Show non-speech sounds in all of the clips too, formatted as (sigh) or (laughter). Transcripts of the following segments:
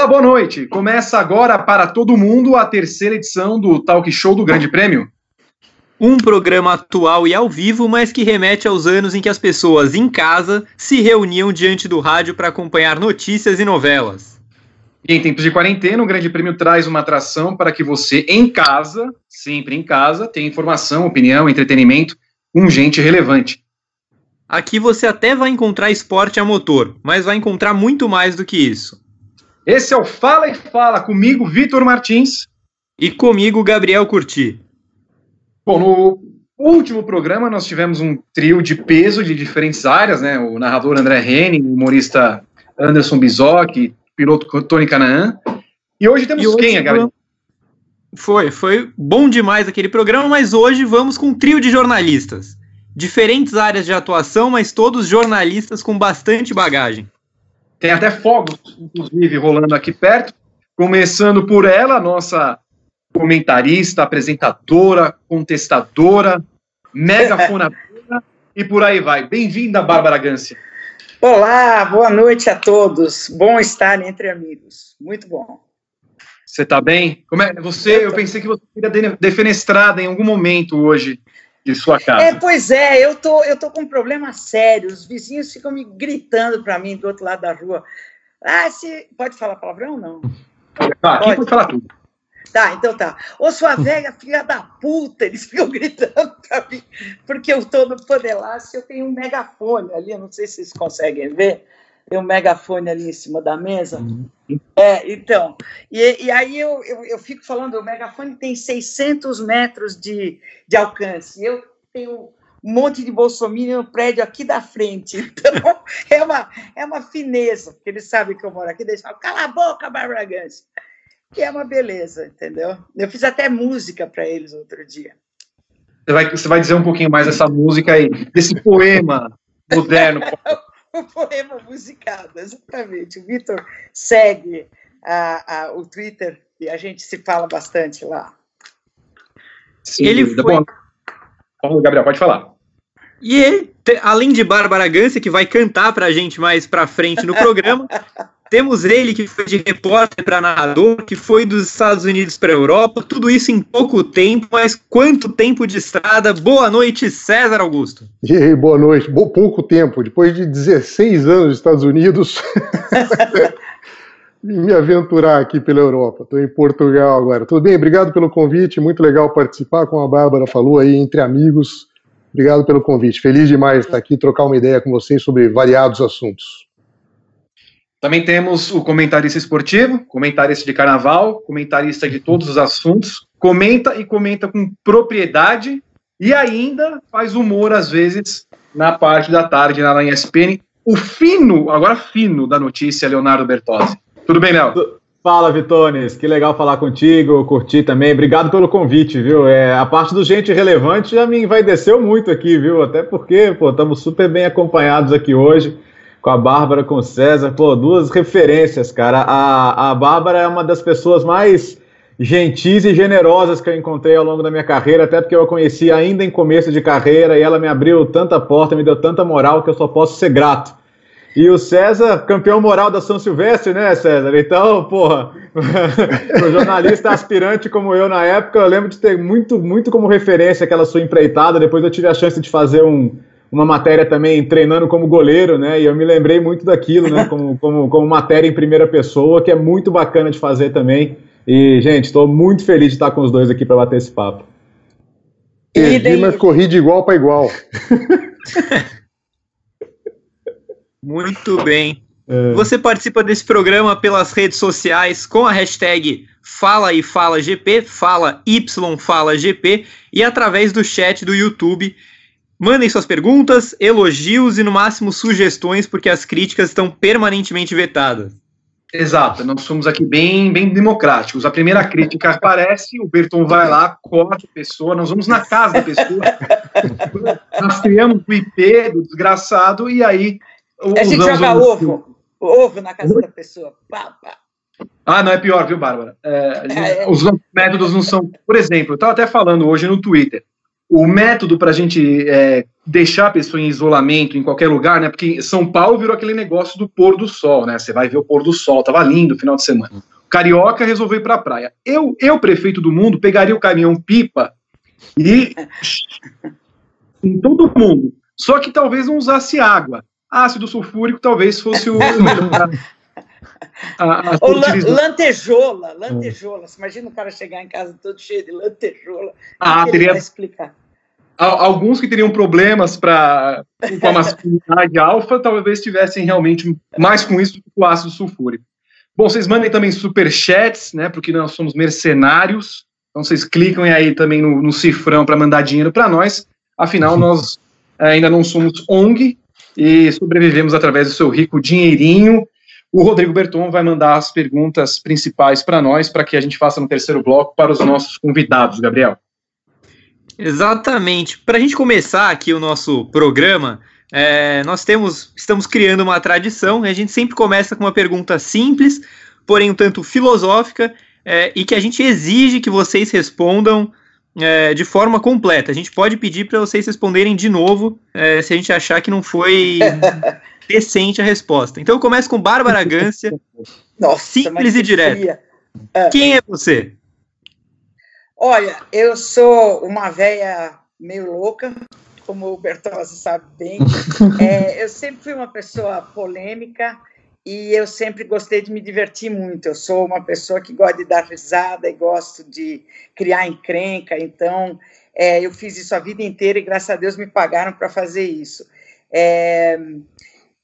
Olá, boa noite. Começa agora para todo mundo a terceira edição do Talk Show do Grande Prêmio. Um programa atual e ao vivo, mas que remete aos anos em que as pessoas em casa se reuniam diante do rádio para acompanhar notícias e novelas. E em tempos de quarentena, o Grande Prêmio traz uma atração para que você, em casa, sempre em casa, tenha informação, opinião, entretenimento com gente relevante. Aqui você até vai encontrar esporte a motor, mas vai encontrar muito mais do que isso. Esse é o Fala e Fala comigo, Vitor Martins. E comigo, Gabriel Curti. Bom, no último programa nós tivemos um trio de peso de diferentes áreas, né? O narrador André Henning, o humorista Anderson Bizoc, piloto Tony Canaan. E hoje temos e hoje quem, Gabriel? Foi, foi bom demais aquele programa, mas hoje vamos com um trio de jornalistas. Diferentes áreas de atuação, mas todos jornalistas com bastante bagagem. Tem até fogos, inclusive, rolando aqui perto. Começando por ela, nossa comentarista, apresentadora, contestadora, megafonadora e por aí vai. Bem-vinda, Bárbara Gância. Olá, boa noite a todos. Bom estar entre amigos. Muito bom. Você está bem? Como é você? Eu pensei que você seria defenestrada em algum momento hoje de sua casa. É, pois é, eu tô, eu tô com um problema sério. Os vizinhos ficam me gritando para mim do outro lado da rua. Ah, se pode falar palavrão ou não? Tá, aqui pode. pode falar tudo. Tá, então tá. Ô, sua velha filha da puta, eles ficam (laughs) gritando pra mim, porque eu tô no Podelácio, eu tenho um megafone ali, eu não sei se vocês conseguem ver, tem um megafone ali em cima da mesa. Uhum. É, então, e, e aí eu, eu, eu, fico falando, o megafone tem 600 metros de, de alcance, eu tenho um monte de bolsominion no prédio aqui da frente, (laughs) então é uma, é uma fineza, porque eles sabem que eu moro aqui, eles falam, cala a boca, Bárbara Gans, que é uma beleza, entendeu? Eu fiz até música para eles outro dia. Você vai, você vai dizer um pouquinho mais dessa música aí, desse poema (laughs) moderno. (laughs) o (laughs) poema musicado, exatamente. O Vitor segue a, a, o Twitter e a gente se fala bastante lá. Sim, ele foi... Bom, Gabriel, pode falar. E ele, além de Bárbara Gância, que vai cantar pra gente mais pra frente no programa, (laughs) temos ele que foi de repórter para narrador, que foi dos Estados Unidos para a Europa, tudo isso em pouco tempo, mas quanto tempo de estrada. Boa noite, César Augusto. E aí, boa noite. Bo pouco tempo, depois de 16 anos nos Estados Unidos, (laughs) me aventurar aqui pela Europa. Estou em Portugal agora. Tudo bem? Obrigado pelo convite, muito legal participar, como a Bárbara falou aí, entre amigos. Obrigado pelo convite. Feliz demais estar aqui, trocar uma ideia com vocês sobre variados assuntos. Também temos o comentarista esportivo, comentarista de carnaval, comentarista de todos os assuntos, comenta e comenta com propriedade e ainda faz humor às vezes na parte da tarde na ESPN. O fino, agora fino da notícia, Leonardo Bertozzi. Tudo bem, Léo? Fala, Vitones. Que legal falar contigo, curti também. Obrigado pelo convite, viu? É, a parte do gente relevante já me envaideceu muito aqui, viu? Até porque, pô, estamos super bem acompanhados aqui hoje com a Bárbara, com o César, pô, duas referências, cara. A, a Bárbara é uma das pessoas mais gentis e generosas que eu encontrei ao longo da minha carreira, até porque eu a conheci ainda em começo de carreira e ela me abriu tanta porta, me deu tanta moral que eu só posso ser grato. E o César, campeão moral da São Silvestre, né, César? Então, porra, (laughs) o jornalista aspirante como eu na época, eu lembro de ter muito, muito como referência aquela sua empreitada. Depois eu tive a chance de fazer um, uma matéria também treinando como goleiro, né? E eu me lembrei muito daquilo, né? Como, como, como matéria em primeira pessoa, que é muito bacana de fazer também. E, gente, estou muito feliz de estar com os dois aqui para bater esse papo. Perdi, mas corri de igual para igual. (laughs) muito bem. É. Você participa desse programa pelas redes sociais com a hashtag Fala e Fala GP, Fala Y Fala GP e através do chat do YouTube Mandem suas perguntas, elogios e, no máximo, sugestões, porque as críticas estão permanentemente vetadas. Exato, nós somos aqui bem, bem democráticos. A primeira crítica aparece, o Berton vai lá, corta a pessoa, nós vamos na casa da pessoa, (laughs) rastreamos o IP do desgraçado e aí. A gente joga ovo, ovo na casa da pessoa. Pá, pá. Ah, não, é pior, viu, Bárbara? É, gente, é, é. Os métodos não são. Por exemplo, eu estava até falando hoje no Twitter o método para a gente é, deixar a pessoa em isolamento em qualquer lugar, né? Porque São Paulo virou aquele negócio do pôr do sol, né? Você vai ver o pôr do sol, tava lindo o final de semana. Carioca resolveu ir para a praia. Eu, eu, prefeito do mundo, pegaria o caminhão pipa e (laughs) em todo mundo. Só que talvez não usasse água. Ácido sulfúrico talvez fosse o melhor. (laughs) A, a Ou lantejola, lantejola. Você imagina o cara chegar em casa todo cheio de lantejola. Ah, teria. explicar. Alguns que teriam problemas pra, com a masculinidade alfa, talvez tivessem realmente mais com isso do que com o ácido sulfúrico. Bom, vocês mandem também superchats, né? Porque nós somos mercenários. Então vocês clicam aí também no, no cifrão para mandar dinheiro para nós. Afinal, (laughs) nós ainda não somos ONG e sobrevivemos através do seu rico dinheirinho. O Rodrigo Berton vai mandar as perguntas principais para nós, para que a gente faça no terceiro bloco para os nossos convidados, Gabriel. Exatamente. Para a gente começar aqui o nosso programa, é, nós temos, estamos criando uma tradição. A gente sempre começa com uma pergunta simples, porém um tanto filosófica, é, e que a gente exige que vocês respondam é, de forma completa. A gente pode pedir para vocês responderem de novo é, se a gente achar que não foi (laughs) decente a resposta. Então eu começo com Bárbara Gância. (laughs) Nossa, simples e direto. É. Quem é você? Olha, eu sou uma velha meio louca, como o Bertozzi sabe bem. (laughs) É, eu sempre fui uma pessoa polêmica e eu sempre gostei de me divertir muito. Eu sou uma pessoa que gosta de dar risada e gosto de criar encrenca, então é, eu fiz isso a vida inteira e graças a Deus me pagaram para fazer isso. É,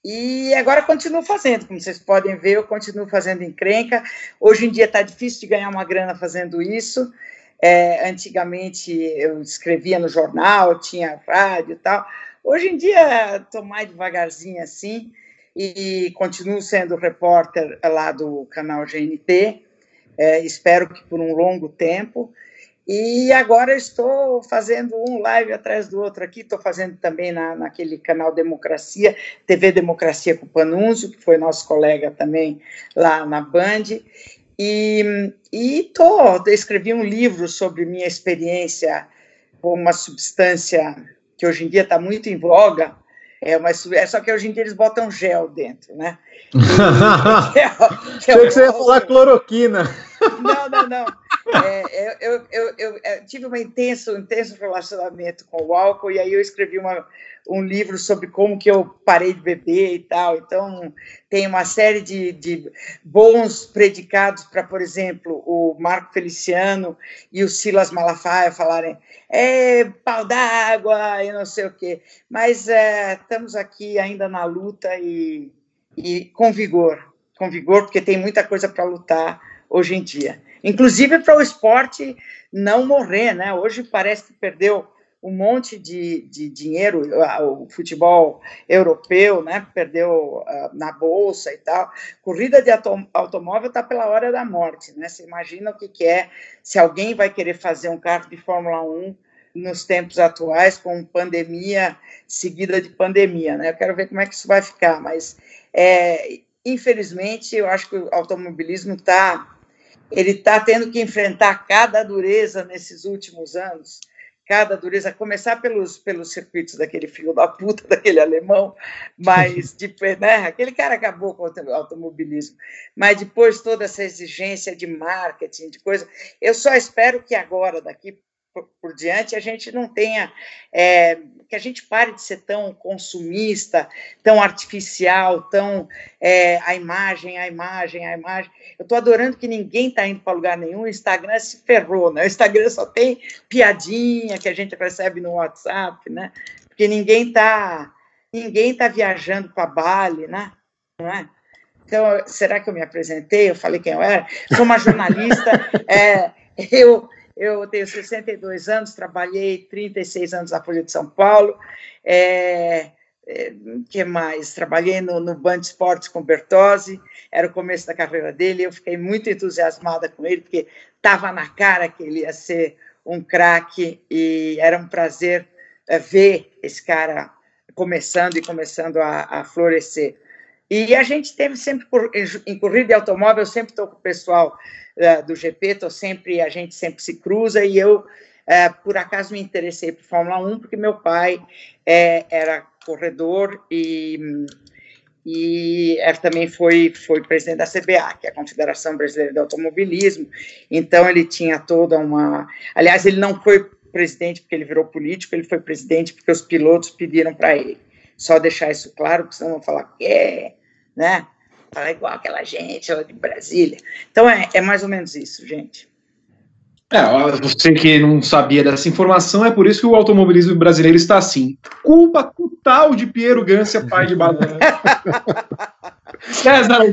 e agora continuo fazendo, como vocês podem ver, eu continuo fazendo encrenca. Hoje em dia está difícil de ganhar uma grana fazendo isso. É, antigamente eu escrevia no jornal, tinha rádio e tal. Hoje em dia estou mais devagarzinho assim e continuo sendo repórter lá do canal GNT, é, espero que por um longo tempo. E agora estou fazendo um live atrás do outro aqui, estou fazendo também na, naquele canal Democracia, TV Democracia com o Panunzio, que foi nosso colega também lá na Band. E, e escrevi um livro sobre minha experiência com uma substância que hoje em dia está muito em voga, é, uma, é só que hoje em dia eles botam gel dentro, né? E, (laughs) que é, que é Achei que você ia falar cloroquina. Não, não, não. É, eu, eu, eu, eu, é, tive um intenso, intenso relacionamento com o álcool e aí eu escrevi uma, um livro sobre como que eu parei de beber e tal. Então, tem uma série de, de bons predicados para, por exemplo, o Marco Feliciano e o Silas Malafaia falarem é pau d'água e não sei o quê. Mas é, estamos aqui ainda na luta e, e com vigor, com vigor, porque tem muita coisa para lutar hoje em dia. Inclusive para o esporte não morrer, né? Hoje parece que perdeu um monte de, de dinheiro, o futebol europeu, né? Perdeu uh, na bolsa e tal. Corrida de automóvel está pela hora da morte, né? Você imagina o que, que é se alguém vai querer fazer um carro de Fórmula 1 nos tempos atuais, com pandemia seguida de pandemia, né? Eu quero ver como é que isso vai ficar, mas é, infelizmente eu acho que o automobilismo está ele está tendo que enfrentar cada dureza nesses últimos anos, cada dureza, começar pelos, pelos circuitos daquele filho da puta, (laughs) daquele alemão, mas depois, né, aquele cara acabou com o automobilismo, mas depois toda essa exigência de marketing, de coisa, eu só espero que agora, daqui por, por diante, a gente não tenha, é, que a gente pare de ser tão consumista, tão artificial, tão é, a imagem, a imagem, a imagem. Eu estou adorando que ninguém está indo para lugar nenhum, o Instagram se ferrou, né? O Instagram só tem piadinha que a gente recebe no WhatsApp, né? Porque ninguém está ninguém tá viajando para Bali, né? Não é? Então, será que eu me apresentei? Eu falei quem eu era? Sou uma jornalista. (laughs) é, eu eu tenho 62 anos, trabalhei 36 anos na Folha de São Paulo. É, é, que mais? Trabalhei no, no Band Esportes com Bertozzi, era o começo da carreira dele, eu fiquei muito entusiasmada com ele, porque estava na cara que ele ia ser um craque, e era um prazer é, ver esse cara começando e começando a, a florescer. E a gente teve sempre, em corrida de automóvel, eu sempre estou com o pessoal uh, do GP, tô sempre, a gente sempre se cruza, e eu é, por acaso me interessei por Fórmula 1, porque meu pai é, era corredor e, e era, também foi, foi presidente da CBA, que é a Confederação Brasileira de Automobilismo, então ele tinha toda uma... Aliás, ele não foi presidente porque ele virou político, ele foi presidente porque os pilotos pediram para ele. Só deixar isso claro, porque senão vão falar que é, né? Fala igual aquela gente de Brasília. Então é, é mais ou menos isso, gente. É, você que não sabia dessa informação, é por isso que o automobilismo brasileiro está assim. Culpa total de Piero Gância, pai de Banana. (laughs)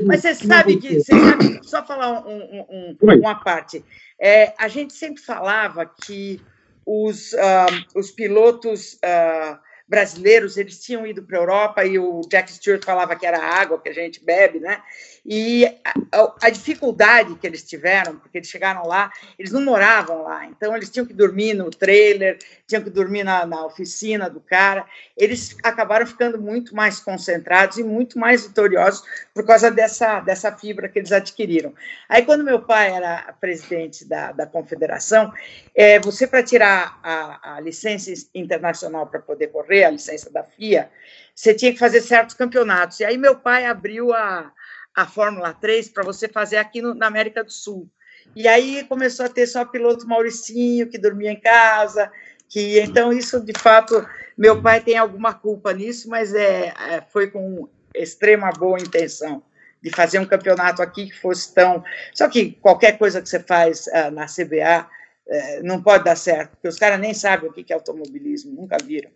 Mas você sabe que, você sabe, só falar um, um, uma parte. É, a gente sempre falava que os, uh, os pilotos uh, brasileiros, eles tinham ido para a Europa e o Jack Stewart falava que era água que a gente bebe, né? E a, a, dificuldade que eles tiveram, porque eles chegaram lá, eles não moravam lá, então eles tinham que dormir no trailer, tinham que dormir na, na oficina do cara. Eles acabaram ficando muito mais concentrados e muito mais vitoriosos por causa dessa, dessa fibra que eles adquiriram. Aí, quando meu pai era presidente da, da confederação, é, você, para tirar a, a licença internacional para poder correr, a licença da FIA, você tinha que fazer certos campeonatos. E aí, meu pai abriu a a Fórmula 3 para você fazer aqui no, na América do Sul. E aí começou a ter só piloto Mauricinho, que dormia em casa, que então isso, de fato, meu pai tem alguma culpa nisso, mas é, é foi com extrema boa intenção de fazer um campeonato aqui que fosse tão... Só que qualquer coisa que você faz uh, na CBA uh, não pode dar certo, porque os caras nem sabem o que é automobilismo, nunca viram.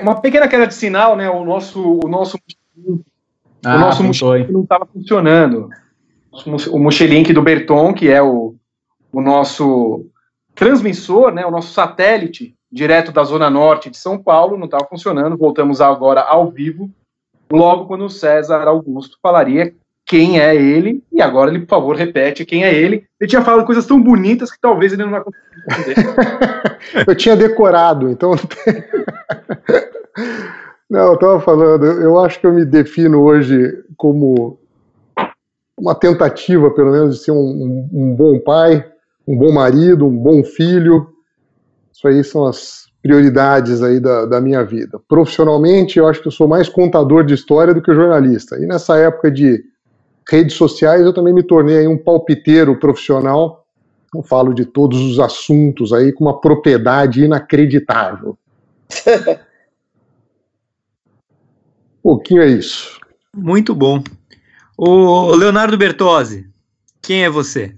Uma pequena queda de sinal, né? O nosso, o nosso ah, o nosso mochilink não estava funcionando. O mochilink do Berton, que é o, o nosso transmissor, né, o nosso satélite direto da zona norte de São Paulo, não estava funcionando. Voltamos agora ao vivo, logo quando o César Augusto falaria quem é ele, e agora ele, por favor, repete quem é ele. Ele tinha falado coisas tão bonitas que talvez ele não vai conseguir (laughs) entender. Eu tinha decorado, então. (laughs) Não, eu estava falando, eu acho que eu me defino hoje como uma tentativa, pelo menos, de ser um, um, bom pai, um bom marido, um bom filho. Isso aí são as prioridades aí da, da minha vida. Profissionalmente, eu acho que eu sou mais contador de história do que jornalista. E nessa época de redes sociais, eu também me tornei um palpiteiro profissional. Eu falo de todos os assuntos aí com uma propriedade inacreditável. (laughs) pouquinho é isso. Muito bom. O Leonardo Bertozzi, quem é você?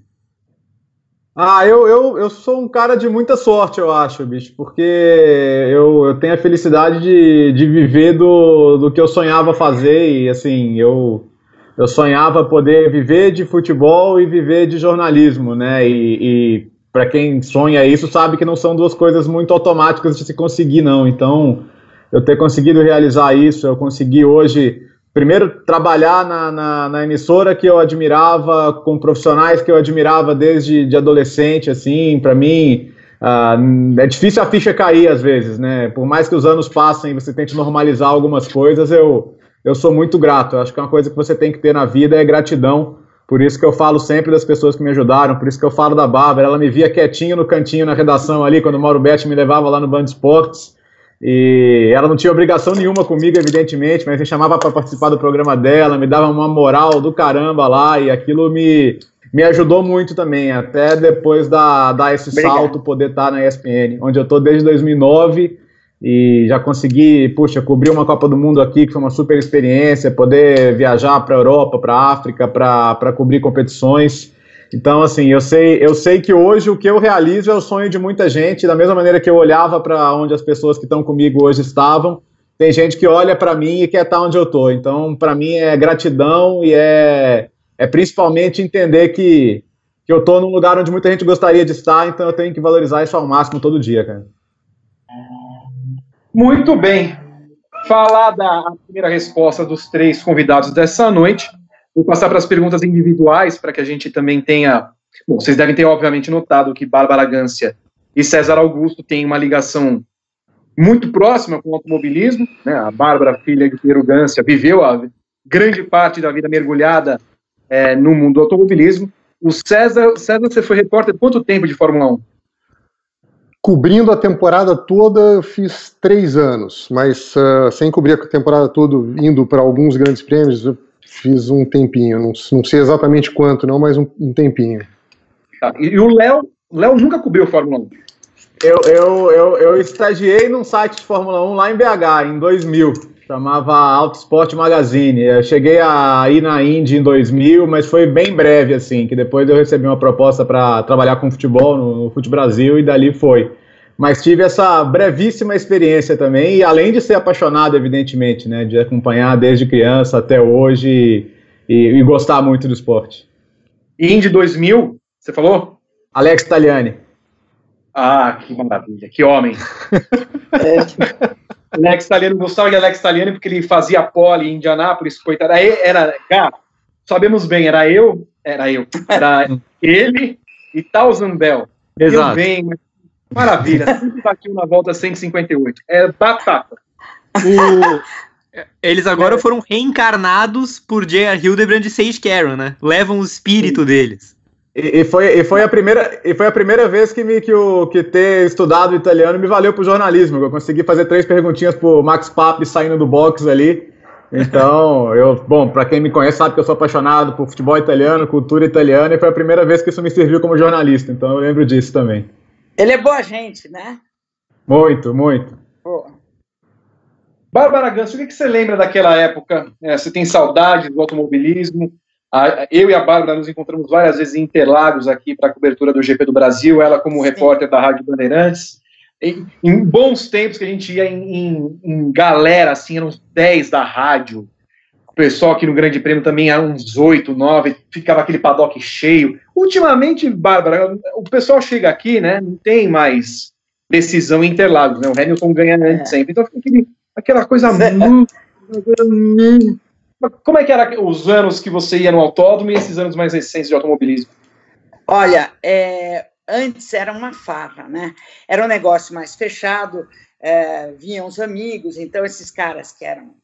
Ah, eu, eu, eu sou um cara de muita sorte, eu acho, bicho, porque eu, eu tenho a felicidade de, de viver do, do que eu sonhava fazer e, assim, eu, eu sonhava poder viver de futebol e viver de jornalismo, né, e, e para quem sonha isso sabe que não são duas coisas muito automáticas de se conseguir, não, então eu ter conseguido realizar isso, eu consegui hoje, primeiro, trabalhar na, na, na, emissora que eu admirava, com profissionais que eu admirava desde de adolescente, assim, para mim, uh, é difícil a ficha cair às vezes, né? Por mais que os anos passem e você tente normalizar algumas coisas, eu, eu sou muito grato. Eu acho que é uma coisa que você tem que ter na vida é gratidão. Por isso que eu falo sempre das pessoas que me ajudaram, por isso que eu falo da Bárbara. Ela me via quietinho no cantinho na redação ali, quando o Mauro Betti me levava lá no Band Esportes. E ela não tinha obrigação nenhuma comigo, evidentemente, mas me chamava para participar do programa dela, me dava uma moral do caramba lá, e aquilo me, me ajudou muito também, até depois da dar esse Obrigado. salto, poder estar na ESPN, onde eu estou desde 2009 e já consegui, puxa, cobrir uma Copa do Mundo aqui, que foi uma super experiência, poder viajar para a Europa, para a África, para cobrir competições. Então, assim, eu sei, eu sei que hoje o que eu realizo é o sonho de muita gente, da mesma maneira que eu olhava para onde as pessoas que estão comigo hoje estavam, tem gente que olha para mim e quer estar onde eu estou. Então, para mim é gratidão e é, é principalmente entender que, que eu estou num lugar onde muita gente gostaria de estar, então eu tenho que valorizar isso ao máximo todo dia, cara. Muito bem. Falar da primeira resposta dos três convidados dessa noite. Vou passar para as perguntas individuais, para que a gente também tenha. Bom, vocês devem ter, obviamente, notado que Bárbara Gância e César Augusto têm uma ligação muito próxima com o automobilismo. Né? A Bárbara, filha de Piero Gância, viveu a grande parte da vida mergulhada é, no mundo do automobilismo. O César, César, você foi repórter quanto tempo de Fórmula 1? cobrindo a temporada toda, eu fiz três anos, mas uh, sem cobrir a temporada toda, indo para alguns grandes prêmios, fiz um tempinho. Não, não sei exatamente quanto, não, mas um, um tempinho. Tá. E, e, o Léo, Léo nunca cobriu Fórmula 1. Eu, eu, eu, eu estagiei num site de Fórmula 1 lá em BH, em 2000. Chamava Auto Sport Magazine. Eu cheguei a ir na Indy em 2000, mas foi bem breve, assim, que depois eu recebi uma proposta para trabalhar com futebol no, no Fute Brasil e dali foi. Mas tive essa brevíssima experiência também, e além de ser apaixonado, evidentemente, né, de acompanhar desde criança até hoje e, e gostar muito do esporte. Indy 2000, você falou? Alex Taliani. Ah, que maravilha, que homem. (laughs) é. Alex Taliani, gostava de Alex Taliani porque ele fazia pole em Indianápolis, coitado. Era, era cara, sabemos bem, era eu, era eu, era (laughs) ele e Tarzan Bell. Exato. Eu bem, maravilha, (laughs) sempre bateu na volta 158. É batata. O... (laughs) Eles agora foram reencarnados por J.R. Hildebrand e Sage Caron, né? Levam o espírito Sim. deles. E, e, foi, e, foi a primeira, e foi a primeira vez que, me, que, o, que ter estudado italiano me valeu para o jornalismo. Eu consegui fazer três perguntinhas pro Max Papi saindo do box ali. Então, eu, bom, para quem me conhece sabe que eu sou apaixonado por futebol italiano, cultura italiana, e foi a primeira vez que isso me serviu como jornalista. Então, eu lembro disso também. Ele é boa gente, né? Muito, muito. Pô. Bárbara Ganso, o que, que você lembra daquela época? É, você tem saudade do automobilismo? eu e a Bárbara nos encontramos várias vezes em Interlagos aqui para a cobertura do GP do Brasil, ela como Sim. repórter da Rádio Bandeirantes. Em, em, bons tempos que a gente ia em, em, em, galera, assim, eram uns 10 da rádio. Pessoal aqui no Grande Prêmio também era uns 8, 9, ficava aquele paddock cheio. Ultimamente, Bárbara, o pessoal chega aqui, né? Não tem mais decisão em Interlagos, né? O Hamilton ganha é. sempre. Então fica aquele, aquela coisa muito como é que eram os anos que você ia no autódromo e esses anos mais recentes de automobilismo? Olha, é, antes era uma farra, né? Era um negócio mais fechado, é, vinham os amigos, então esses caras que eram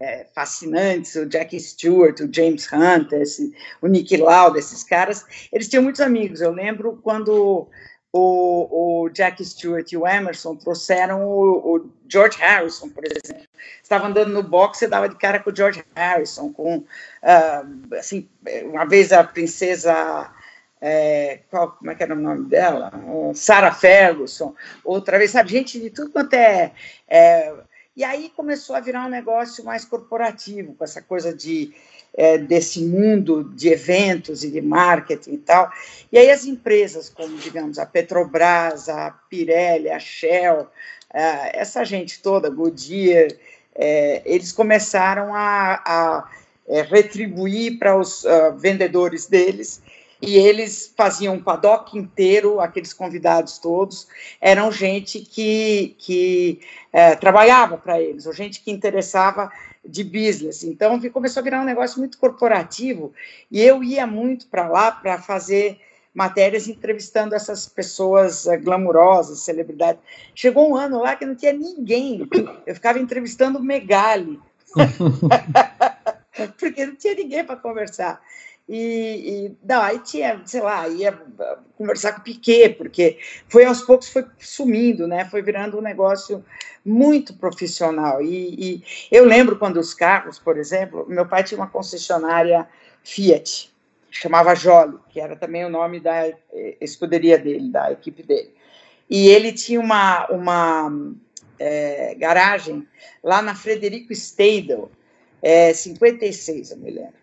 é, fascinantes, o Jack Stewart, o James Hunt, esse, o Nick Lauda, esses caras, eles tinham muitos amigos. Eu lembro quando o, o Jack Stewart e o Emerson trouxeram o, o, George Harrison, por exemplo. Estava andando no boxe e dava de cara com o George Harrison, com, uh, assim, uma vez a princesa, é, qual, como é que era o nome dela? Sarah Ferguson, outra vez, sabe, gente de tudo quanto é, é e aí começou a virar um negócio mais corporativo, com essa coisa de é, desse mundo de eventos e de marketing e tal. E aí as empresas, como, digamos, a Petrobras, a Pirelli, a Shell, é, essa gente toda, Goodyear, é, eles começaram a, a é, retribuir para os uh, vendedores deles e eles faziam um paddock inteiro, aqueles convidados todos, eram gente que, que é, trabalhava para eles, ou gente que interessava de business. Então começou a virar um negócio muito corporativo e eu ia muito para lá para fazer matérias entrevistando essas pessoas uh, glamourosas, celebridades. Chegou um ano lá que não tinha ninguém. Eu ficava entrevistando Megali. (laughs) (laughs) Porque não tinha ninguém para conversar. E, e, não, aí tinha, sei lá, ia conversar com o Piquet, porque foi aos poucos foi sumindo, né? Foi virando um negócio muito profissional. E, e eu lembro quando os carros, por exemplo, meu pai tinha uma concessionária Fiat, chamava Jolly, que era também o nome da escuderia dele, da equipe dele. E ele tinha uma, uma é, garagem lá na Frederico Steidel, é, 56, eu me lembro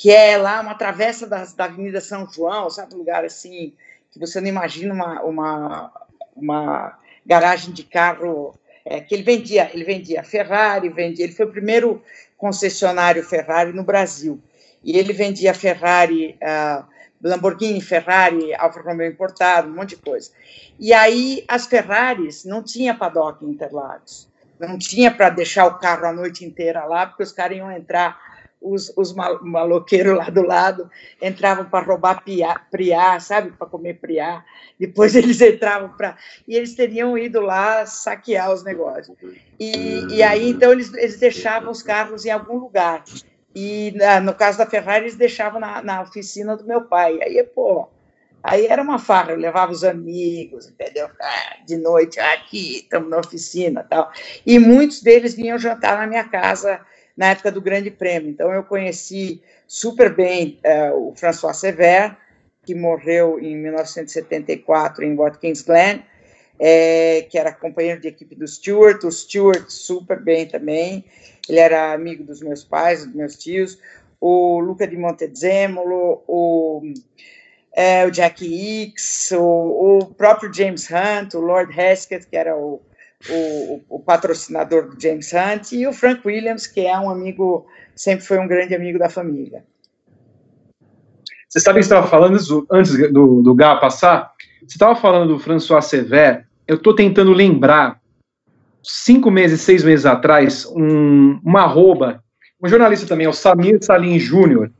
que é lá uma travessa da, da Avenida São João, sabe, um lugar assim, que você não imagina uma, uma, uma garagem de carro, é, que ele vendia, ele vendia Ferrari, vendia, ele foi o primeiro concessionário Ferrari no Brasil, e ele vendia Ferrari, uh, Lamborghini, Ferrari, Alfa Romeo importado, um monte de coisa. E aí as Ferraris não tinha paddock em Interlagos, não tinha para deixar o carro a noite inteira lá, porque os caras iam entrar os, os maloqueiros lá do lado entravam para roubar piá, priá, sabe, para comer priá. Depois (laughs) eles entravam para. E eles teriam ido lá saquear os negócios. E, e aí, então, eles, eles deixavam os carros em algum lugar. E no caso da Ferrari, eles deixavam na, na oficina do meu pai. Aí, pô, Aí era uma farra, eu levava os amigos, entendeu? Ah, de noite, aqui, estamos na oficina tal. E muitos deles vinham jantar na minha casa na época do Grande Prêmio. Então eu conheci super bem uh, o François Sever, que morreu em 1974 em Watkins Glen, é, que era companheiro de equipe do Stuart, o Stuart super bem também, ele era amigo dos meus pais, dos meus tios, o Luca di Montezemolo, o, é, o Jack Hicks, o, o, próprio James Hunt, o Lord Hesketh, que era o, o, o, patrocinador do James Hunt, e o Frank Williams, que é um amigo, sempre foi um grande amigo da família. Você sabe que estava falando antes do, do Gá passar? Você estava falando do François Sever. Eu estou tentando lembrar, cinco meses, seis meses atrás, um, uma arroba, um jornalista também, o Samir Salim Júnior.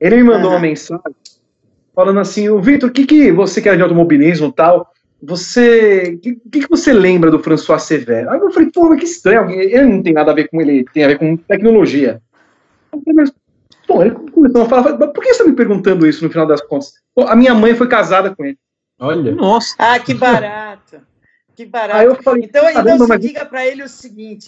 Ele me mandou uhum. uma mensagem falando assim: o Vitor, o que, que você quer de automobilismo tal? Você. O que, que, você lembra do François Sever? Aí eu falei, pô, mas que estranho, ele não tem nada a ver com ele, tem a ver com tecnologia. Eu falei, mas Bom, ele começou a falar, mas por que você está me perguntando isso no final das contas? Pô, a minha mãe foi casada com ele. Olha. Nossa. Ah, que barato. Que barato. Falei, então, tá então mas... diga para ele o seguinte: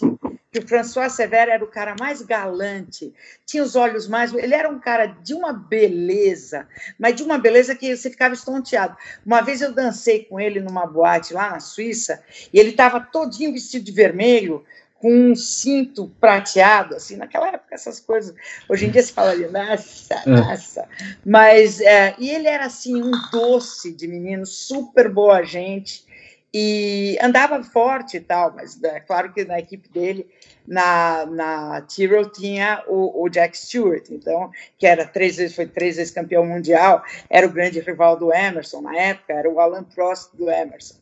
que o François Severo era o cara mais galante, tinha os olhos mais. Ele era um cara de uma beleza, mas de uma beleza que você ficava estonteado. Uma vez eu dancei com ele numa boate lá na Suíça, e ele estava todinho vestido de vermelho, com um cinto prateado, assim, naquela época essas coisas, hoje em dia se fala ali, nossa, é. nossa, mas, é, e ele era assim, um doce de menino, super boa gente, e andava forte e tal, mas é claro que na equipe dele, na, na Tyrrell tinha o, o, Jack Stewart, então, que era três vezes, foi três vezes campeão mundial, era o grande rival do Emerson na época, era o Alan Prost do Emerson.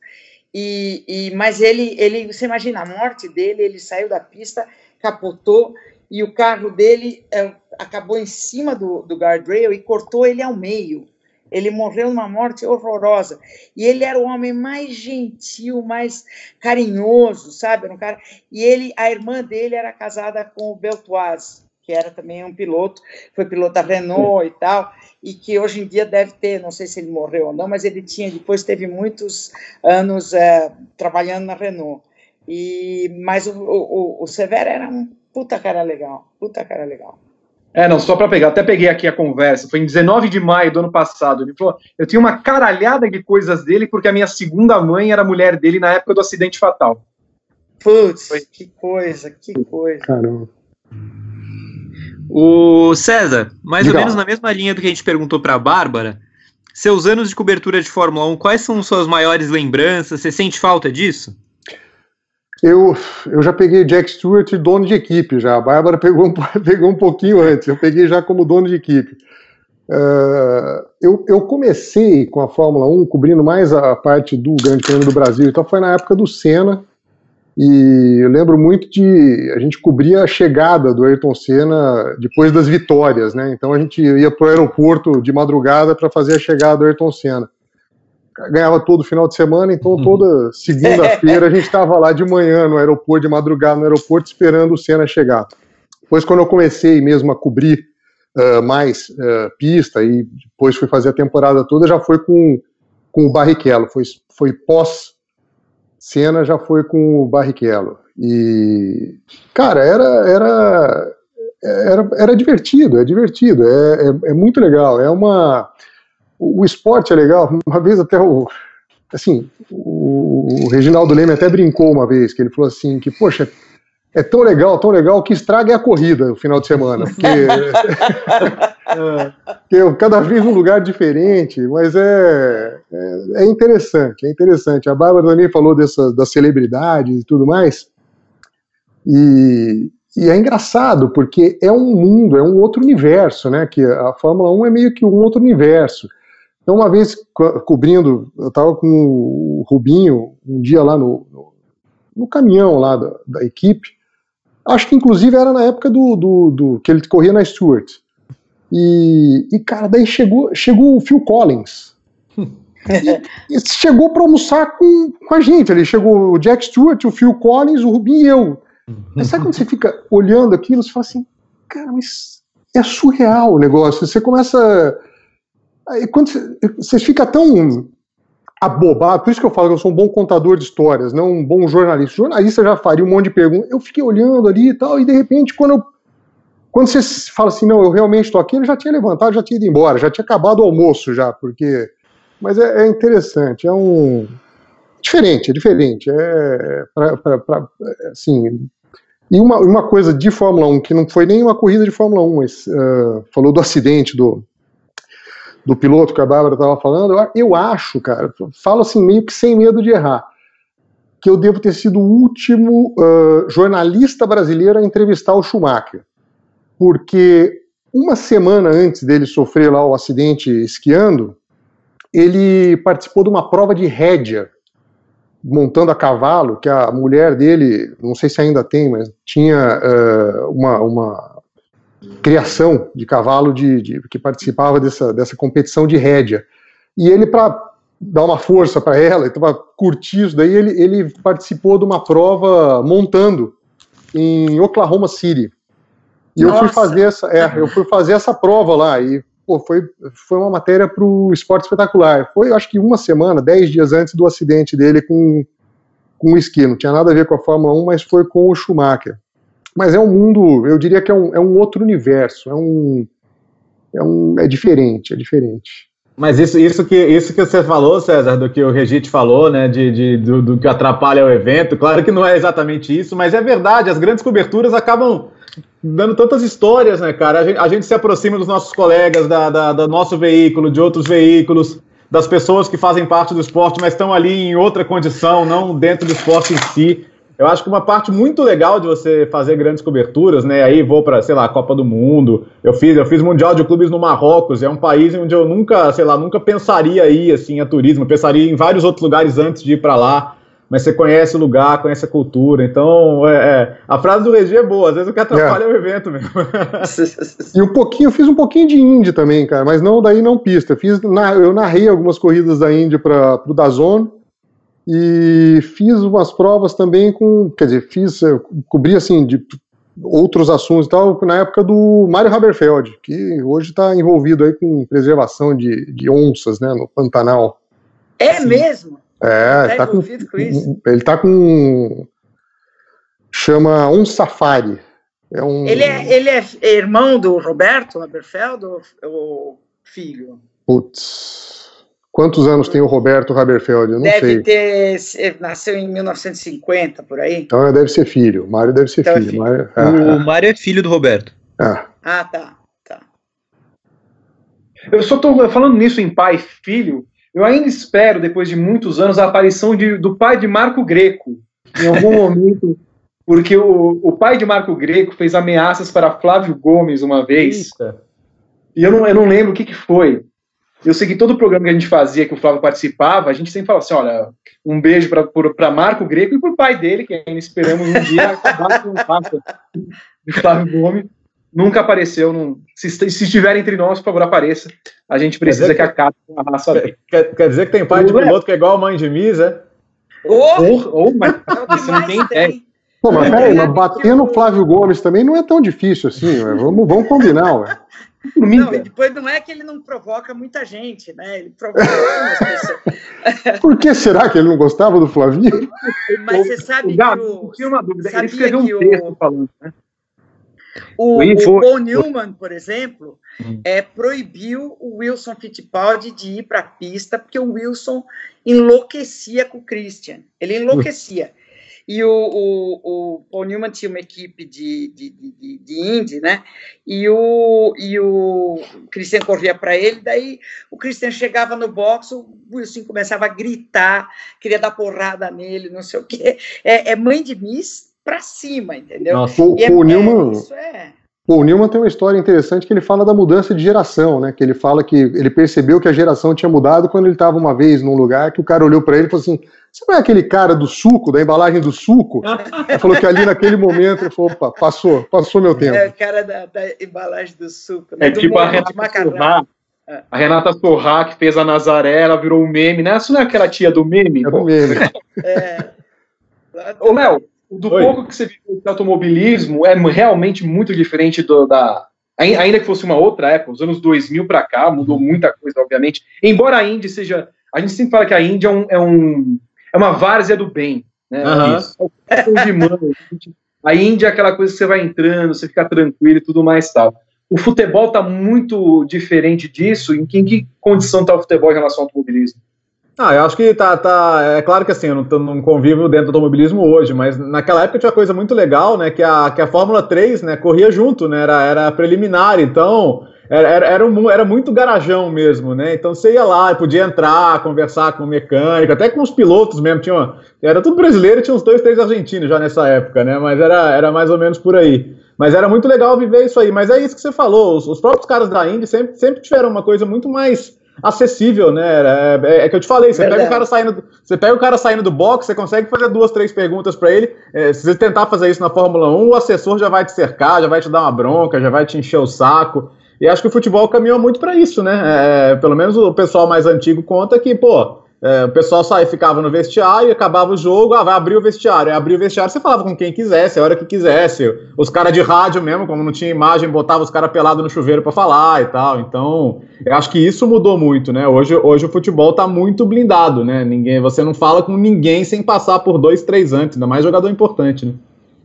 E, e, mas ele, ele, você imagina a morte dele, ele saiu da pista, capotou e o carro dele é, acabou em cima do, do guardrail e cortou ele ao meio. Ele morreu numa morte horrorosa. E ele era o homem mais gentil, mais carinhoso, sabe? Era um cara... E ele, a irmã dele era casada com o Beltoise, que era também um piloto, foi piloto da Renault e tal e que hoje em dia deve ter, não sei se ele morreu ou não, mas ele tinha, depois teve muitos anos é, trabalhando na Renault. E, mas o, o, o Severo era um puta cara legal, puta cara legal. É, não, só para pegar, até peguei aqui a conversa, foi em 19 de maio do ano passado. Ele falou: eu tinha uma caralhada de coisas dele, porque a minha segunda mãe era mulher dele na época do acidente fatal. Putz, que coisa, que coisa. Caramba. O César, mais Legal. ou menos na mesma linha do que a gente perguntou para a Bárbara, seus anos de cobertura de Fórmula 1, quais são suas maiores lembranças? Você sente falta disso? Eu, eu já peguei Jack Stewart dono de equipe já. A Bárbara pegou um, (laughs) pegou um pouquinho antes. Eu peguei já como dono de equipe. Uh, eu, eu, comecei com a Fórmula 1 cobrindo mais a parte do Grande Prêmio do Brasil. Então foi na época do Senna. E eu lembro muito de a gente cobria a chegada do Ayrton Senna depois das vitórias, né? Então a gente ia para o aeroporto de madrugada para fazer a chegada do Ayrton Senna. Ganhava todo final de semana, então uhum. toda segunda-feira (laughs) a gente estava lá de manhã no aeroporto, de madrugada no aeroporto, esperando o Senna chegar. Depois, quando eu comecei mesmo a cobrir uh, mais uh, pista e depois fui fazer a temporada toda, já foi com, com o Barrichello, foi, foi pós Senna já foi com o Barrichello. E, cara, era, era, era, era divertido, é divertido, é, é, é, muito legal. É uma. O esporte é legal. Uma vez até o. Assim, o, Reginaldo Leme até brincou uma vez, que ele falou assim: que, poxa, é tão legal, tão legal que estraga a corrida no final de semana. Porque, é, (laughs) (laughs) porque cada vez um lugar diferente, mas é, é, é, interessante, é interessante. A Bárbara também falou dessa, das celebridades e tudo mais. E, e é engraçado, porque é um mundo, é um outro universo, né? Que a Fórmula 1 é meio que um outro universo. Então, uma vez co cobrindo, eu estava com o Rubinho um dia lá no, no, no caminhão lá da, da equipe, Acho que inclusive era na época do, do, do que ele corria na Stewart. E, e, cara, daí chegou, chegou o Phil Collins. (laughs) e, e chegou para almoçar com, com a gente. Ele chegou o Jack Stewart, o Phil Collins, o Rubinho e eu. Mas sabe quando você fica olhando aquilo, você fala assim, cara, mas é surreal o negócio. Você começa. Aí quando você fica tão abobado, por isso que eu falo que eu sou um bom contador de histórias, não um bom jornalista. jornalista já faria um monte de perguntas. Eu fiquei olhando ali e tal, e de repente, quando eu, quando você fala assim, não, eu realmente estou aqui, ele já tinha levantado, já tinha ido embora, já tinha acabado o almoço já, porque. Mas é, é interessante, é um. Diferente, é diferente. É. Pra, pra, pra, assim. E uma, uma coisa de Fórmula 1, que não foi nem uma corrida de Fórmula 1, mas uh, falou do acidente do, do piloto que a Bárbara estava falando, eu, acho, cara, falo assim meio que sem medo de errar, que eu devo ter sido o último uh, jornalista brasileiro a entrevistar o Schumacher, porque uma semana antes dele sofrer lá o acidente esquiando, ele participou de uma prova de rédea, montando a cavalo, que a mulher dele, não sei se ainda tem, mas tinha uh, uma, uma criação de cavalo de, de, que participava dessa, dessa competição de rédea. E ele, para dar uma força para ela, para curtir isso daí, ele, ele participou de uma prova montando em Oklahoma City. E Nossa. eu fui fazer essa, é, eu fui fazer essa prova lá e pô, foi, foi uma matéria para o esporte espetacular. Foi, acho que uma semana, dez dias antes do acidente dele com, com o esqui. Não tinha nada a ver com a Fórmula 1, mas foi com o Schumacher. Mas é um mundo, eu diria que é um, é um outro universo, é um, é um. é diferente, é diferente. Mas isso, isso, que, isso que você falou, César, do que o Regite falou, né, de, de do, do, que atrapalha o evento, claro que não é exatamente isso, mas é verdade, as grandes coberturas acabam dando tantas histórias, né, cara? A gente, a gente se aproxima dos nossos colegas, da, da, do nosso veículo, de outros veículos, das pessoas que fazem parte do esporte, mas estão ali em outra condição, não dentro do esporte em si. Eu acho que uma parte muito legal de você fazer grandes coberturas, né? Aí vou para, sei lá, Copa do Mundo. Eu fiz, eu fiz Mundial de Clubes no Marrocos, é um país onde eu nunca, sei lá, nunca pensaria ir assim a turismo, eu pensaria em vários outros lugares antes de ir para lá. Mas você conhece o lugar, conhece a cultura, então é, é. a frase do Regi é boa, às vezes o que atrapalha é, é o evento mesmo. (laughs) e um pouquinho, eu fiz um pouquinho de Indy também, cara, mas não daí não pista. Eu, fiz, eu narrei algumas corridas da Indy para o Dazone, e fiz umas provas também com, quer dizer, fiz, cobri assim de outros assuntos e tal, na época do Mário Haberfeld, que hoje está envolvido aí com preservação de, de onças, né, no Pantanal. É Sim. mesmo? É, tá, tá com, com ele está com chama um safari. É um, ele, é, ele é irmão do Roberto Haberfeld ou, ou filho? Putz, Quantos anos tem o Roberto Haberfeld? Eu não deve sei. ter. Nasceu em 1950, por aí. Então deve ser filho. O Mário deve ser então filho. É filho. Mário, é, o é. Mário é filho do Roberto. É. Ah, tá. tá. Eu só estou falando nisso em pai e filho. Eu ainda espero, depois de muitos anos, a aparição de, do pai de Marco Greco. Em algum (laughs) momento. Porque o, o pai de Marco Greco fez ameaças para Flávio Gomes uma vez. Eita. E eu não, eu não lembro o que, que foi eu segui todo o programa que a gente fazia, que o Flávio participava, a gente sempre falava assim, olha, um beijo para Marco Greco e para o pai dele, que ainda esperamos um dia (laughs) acabar com o de Flávio Gomes. Nunca apareceu. Não, se, se estiver entre nós, por favor, apareça. A gente precisa que, que acabe com a raça dele. Quer, quer, dizer que tem pai de piloto que é igual a mãe de Misa? Oh! Ou, oh, mas (laughs) você não tem ideia. Pô, mas peraí, mas bater no Flávio Gomes também não é tão difícil assim, vamos, vamos combinar, ué. Não, depois não é que ele não provoca muita gente, né? Ele provoca algumas pessoas. Por que será que ele não gostava do Flavinho? Mas você sabe o Gabi, que o. Tinha uma dúvida. Ele escreveu um texto o, falando, né? O, o Paul Newman, por exemplo, hum. é, proibiu o Wilson Fittipaldi de ir para a pista porque o Wilson enlouquecia com o Christian. Ele enlouquecia. E o, o, o Paul Newman tinha uma equipe de, de, de, de Indy, né? E o, e o Christian corria para ele, daí o Christian chegava no box, o Wilson começava a gritar, queria dar porrada nele, não sei o quê. É, é mãe de Miss para cima, entendeu? Nossa, o, é, o Newman. É, isso é. O Newman tem uma história interessante que ele fala da mudança de geração, né? Que ele fala que ele percebeu que a geração tinha mudado quando ele estava uma vez num lugar que o cara olhou para ele e falou assim: você não é aquele cara do suco, da embalagem do suco? Ele falou que ali naquele momento ele falou, opa, passou, passou meu tempo. É o cara da, da embalagem do suco. Né? É do tipo a Renata Sorrá. É. A Renata Sorrá que fez a Nazaré, ela virou um meme, né? Isso não é aquela tia do meme? É do meme. É. Ô, Léo, do Oi. pouco que você viu de automobilismo é realmente muito diferente do, da ainda que fosse uma outra época, os anos 2000 para cá, mudou muita coisa, obviamente. Embora a Indy seja. A gente sempre fala que a Indy é, um, é, um, é uma várzea do bem. Né? Uhum. a Índia é aquela coisa que você vai entrando, você fica tranquilo e tudo mais tal. O futebol está muito diferente disso. Em que, em que condição está o futebol em relação ao automobilismo? Ah, eu acho que tá, tá. É claro que assim, eu não, não convivo dentro do automobilismo hoje, mas naquela época tinha uma coisa muito legal, né? Que a, que a Fórmula 3 né, corria junto, né? Era, era preliminar, então era, era, era, um, era muito garajão mesmo, né? Então você ia lá, podia entrar, conversar com o mecânico, até com os pilotos mesmo. Tinha, era tudo brasileiro tinha uns dois, três argentinos já nessa época, né? Mas era, era mais ou menos por aí. Mas era muito legal viver isso aí. Mas é isso que você falou, os, os próprios caras da Indy sempre, sempre tiveram uma coisa muito mais acessível, né? É, é, que eu te falei, você pega, o cara saindo, você pega o cara saindo do box, você consegue fazer duas, três perguntas para ele. É, se você tentar fazer isso na Fórmula 1, o assessor já vai te cercar, já vai te dar uma bronca, já vai te encher o saco. E acho que o futebol caminhou muito para isso, né? É, pelo menos o pessoal mais antigo conta que, pô, é, o pessoal saia, ficava no vestiário, acabava o jogo, ah, vai abrir o vestiário. Abrir o vestiário, você falava com quem quisesse, a hora que quisesse. Os caras de rádio mesmo, como não tinha imagem, botava os caras pelados no chuveiro para falar e tal. Então, eu acho que isso mudou muito, né? Hoje, hoje o futebol tá muito blindado, né? Ninguém, você não fala com ninguém sem passar por dois, três antes, ainda mais jogador importante, né?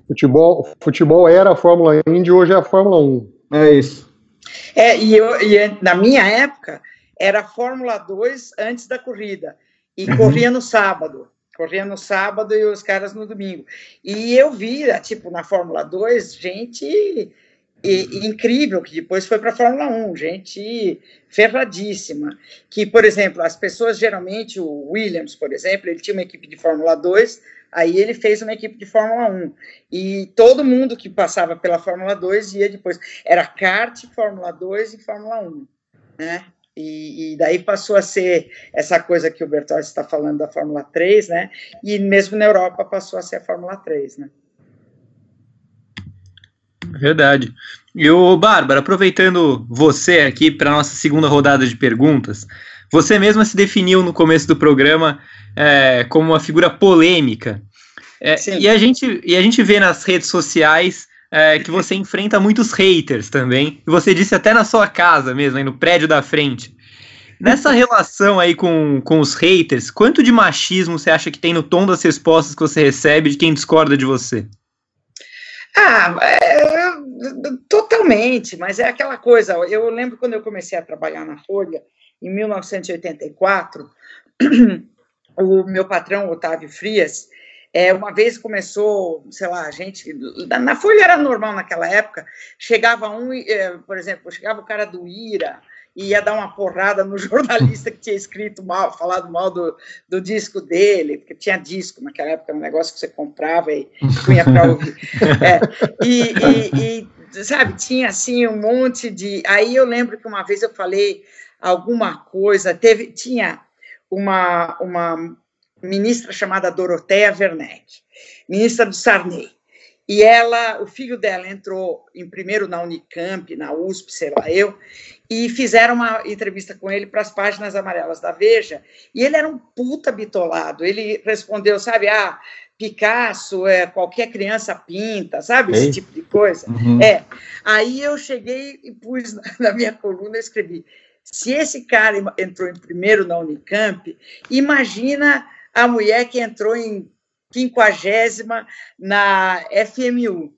Futebol, futebol era a Fórmula Indy, hoje é a Fórmula 1. É isso. É, e, eu, e na minha época, era a Fórmula 2 antes da corrida e uhum. corria no sábado. Corria no sábado e os caras no domingo. E eu via, tipo, na Fórmula 2, gente e, incrível, que depois foi para a Fórmula 1, gente ferradíssima. Que, por exemplo, as pessoas geralmente, o Williams, por exemplo, ele tinha uma equipe de Fórmula 2, aí ele fez uma equipe de Fórmula 1. E todo mundo que passava pela Fórmula 2 ia depois. Era kart, Fórmula 2 e Fórmula 1. Né? E, e, daí passou a ser essa coisa que o Bertolli está falando da Fórmula 3, né? E mesmo na Europa passou a ser a Fórmula 3, né? Verdade. E o Bárbara, aproveitando você aqui para nossa segunda rodada de perguntas, você mesma se definiu no começo do programa é, como uma figura polêmica. É, e, a gente, e a gente vê nas redes sociais é, que você enfrenta muitos haters também. E você disse até na sua casa mesmo, aí no prédio da frente. Nessa (laughs) relação aí com, com os haters, quanto de machismo você acha que tem no tom das respostas que você recebe de quem discorda de você? Ah, é, totalmente, mas é aquela coisa. Eu lembro quando eu comecei a trabalhar na Folha, em 1984, (clears throat) o meu patrão, Otávio Frias, é, uma vez começou, sei lá, a gente. Na Folha era normal naquela época, chegava um, é, por exemplo, chegava o cara do IRA e ia dar uma porrada no (laughs) jornalista que tinha escrito mal, falado mal do, do disco dele, porque tinha disco naquela época, um negócio que você comprava e punha para ouvir. (laughs) É, e, e, e, sabe, tinha assim um monte de. Aí eu lembro que uma vez eu falei alguma coisa, teve, tinha uma, uma ministra chamada Doroteia Werneck, ministra do Sarney. E ela, o filho dela entrou em primeiro na Unicamp, na USP, sei lá eu, e fizeram uma entrevista com ele para as páginas amarelas da Veja, e ele era um puta bitolado. Ele respondeu, sabe, ah, Picasso, é, qualquer criança pinta, sabe? Esse Ei. tipo de coisa. Uhum. É. Aí eu cheguei e pus na minha coluna, escrevi: se esse cara entrou em primeiro na Unicamp, imagina a mulher que entrou em quinquagésima na FMU.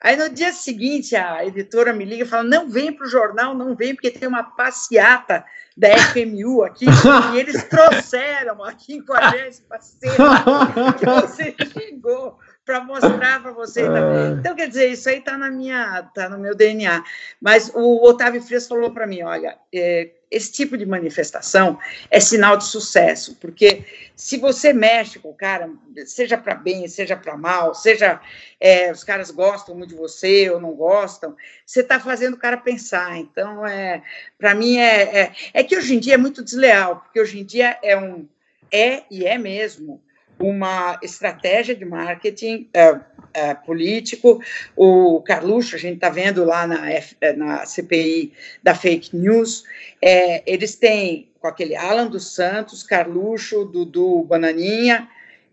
Aí no dia seguinte a editora me liga e fala: não vem para o jornal, não vem, porque tem uma passeata da FMU aqui, e eles (laughs) trouxeram a quinquagésima cena que você (laughs) chegou para mostrar para você. É. Então, quer dizer, isso aí está na minha, tá no meu DNA. Mas o Otávio Frias falou para mim: olha, é, esse tipo de manifestação é sinal de sucesso, porque se você mexe com o cara, seja para bem, seja para mal, seja é, os caras gostam muito de você ou não gostam, você está fazendo o cara pensar. Então, é, para mim é, é, é que hoje em dia é muito desleal, porque hoje em dia é um é e é mesmo uma estratégia de marketing é, é, político. O Carluxo, a gente está vendo lá na, F, é, na CPI da fake news, é, eles têm com aquele Alan dos Santos, Carluxo, Dudu Bananinha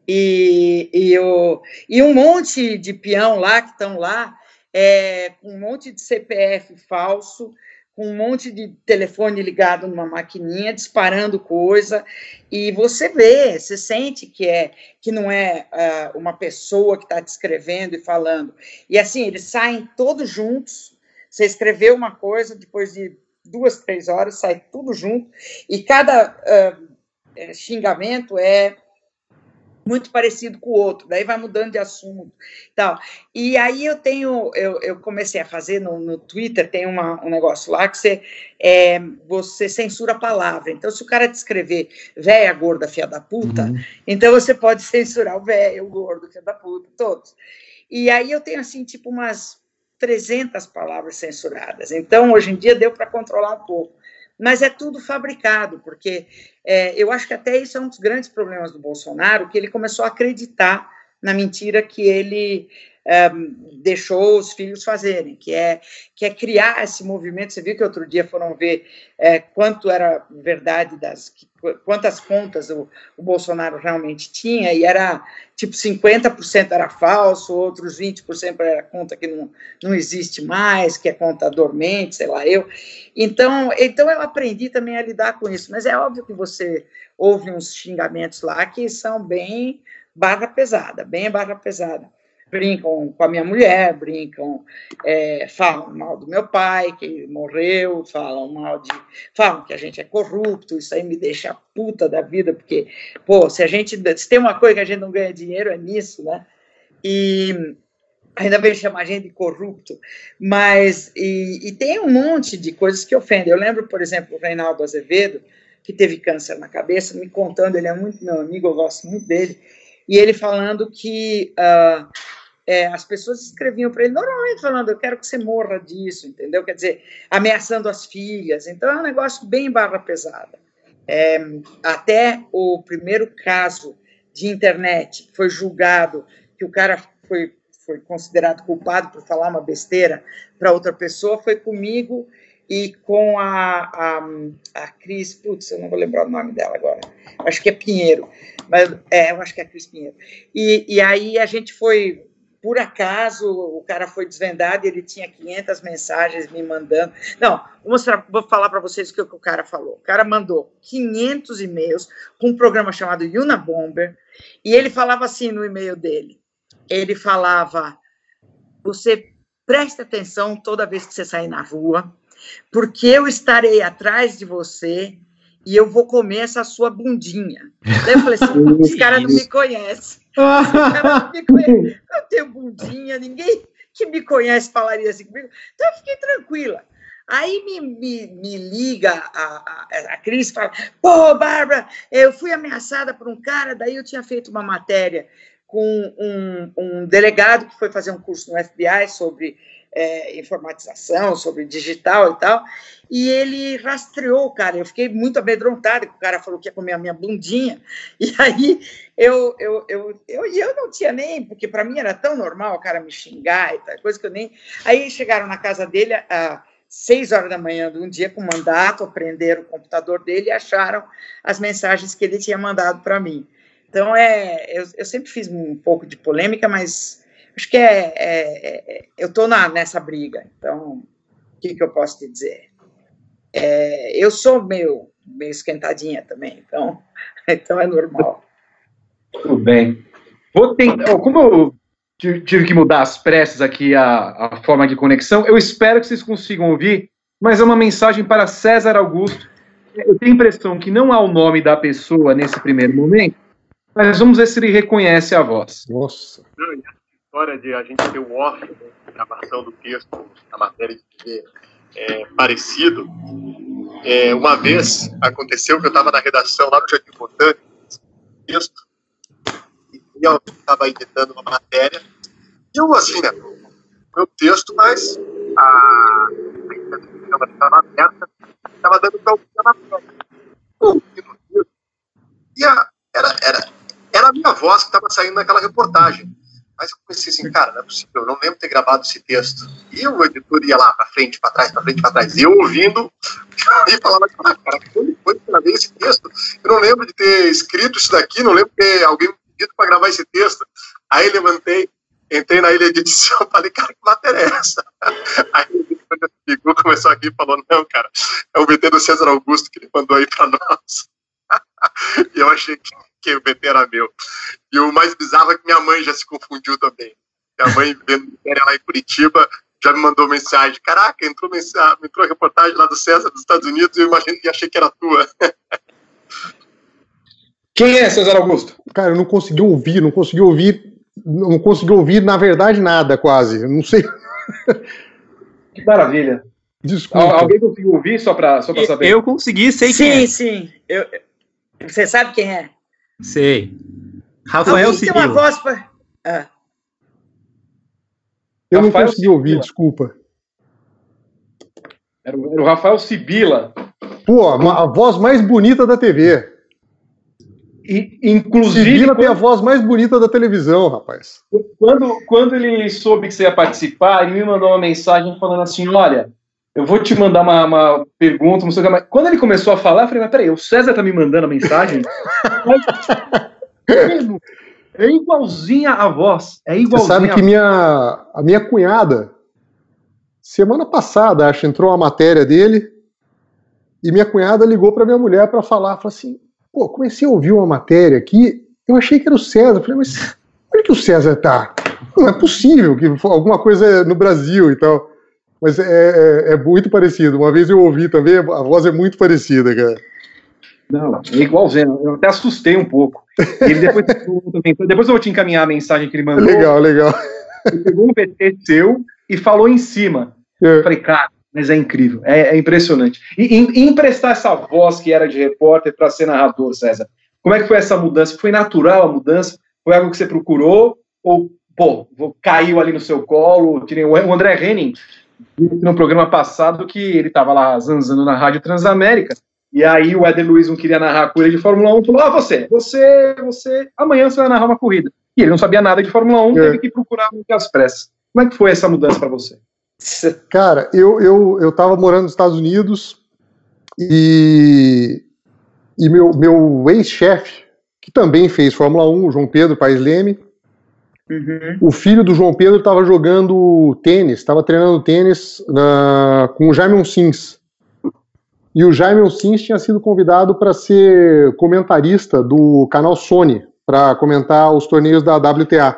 e, e, o, e um monte de peão lá que estão lá é, com um monte de CPF falso, com um monte de telefone ligado numa maquininha, disparando coisa, e você vê, você sente que é que não é uh, uma pessoa que está descrevendo e falando. E assim, eles saem todos juntos. Você escreveu uma coisa, depois de duas, três horas, sai tudo junto, e cada uh, xingamento é muito parecido com o outro, daí vai mudando de assunto tal. E aí eu tenho, eu, eu comecei a fazer no, no Twitter, tem uma, um negócio lá que você, é, você censura a palavra. Então, se o cara descrever véia, gorda, filha da puta, uhum. então você pode censurar o velho, o gordo, filha da puta, todos. E aí eu tenho, assim, tipo umas 300 palavras censuradas. Então, hoje em dia deu para controlar um pouco mas é tudo fabricado, porque é, eu acho que até isso é um dos grandes problemas do Bolsonaro, que ele começou a acreditar na mentira que ele deixou os filhos fazerem, que é, que é criar esse movimento. Você viu que outro dia foram ver é, quanto era verdade das quantas contas o, o, Bolsonaro realmente tinha, e era tipo 50% era falso, outros 20% era conta que não, não existe mais, que é conta dormente, sei lá eu. Então, então eu aprendi também a lidar com isso, mas é óbvio que você ouve uns xingamentos lá que são bem barra pesada, bem barra pesada brincam com a minha mulher, brincam, é, falam mal do meu pai, que morreu, falam mal de. falam que a gente é corrupto, isso aí me deixa puta da vida, porque, pô, se a gente. Se tem uma coisa que a gente não ganha dinheiro, é nisso, né? E ainda bem chamar a gente de corrupto, mas. E, e tem um monte de coisas que ofendem. Eu lembro, por exemplo, o Reinaldo Azevedo, que teve câncer na cabeça, me contando, ele é muito meu amigo, eu gosto muito dele, e ele falando que uh, é, as pessoas escreviam para ele normalmente falando, eu quero que você morra disso, entendeu? Quer dizer, ameaçando as filhas. Então é um negócio bem barra pesada. É, até o primeiro caso de internet foi julgado que o cara foi, foi considerado culpado por falar uma besteira para outra pessoa, foi comigo e com a, a, a Cris, putz, eu não vou lembrar o nome dela agora, acho que é Pinheiro, mas é, eu acho que é Cris Pinheiro. E, e aí a gente foi por acaso o cara foi desvendado e ele tinha 500 mensagens me mandando. Não, vou, mostrar, vou falar para vocês o que o cara falou. O cara mandou 500 e-mails com um programa chamado Yuna Bomber e ele falava assim no e-mail dele. Ele falava: você preste atenção toda vez que você sair na rua, porque eu estarei atrás de você e eu vou comer essa sua bundinha. Eu falei assim, (laughs) esse cara não me conhece. Não me conhece. Eu tenho bundinha, ninguém que me conhece falaria assim comigo. Então eu fiquei tranquila. Aí me, me, me liga a, a, a Cris e fala: Pô, Bárbara, eu fui ameaçada por um cara, daí eu tinha feito uma matéria com um, um delegado que foi fazer um curso no FBI sobre é, informatização, sobre digital e tal, e ele rastreou o cara. Eu fiquei muito amedrontada, que o cara falou que ia comer a minha bundinha, (laughs) e aí eu, eu, eu, eu, eu não tinha nem, porque para mim era tão normal o cara me xingar e tal, coisa que eu nem. Aí chegaram na casa dele às seis horas da manhã de um dia com mandato, prenderam o computador dele e acharam as mensagens que ele tinha mandado para mim. Então, é, eu, eu sempre fiz um pouco de polêmica, mas acho que é, é, é eu estou nessa briga, então o que, que eu posso te dizer? É, eu sou meio, meio esquentadinha também, então, (laughs) então é normal. Tudo bem. Vou tentar, como eu tive que mudar as pressas aqui a, a forma de conexão, eu espero que vocês consigam ouvir, mas é uma mensagem para César Augusto. Eu tenho a impressão que não há o nome da pessoa nesse primeiro momento, mas vamos ver se ele reconhece a voz. Nossa história de a gente ter o off, né, gravação do texto, a matéria de TV é, parecido. É, uma vez aconteceu que eu estava na redação lá no Jardim Botânico, texto, e eu estava editando uma matéria, e eu, assim, né, meu texto, mas a, a estava aberta, estava dando para ouvir a matéria. E a, era, era, era a minha voz que estava saindo naquela reportagem. Mas eu pensei assim, cara, não é possível, eu não lembro ter gravado esse texto. E o editor ia lá para frente, para trás, para frente, para trás. E eu ouvindo, (laughs) e falava, ah, cara, quando foi que eu gravei esse texto? Eu não lembro de ter escrito isso daqui, não lembro de ter alguém me pedido para gravar esse texto. Aí levantei, Entrei na ilha de edição, (laughs) falei, cara, que matéria é essa? (laughs) Aí o Bigu começou aqui e falou, não, cara, é o VT do César Augusto que ele mandou aí pra nós. e eu achei que, que o VT era meu. E o mais bizarro é que minha mãe já se confundiu também. Minha mãe, vendo matéria lá em Curitiba, já me mandou mensagem. Caraca, entrou, mensagem, entrou reportagem lá do César dos Estados Unidos e eu imaginei e achei que era tua. (laughs) Quem é César Augusto? Cara, eu não consegui ouvir, não consegui ouvir, não consegui ouvir, na verdade, nada, quase. Não sei. (laughs) Que maravilha. Desculpa. Al- Alguém conseguiu ouvir só pra, só pra saber? Eu consegui, sei sim, quem é. sim. Eu, você sabe quem é? Sei. Rafael Alguém tem uma voz pra... Ah, Eu não Rafael consegui ouvir, desculpa. Era o, era o Rafael Sibila. Pô, a voz mais bonita da TV. E, inclusive, Sibila tem a quando, voz mais bonita da televisão, rapaz. quando, quando ele soube que você ia participar, ele me mandou uma mensagem falando assim: Olha, eu vou te mandar uma, uma pergunta, não sei o que mais. Quando ele começou a falar, eu falei: Mas peraí, o César tá me mandando a mensagem? Mesmo. (laughs) é igualzinha a voz. É Você igualzinha sabe que a minha, a minha cunhada, semana passada, acho, entrou uma matéria dele, e minha cunhada ligou para minha mulher para falar, falou assim, pô, comecei a ouvir uma matéria aqui, eu achei que era o César, eu falei, mas onde que o César tá? Não é possível que alguma coisa no Brasil e tal. Mas é, é- é muito parecido. Uma vez eu ouvi também, a voz é muito parecida, cara. Não, é igualzinho. Eu até assustei um pouco. Ele depois, também, depois eu vou te encaminhar a mensagem que ele mandou. Legal, legal. Ele pegou um VT seu e falou em cima. É. Eu falei, cara, mas é incrível, é, é impressionante. E, e- e emprestar essa voz que era de repórter para ser narrador, César, como é que foi essa mudança? Foi natural a mudança? Foi algo que você procurou? Ou, pô, caiu ali no seu colo? O André Henning, disse no programa passado que ele estava lá zanzando na Rádio Transamérica, e aí o Éder Luiz não queria narrar a corrida de Fórmula 1, falou, ah, você, você, você, amanhã você vai narrar uma corrida. E ele não sabia nada de Fórmula 1, É. teve que procurar às pressas. Como é que foi essa mudança para você? (laughs) Cara, eu, eu, eu tava morando nos Estados Unidos e, e meu, meu ex-chefe, que também fez Fórmula 1, o João Pedro Paes Leme, uhum. o filho do João Pedro estava jogando tênis, estava treinando tênis na- com o Jaime Sims. E o Jaime Sims tinha sido convidado para ser comentarista do canal Sony, para comentar os torneios da WTA.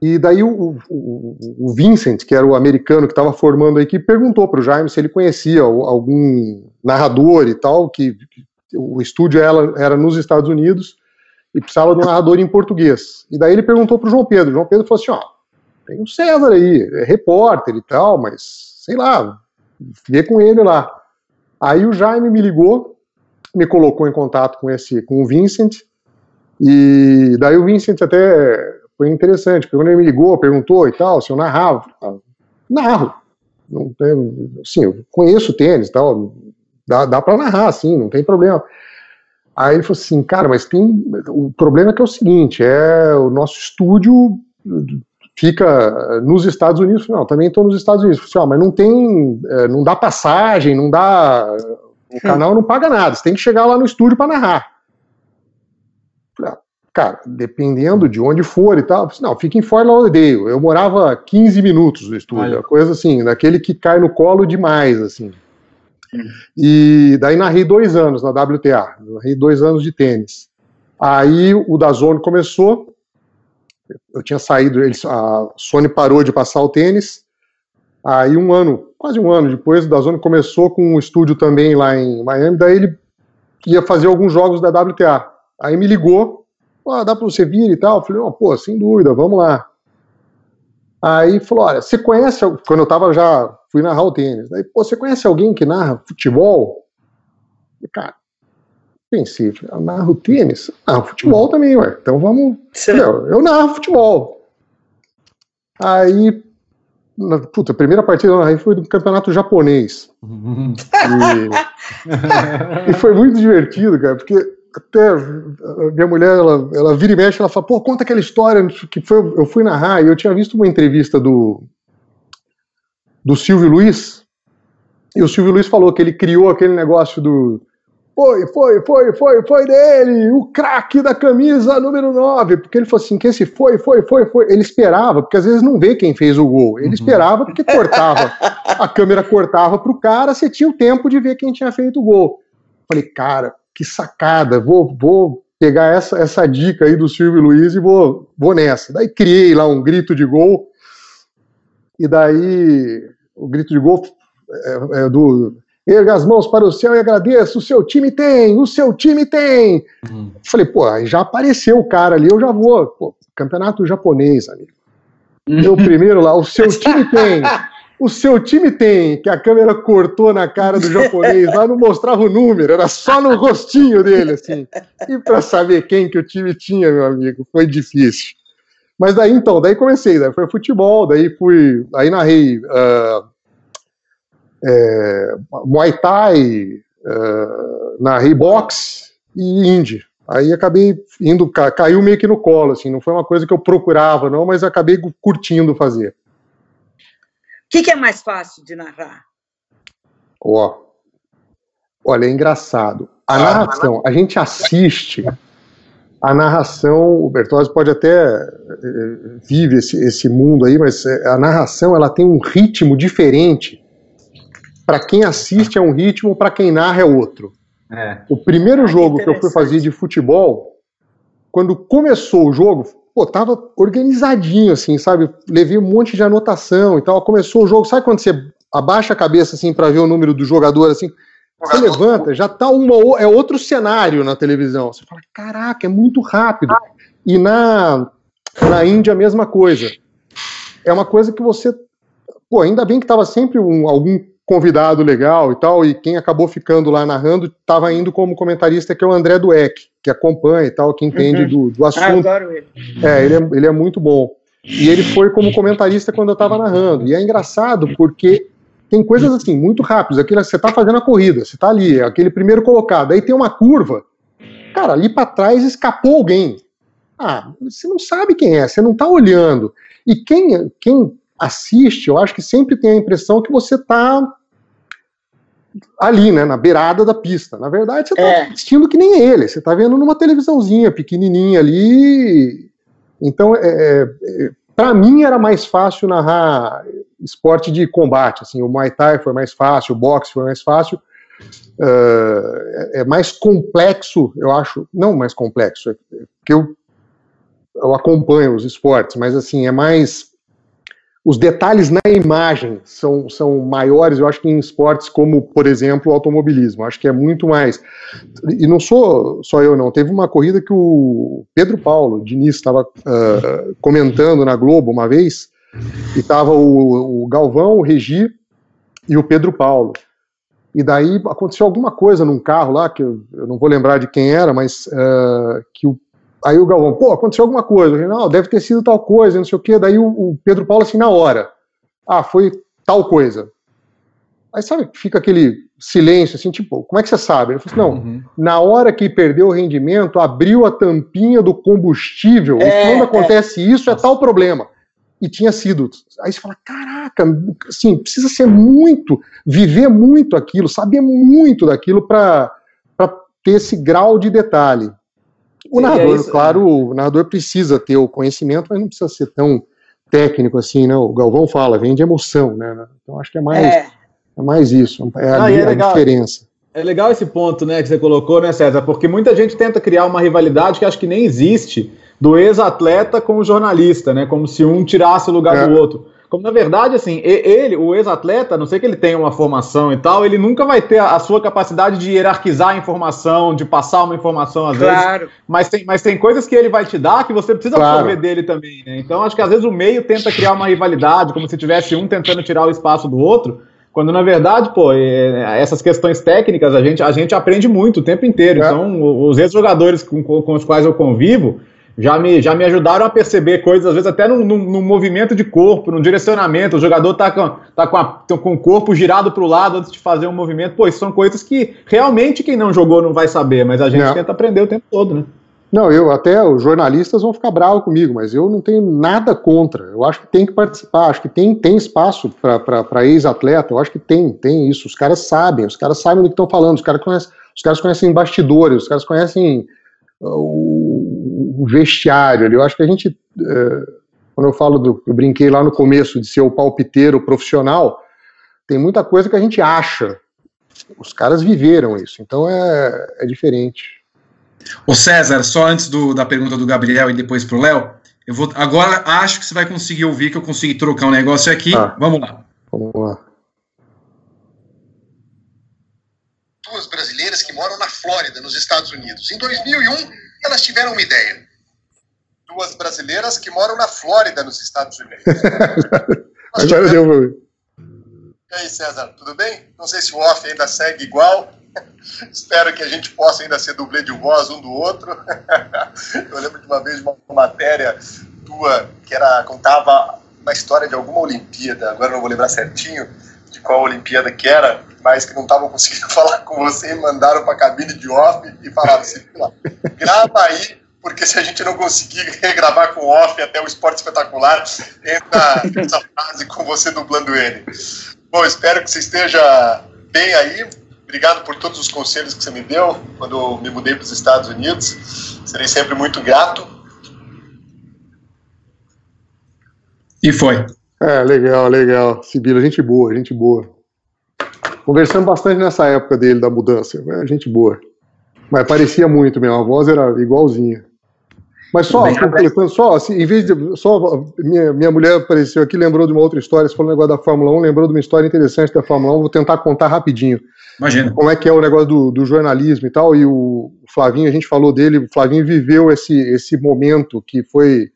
E daí o, o- o Vincent, que era o americano que estava formando a equipe, perguntou para o Jaime se ele conhecia al- algum narrador e tal, que o estúdio era, era nos Estados Unidos e precisava de um narrador em português. E daí ele perguntou para o João Pedro. O João Pedro falou assim: ó, tem o César aí, é repórter e tal, mas sei lá, vê com ele lá. Aí o Jaime me ligou, me colocou em contato com esse, com o Vincent, e daí o Vincent até foi interessante, porque quando ele me ligou, perguntou e tal, se eu narrava, narro. Não tem, assim, eu conheço tênis e tal, dá, dá para narrar, assim, não tem problema. Aí ele falou assim, cara, mas tem. O problema é que é o seguinte: é o nosso estúdio fica nos Estados Unidos. Não, também estou nos Estados Unidos. Falei assim, ó, mas não tem. é, não dá passagem, não dá. O canal não paga nada, você tem que chegar lá no estúdio para narrar. Falei, ah, cara, dependendo de onde for e tal, falei, não, fica em Fort Lauderdale. Eu morava 15 minutos no estúdio, Olha. coisa assim, daquele que cai no colo demais, assim. E daí narrei dois anos na WTA, narrei dois anos de tênis. Aí o da Zone começou, eu tinha saído, eles, a Sony parou de passar o tênis. Aí um ano, quase um ano depois, o da Zone começou com um estúdio também lá em Miami. Daí ele ia fazer alguns jogos da WTA. Aí me ligou, ah, dá para você vir e tal. Eu falei, oh, pô, sem dúvida, vamos lá. Aí falou, olha, você conhece, quando eu tava já, fui narrar o tênis, aí, pô, você conhece alguém que narra futebol? E, cara, pensei, eu narro tênis? Ah, futebol também, ué, então vamos, eu, eu narro futebol. Aí, na, puta, a primeira partida que eu narrei foi do campeonato japonês. E, (laughs) e foi muito divertido, cara, porque até a minha mulher, ela, ela vira e mexe, ela fala, pô, conta aquela história que foi, eu fui narrar, e eu tinha visto uma entrevista do, do Silvio Luiz, e o Silvio Luiz falou que ele criou aquele negócio do Foi, foi, foi, foi, foi dele, o craque da camisa número 9. Porque ele falou assim: que esse foi, foi, foi, foi. Ele esperava, porque às vezes não vê quem fez o gol. Ele uhum. esperava porque cortava. a câmera cortava pro cara, você tinha o tempo de ver quem tinha feito o gol. Falei, cara, que sacada, vou, vou pegar essa, essa dica aí do Silvio Luiz e vou, vou nessa. Daí criei lá um grito de gol, e daí o grito de gol é, é do erga as mãos para o céu e agradeça, o seu time tem, o seu time tem. Uhum. Falei, pô, já apareceu o cara ali, eu já vou. Pô, campeonato japonês, amigo. Eu primeiro lá, o seu time tem. O seu time tem, que a câmera cortou na cara do japonês, lá não mostrava o número, era só no rostinho dele, assim. E para saber quem que o time tinha, meu amigo, foi difícil. Mas daí então, daí comecei, daí foi futebol, daí fui, aí narrei uh, é, Muay Thai, uh, narrei boxe e Indy. Aí acabei indo, caiu meio que no colo, assim, não foi uma coisa que eu procurava, não, mas acabei curtindo fazer. O que, que é mais fácil de narrar? Ó, olha, é engraçado. A narração, a gente assiste a narração, o Bertozzi pode até eh, vive esse, esse mundo aí, mas eh, a narração ela tem um ritmo diferente. Para quem assiste é um ritmo, para quem narra é outro. É. O primeiro ah, jogo que eu fui fazer de futebol, quando começou o jogo, pô, tava organizadinho, assim, sabe? Levei um monte de anotação e tal. Começou o jogo, sabe quando você abaixa a cabeça, assim, para ver o número do jogador, assim? Você levanta, já tá uma, é outro cenário na televisão. Você fala, caraca, é muito rápido. E na, na Índia a mesma coisa. É uma coisa que você. Pô, ainda bem que tava sempre um, algum convidado legal e tal, e quem acabou ficando lá narrando estava indo como comentarista, que é o André Dueck, que acompanha e tal, que entende uhum. do, do assunto. Ah, adoro ele. É, ele é, ele é muito bom. E ele foi como comentarista quando eu estava narrando. E é engraçado porque tem coisas assim, muito rápidas. Aquilo, você está fazendo a corrida, você está ali, é aquele primeiro colocado, aí tem uma curva. Cara, ali para trás escapou alguém. Ah, você não sabe quem é, você não está olhando. E quem, quem assiste, eu acho que sempre tem a impressão que você está ali, né, na beirada da pista. Na verdade, você está é. assistindo que nem ele, você está vendo numa televisãozinha pequenininha ali. Então, é, é, é para mim era mais fácil narrar esporte de combate, assim, o Muay Thai foi mais fácil, o boxe foi mais fácil, uh, é, mais complexo, eu acho, não mais complexo, é que eu, eu acompanho os esportes, mas assim, é mais os detalhes na imagem são, são maiores, eu acho que em esportes como, por exemplo, o automobilismo. Acho que é muito mais. E não sou só eu, não. Teve uma corrida que o Pedro Paulo, Diniz, estava uh, comentando na Globo uma vez, e estava o, o Galvão, o Regi e o Pedro Paulo. E daí aconteceu alguma coisa num carro lá, que eu, eu não vou lembrar de quem era, mas uh, que o Aí o Galvão, pô, aconteceu alguma coisa. Não, deve ter sido tal coisa, não sei o quê. Daí o, o Pedro Paulo, assim, na hora. Ah, foi tal coisa. Aí sabe, fica aquele silêncio, assim, tipo, como é que você sabe? Ele falou assim, não, uhum. na hora que perdeu o rendimento, abriu a tampinha do combustível, é, e quando acontece é. isso, é tal problema. E tinha sido. Aí você fala, caraca, assim, precisa ser muito, viver muito aquilo, saber muito daquilo para ter esse grau de detalhe. O é narrador, é isso, claro, o narrador precisa ter o conhecimento, mas não precisa ser tão técnico assim, né? O Galvão fala, vem de emoção, né? Então acho que é mais, é. é mais isso, é, ah, é a diferença. É legal esse ponto, né, que você colocou, né, César? Porque muita gente tenta criar uma rivalidade que acho que nem existe do ex-atleta com o jornalista, né? Como se um tirasse o lugar é. do outro. Como na verdade, assim, ele, o ex-atleta, a não sei que ele tenha uma formação e tal, ele nunca vai ter a, sua capacidade de hierarquizar a informação, de passar uma informação às claro. vezes. Mas tem, mas tem coisas que ele vai te dar que você precisa claro. absorver dele também, né? Então acho que às vezes o meio tenta criar uma rivalidade, como se tivesse um tentando tirar o espaço do outro. Quando na verdade, pô, é, essas questões técnicas a gente, a gente aprende muito o tempo inteiro. É. Então, os ex-jogadores com, com os quais eu convivo, já me, já me ajudaram a perceber coisas, às vezes até no, no, no movimento de corpo, no direcionamento. O jogador tá com, tá com, a, tá com o corpo girado para o lado antes de fazer um movimento. Pô, isso são coisas que realmente quem não jogou não vai saber, mas a gente não. tenta aprender o tempo todo, né? Não, eu até os jornalistas vão ficar bravos comigo, mas eu não tenho nada contra. Eu acho que tem que participar, acho que tem, tem espaço para ex-atleta, eu acho que tem, tem isso. Os caras sabem, os caras sabem do que estão falando, os caras conhecem Os caras conhecem bastidores, os caras conhecem uh, o, o vestiário ali. Eu acho que a gente, uh, quando eu falo do, eu brinquei lá no começo de ser o palpiteiro profissional, tem muita coisa que a gente acha. Os caras viveram isso, então é, é diferente. O César, só antes do, da pergunta do Gabriel e depois para o Léo, eu vou agora acho que você vai conseguir ouvir que eu consegui trocar um negócio aqui. Ah, vamos lá. Vamos lá. Duas brasileiras que moram na Flórida, nos Estados Unidos. Em 2001, elas tiveram uma ideia. Duas brasileiras que moram na Flórida, nos Estados Unidos. (laughs) agora deu E aí, César, tudo bem? Não sei se o off ainda segue igual. (laughs) Espero que a gente possa ainda ser dublê de voz um do outro. (laughs) Eu lembro de uma vez uma matéria tua que era contava uma história de alguma Olimpíada, agora não vou lembrar certinho de qual Olimpíada que era, mas que não estavam conseguindo falar com você e mandaram para a cabine de off e falaram assim: grava aí, porque se a gente não conseguir (laughs) regravar com off até o esporte espetacular, entra essa frase com você dublando ele. Bom, espero que você esteja bem aí. Obrigado por todos os conselhos que você me deu quando me mudei para os Estados Unidos. Serei sempre muito grato. E foi. É, legal, legal. Sibila, gente boa, gente boa. Conversamos bastante nessa época dele, da mudança. É, gente boa. Mas parecia muito mesmo, a voz era igualzinha. Mas só, completando, só, assim, em vez de. Só, minha, minha mulher apareceu aqui, lembrou de uma outra história. Você falou um negócio da Fórmula 1, lembrou de uma história interessante da Fórmula 1. Vou tentar contar rapidinho. Imagina. Como é que é o negócio do, do, jornalismo e tal. E o Flavinho, a gente falou dele, o Flavinho viveu esse, esse momento que foi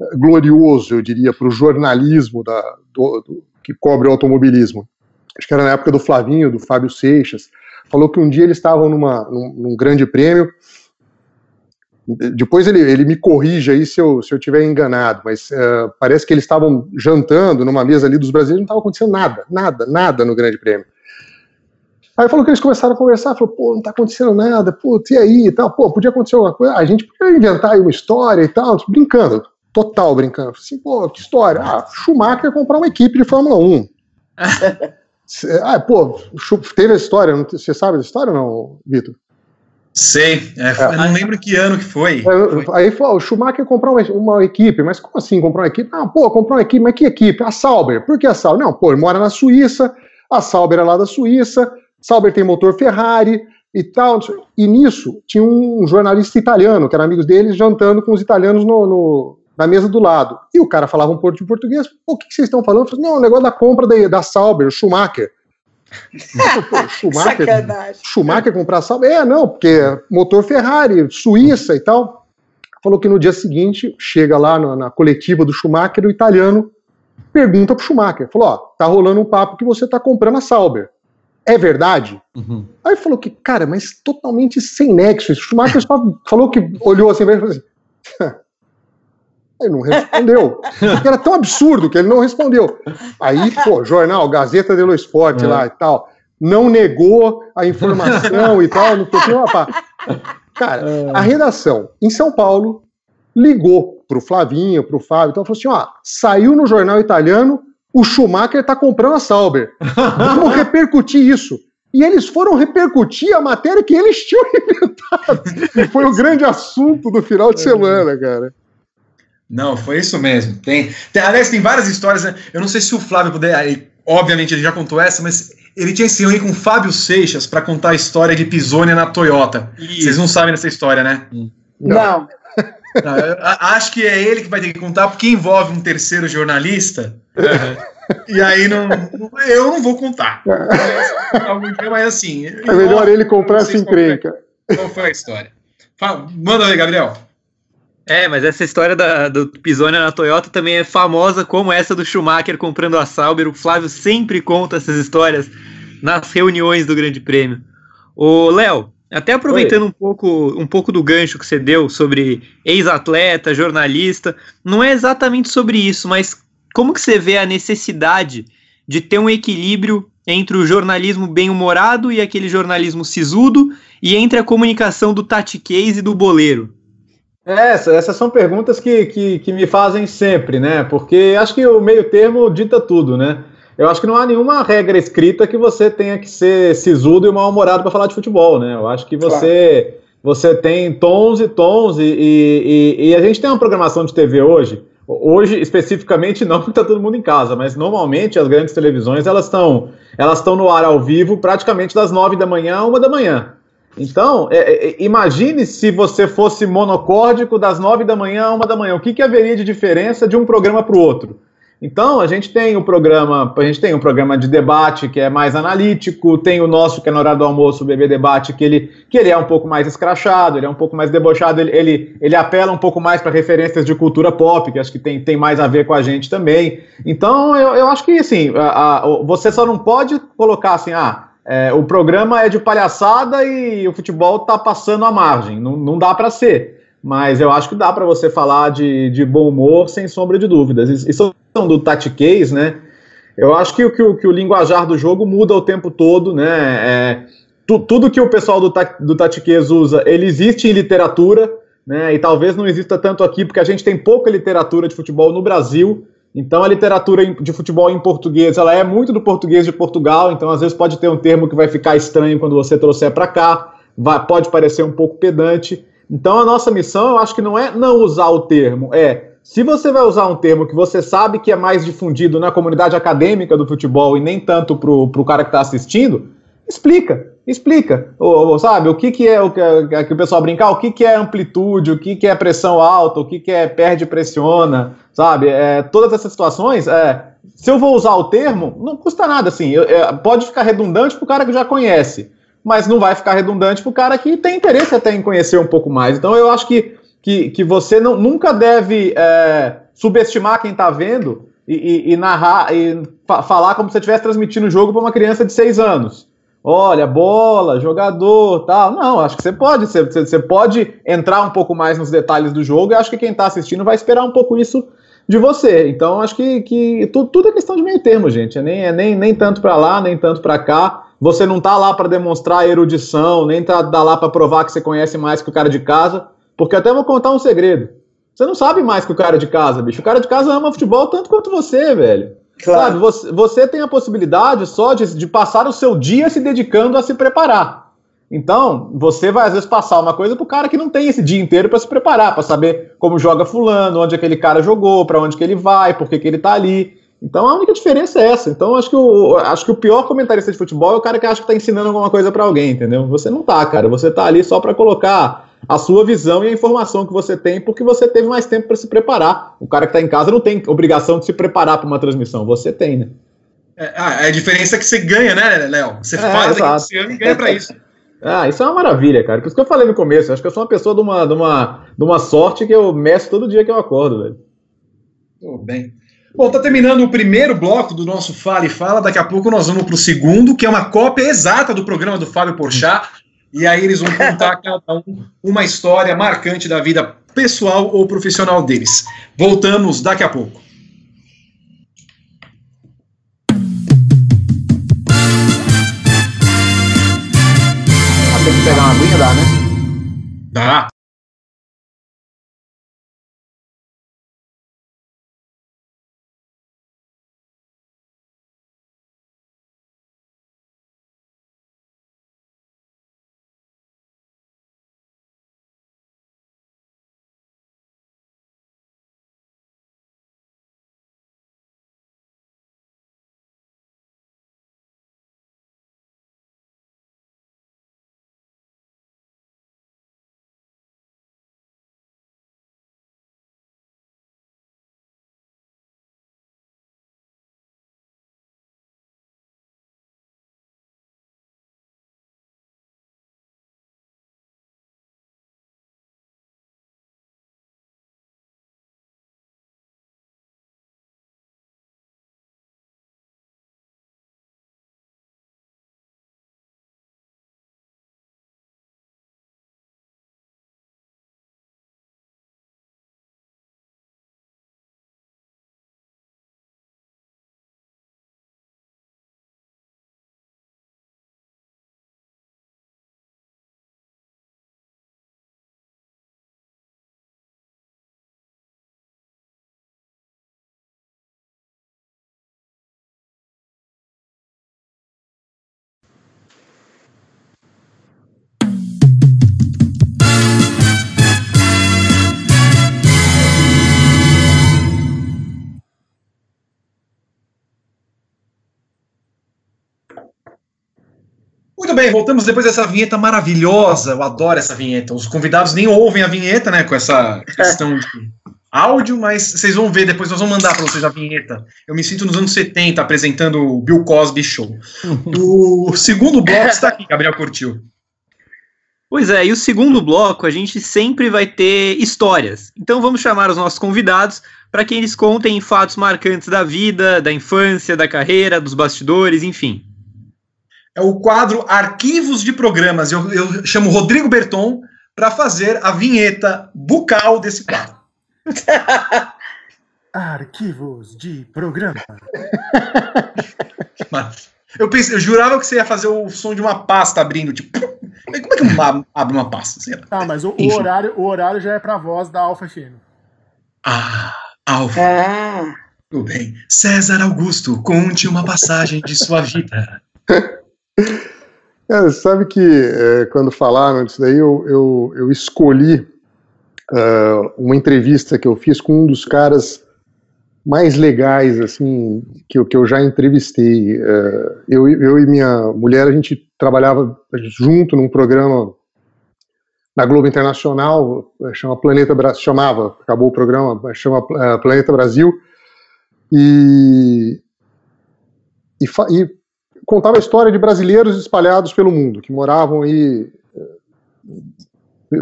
eh, glorioso, eu diria, para o jornalismo da, do, do, que cobre o automobilismo. Acho que era na época do Flavinho, do Fábio Seixas. Falou que um dia eles estavam numa, num, num grande prêmio. Depois ele, ele me corrige aí se eu, se eu tiver enganado, mas uh, parece que eles estavam jantando numa mesa ali dos brasileiros, não estava acontecendo nada, nada, nada no Grande Prêmio. Aí falou que eles começaram a conversar, falou, pô, não tá acontecendo nada, pô, e aí e tal, pô, podia acontecer alguma coisa, a gente podia inventar aí uma história e tal, brincando, total brincando. Assim, pô, que história? Ah, Schumacher comprar uma equipe de Fórmula 1. (laughs) ah, pô, teve a história, você sabe a história ou não, Vitor? Sei, é, é. não lembro que ano que foi. É, aí falou, o Schumacher comprou uma, uma, equipe, mas como assim comprar uma equipe? Ah, pô, comprou uma equipe, mas que equipe? A Sauber. Por que a Sauber? Não, pô, ele mora na Suíça, a Sauber é lá da Suíça, Sauber tem motor Ferrari e tal. E nisso tinha um jornalista italiano, que era amigo deles, jantando com os italianos no, no, na mesa do lado. E o cara falava um pouco de português. o que, que vocês estão falando? Eu falei, não, o negócio da compra da, da Sauber, Schumacher. Pô, Schumacher, (laughs) Schumacher comprar Sauber? É, não, porque motor Ferrari, Suíça e tal. Falou que no dia seguinte, chega lá na, na coletiva do Schumacher, o italiano pergunta pro Schumacher. Falou, ó, tá rolando um papo que você tá comprando a Sauber é verdade? Uhum. Aí falou que, cara, mas totalmente sem nexo. O Schumacher só falou que olhou assim e falou assim. Ele não respondeu. era tão absurdo que ele não respondeu. Aí, (laughs) pô, jornal, Gazeta dello Sport é. lá e tal, não negou a informação e tal, não sei o Cara, é. a redação em São Paulo ligou pro Flavinho, pro Fábio, então falou assim: ó, saiu no jornal italiano o Schumacher está comprando a Sauber. Vamos repercutir isso. E eles foram repercutir a matéria que eles tinham (laughs) inventado. E foi o grande assunto do final de é. semana, cara. Não, foi isso mesmo. Tem, tem, aliás, tem várias histórias. Né? Eu não sei se o Flávio puder. Aí, obviamente, ele já contou essa, mas ele tinha se reunir com o Fábio Seixas para contar a história de Pisônia na Toyota. Isso. Vocês não sabem dessa história, né? Não. não. (laughs) não acho que é ele que vai ter que contar, porque envolve um terceiro jornalista. (laughs) E aí não, eu não vou contar. Mas assim. É melhor ele comprar essa encrenca. Qual foi a história? Fala, manda aí, Gabriel. É, mas essa história da, do Pisoni na Toyota também é famosa como essa do Schumacher comprando a Sauber. O Flávio sempre conta essas histórias nas reuniões do Grande Prêmio. Ô, Léo, até aproveitando um pouco, um pouco do gancho que você deu sobre ex-atleta, jornalista, não é exatamente sobre isso, mas como que você vê a necessidade de ter um equilíbrio entre o jornalismo bem-humorado e aquele jornalismo sisudo e entre a comunicação do Tati Case e do boleiro? Essa, essas são perguntas que, que, que, me fazem sempre, né? Porque acho que o meio termo dita tudo, né? eu acho que não há nenhuma regra escrita que você tenha que ser sisudo e mal-humorado para falar de futebol, né? Eu acho que você, claro. você tem tons e tons, e, e, e, e, a gente tem uma programação de TV hoje. Hoje, especificamente, (laughs) não está todo mundo em casa, mas normalmente as grandes televisões elas estão elas estão no ar ao vivo praticamente das nove da manhã a uma da manhã. Então, é, é, imagine se você fosse monocórdico das nove da manhã a uma da manhã. O que, que haveria de diferença de um programa para o outro? Então, a gente tem o programa, a gente tem um programa de debate que é mais analítico, tem o nosso que é no horário do almoço, o Bebê Debate, que ele, que ele é um pouco mais escrachado, ele é um pouco mais debochado, ele, ele, ele apela um pouco mais para referências de cultura pop, que acho que tem, tem mais a ver com a gente também. Então, eu, eu acho que, assim, a, a, você só não pode colocar assim, ah, é, o programa é de palhaçada e o futebol está passando a margem. Não, não dá para ser. Mas eu acho que dá para você falar de, de bom humor sem sombra de dúvidas. Isso do Tati né? Eu acho que, que, que o linguajar do jogo muda o tempo todo, né? É, tu, tudo que o pessoal do, do Tatiquês usa, ele existe em literatura, né? E talvez não exista tanto aqui, porque a gente tem pouca literatura de futebol no Brasil. Então a literatura de futebol em português, ela é muito do português de Portugal, então às vezes pode ter um termo que vai ficar estranho quando você trouxer para cá, vai, pode parecer um pouco pedante. Então a nossa missão, eu acho que não é não usar o termo, é se você vai usar um termo que você sabe que é mais difundido na comunidade acadêmica do futebol e nem tanto para o cara que está assistindo, explica, explica, ou, ou, sabe, o que, que é o que, é, que o pessoal brincar, o que, que é amplitude, o que, que é pressão alta, o que, que é perde pressiona, sabe, é, todas essas situações, é, se eu vou usar o termo, não custa nada, assim, eu, é, pode ficar redundante para o cara que já conhece, mas não vai ficar redundante para o cara que tem interesse até em conhecer um pouco mais, então eu acho que que, que você não, nunca deve é, subestimar quem está vendo e, e, e, narrar e fa falar como se você estivesse transmitindo o jogo para uma criança de seis anos. Olha, bola, jogador, tal. Não, acho que você pode, você, você pode entrar um pouco mais nos detalhes do jogo e acho que quem está assistindo vai esperar um pouco isso de você. Então, acho que, que tudo, tudo é questão de meio termo, gente. É nem, é nem, nem tanto para lá, nem tanto para cá. Você não tá lá para demonstrar erudição, nem tá lá para provar que você conhece mais que o cara de casa. Porque até vou contar um segredo. Você não sabe mais que o cara de casa, bicho. O cara de casa ama futebol tanto quanto você, velho. Claro. Sabe, você, você tem a possibilidade só de, de passar o seu dia se dedicando a se preparar. Então, você vai às vezes passar uma coisa pro cara que não tem esse dia inteiro para se preparar, para saber como joga fulano, onde aquele cara jogou, para onde que ele vai, por que, que ele tá ali. Então a única diferença é essa. Então acho que, o, acho que o pior comentarista de futebol é o cara que acha que tá ensinando alguma coisa para alguém, entendeu? Você não tá, cara. Você tá ali só para colocar a sua visão e a informação que você tem, porque você teve mais tempo para se preparar. O cara que está em casa não tem obrigação de se preparar para uma transmissão, você tem, né? É, a diferença é que você ganha, né, Léo? Você é, faz aquilo você ama e ganha para isso. (laughs) Ah, isso é uma maravilha, cara. Por isso que eu falei no começo. Acho que eu sou uma pessoa de uma, de uma, de uma sorte que eu meço todo dia que eu acordo, velho. Tudo bem. Bom, tá terminando o primeiro bloco do nosso Fala e Fala. Daqui a pouco nós vamos para o segundo, que é uma cópia exata do programa do Fábio Porchat. E aí eles vão contar (laughs) cada um uma história marcante da vida pessoal ou profissional deles. Voltamos daqui a pouco. Ah, tem que pegar uma aguinha, dá, né? Dá. Muito bem, voltamos depois dessa vinheta maravilhosa. Eu adoro essa vinheta. Os convidados nem ouvem a vinheta, né? Com essa questão de áudio, mas vocês vão ver depois, nós vamos mandar para vocês a vinheta. Eu me sinto nos anos 70 apresentando o Bill Cosby Show. (laughs) o segundo bloco está aqui, Gabriel Curtiu. Pois é, e o segundo bloco a gente sempre vai ter histórias. Então vamos chamar os nossos convidados para que eles contem fatos marcantes da vida, da infância, da carreira, dos bastidores, enfim. É o quadro Arquivos de Programas. Eu, eu chamo Rodrigo Berton para fazer a vinheta bucal desse quadro. (laughs) Arquivos de programa. (laughs) eu, pensei, eu jurava que você ia fazer o som de uma pasta abrindo, tipo. (laughs) Como é que abre uma pasta? Sei lá. Tá, mas o, o, horário, o horário já é pra voz da Alfa FM. Ah, Alfa. É. Tudo bem. César Augusto, conte uma passagem de sua vida. É, sabe que é, quando falaram disso daí, eu, eu, eu escolhi uh, uma entrevista que eu fiz com um dos caras mais legais, assim, que eu, que eu já entrevistei. Uh, eu, eu e minha mulher, a gente trabalhava junto num programa na Globo Internacional, chama Planeta Brasil, chamava, acabou o programa, chama Planeta Brasil, e, e, e, contava a história de brasileiros espalhados pelo mundo, que moravam aí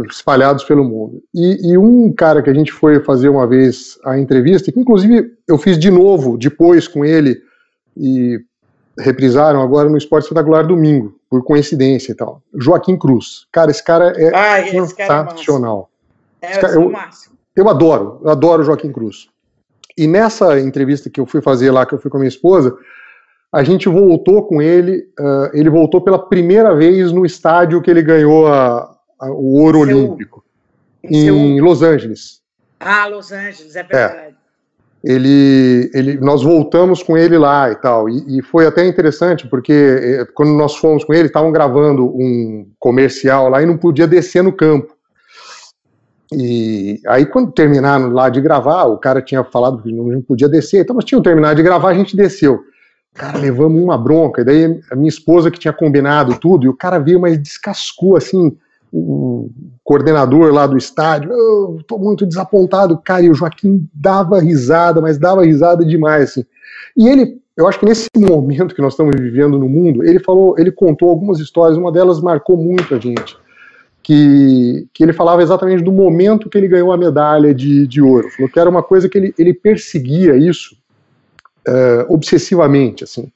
espalhados pelo mundo. E, e, um cara que a gente foi fazer uma vez a entrevista, que inclusive eu fiz de novo depois com ele, e reprisaram agora no Esporte Espetacular domingo, por coincidência e tal. Joaquim Cruz. Cara, esse cara é ah, sensacional. Cara é, cara, eu, eu adoro, eu adoro Joaquim Cruz. E nessa entrevista que eu fui fazer lá, que eu fui com a minha esposa, a gente voltou com ele, uh, ele voltou pela primeira vez no estádio que ele ganhou a, a, o ouro Seu, olímpico, em. Los Angeles. Ah, Los Angeles, é verdade. É ele, ele, nós voltamos com ele lá e tal, e, e, foi até interessante porque eh, quando nós fomos com ele, estavam gravando um comercial lá e não podia descer no campo. E aí quando terminaram lá de gravar, o cara tinha falado que não podia descer, então nós tínhamos terminado de gravar, a gente desceu. Cara, levamos uma bronca, e daí a minha esposa que tinha combinado tudo, e o cara veio, mas descascou assim, o coordenador lá do estádio, eu tô muito desapontado, cara, e o Joaquim dava risada, mas dava risada demais, assim. E ele, eu acho que nesse (laughs) momento que nós estamos vivendo no mundo, ele falou, ele contou algumas histórias, uma delas marcou muito a gente, que, que ele falava exatamente do momento que ele ganhou a medalha de, de ouro, falou que era uma coisa que ele, ele perseguia isso uh, obsessivamente, assim,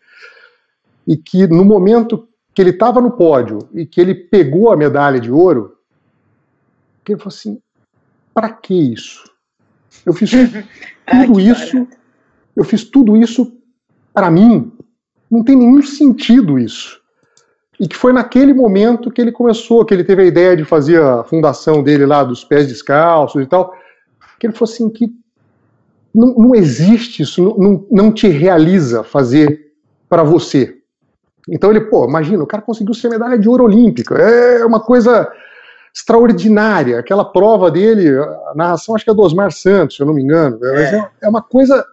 e que no momento que ele estava no pódio e que ele pegou a medalha de ouro, que ele falou assim: para que (laughs) isso? Eu fiz tudo isso, eu fiz tudo isso para mim. Não tem nenhum sentido isso. E que foi naquele momento que ele começou, que ele teve a ideia de fazer a fundação dele lá dos pés descalços e tal, que ele falou assim que não, não existe isso, não, não, te realiza fazer para você. Então ele, pô, imagina, o cara conseguiu ser medalha de ouro olímpica. É uma coisa extraordinária. Aquela prova dele, a narração acho que é do Osmar Santos, se eu não me engano. É, é, é uma coisa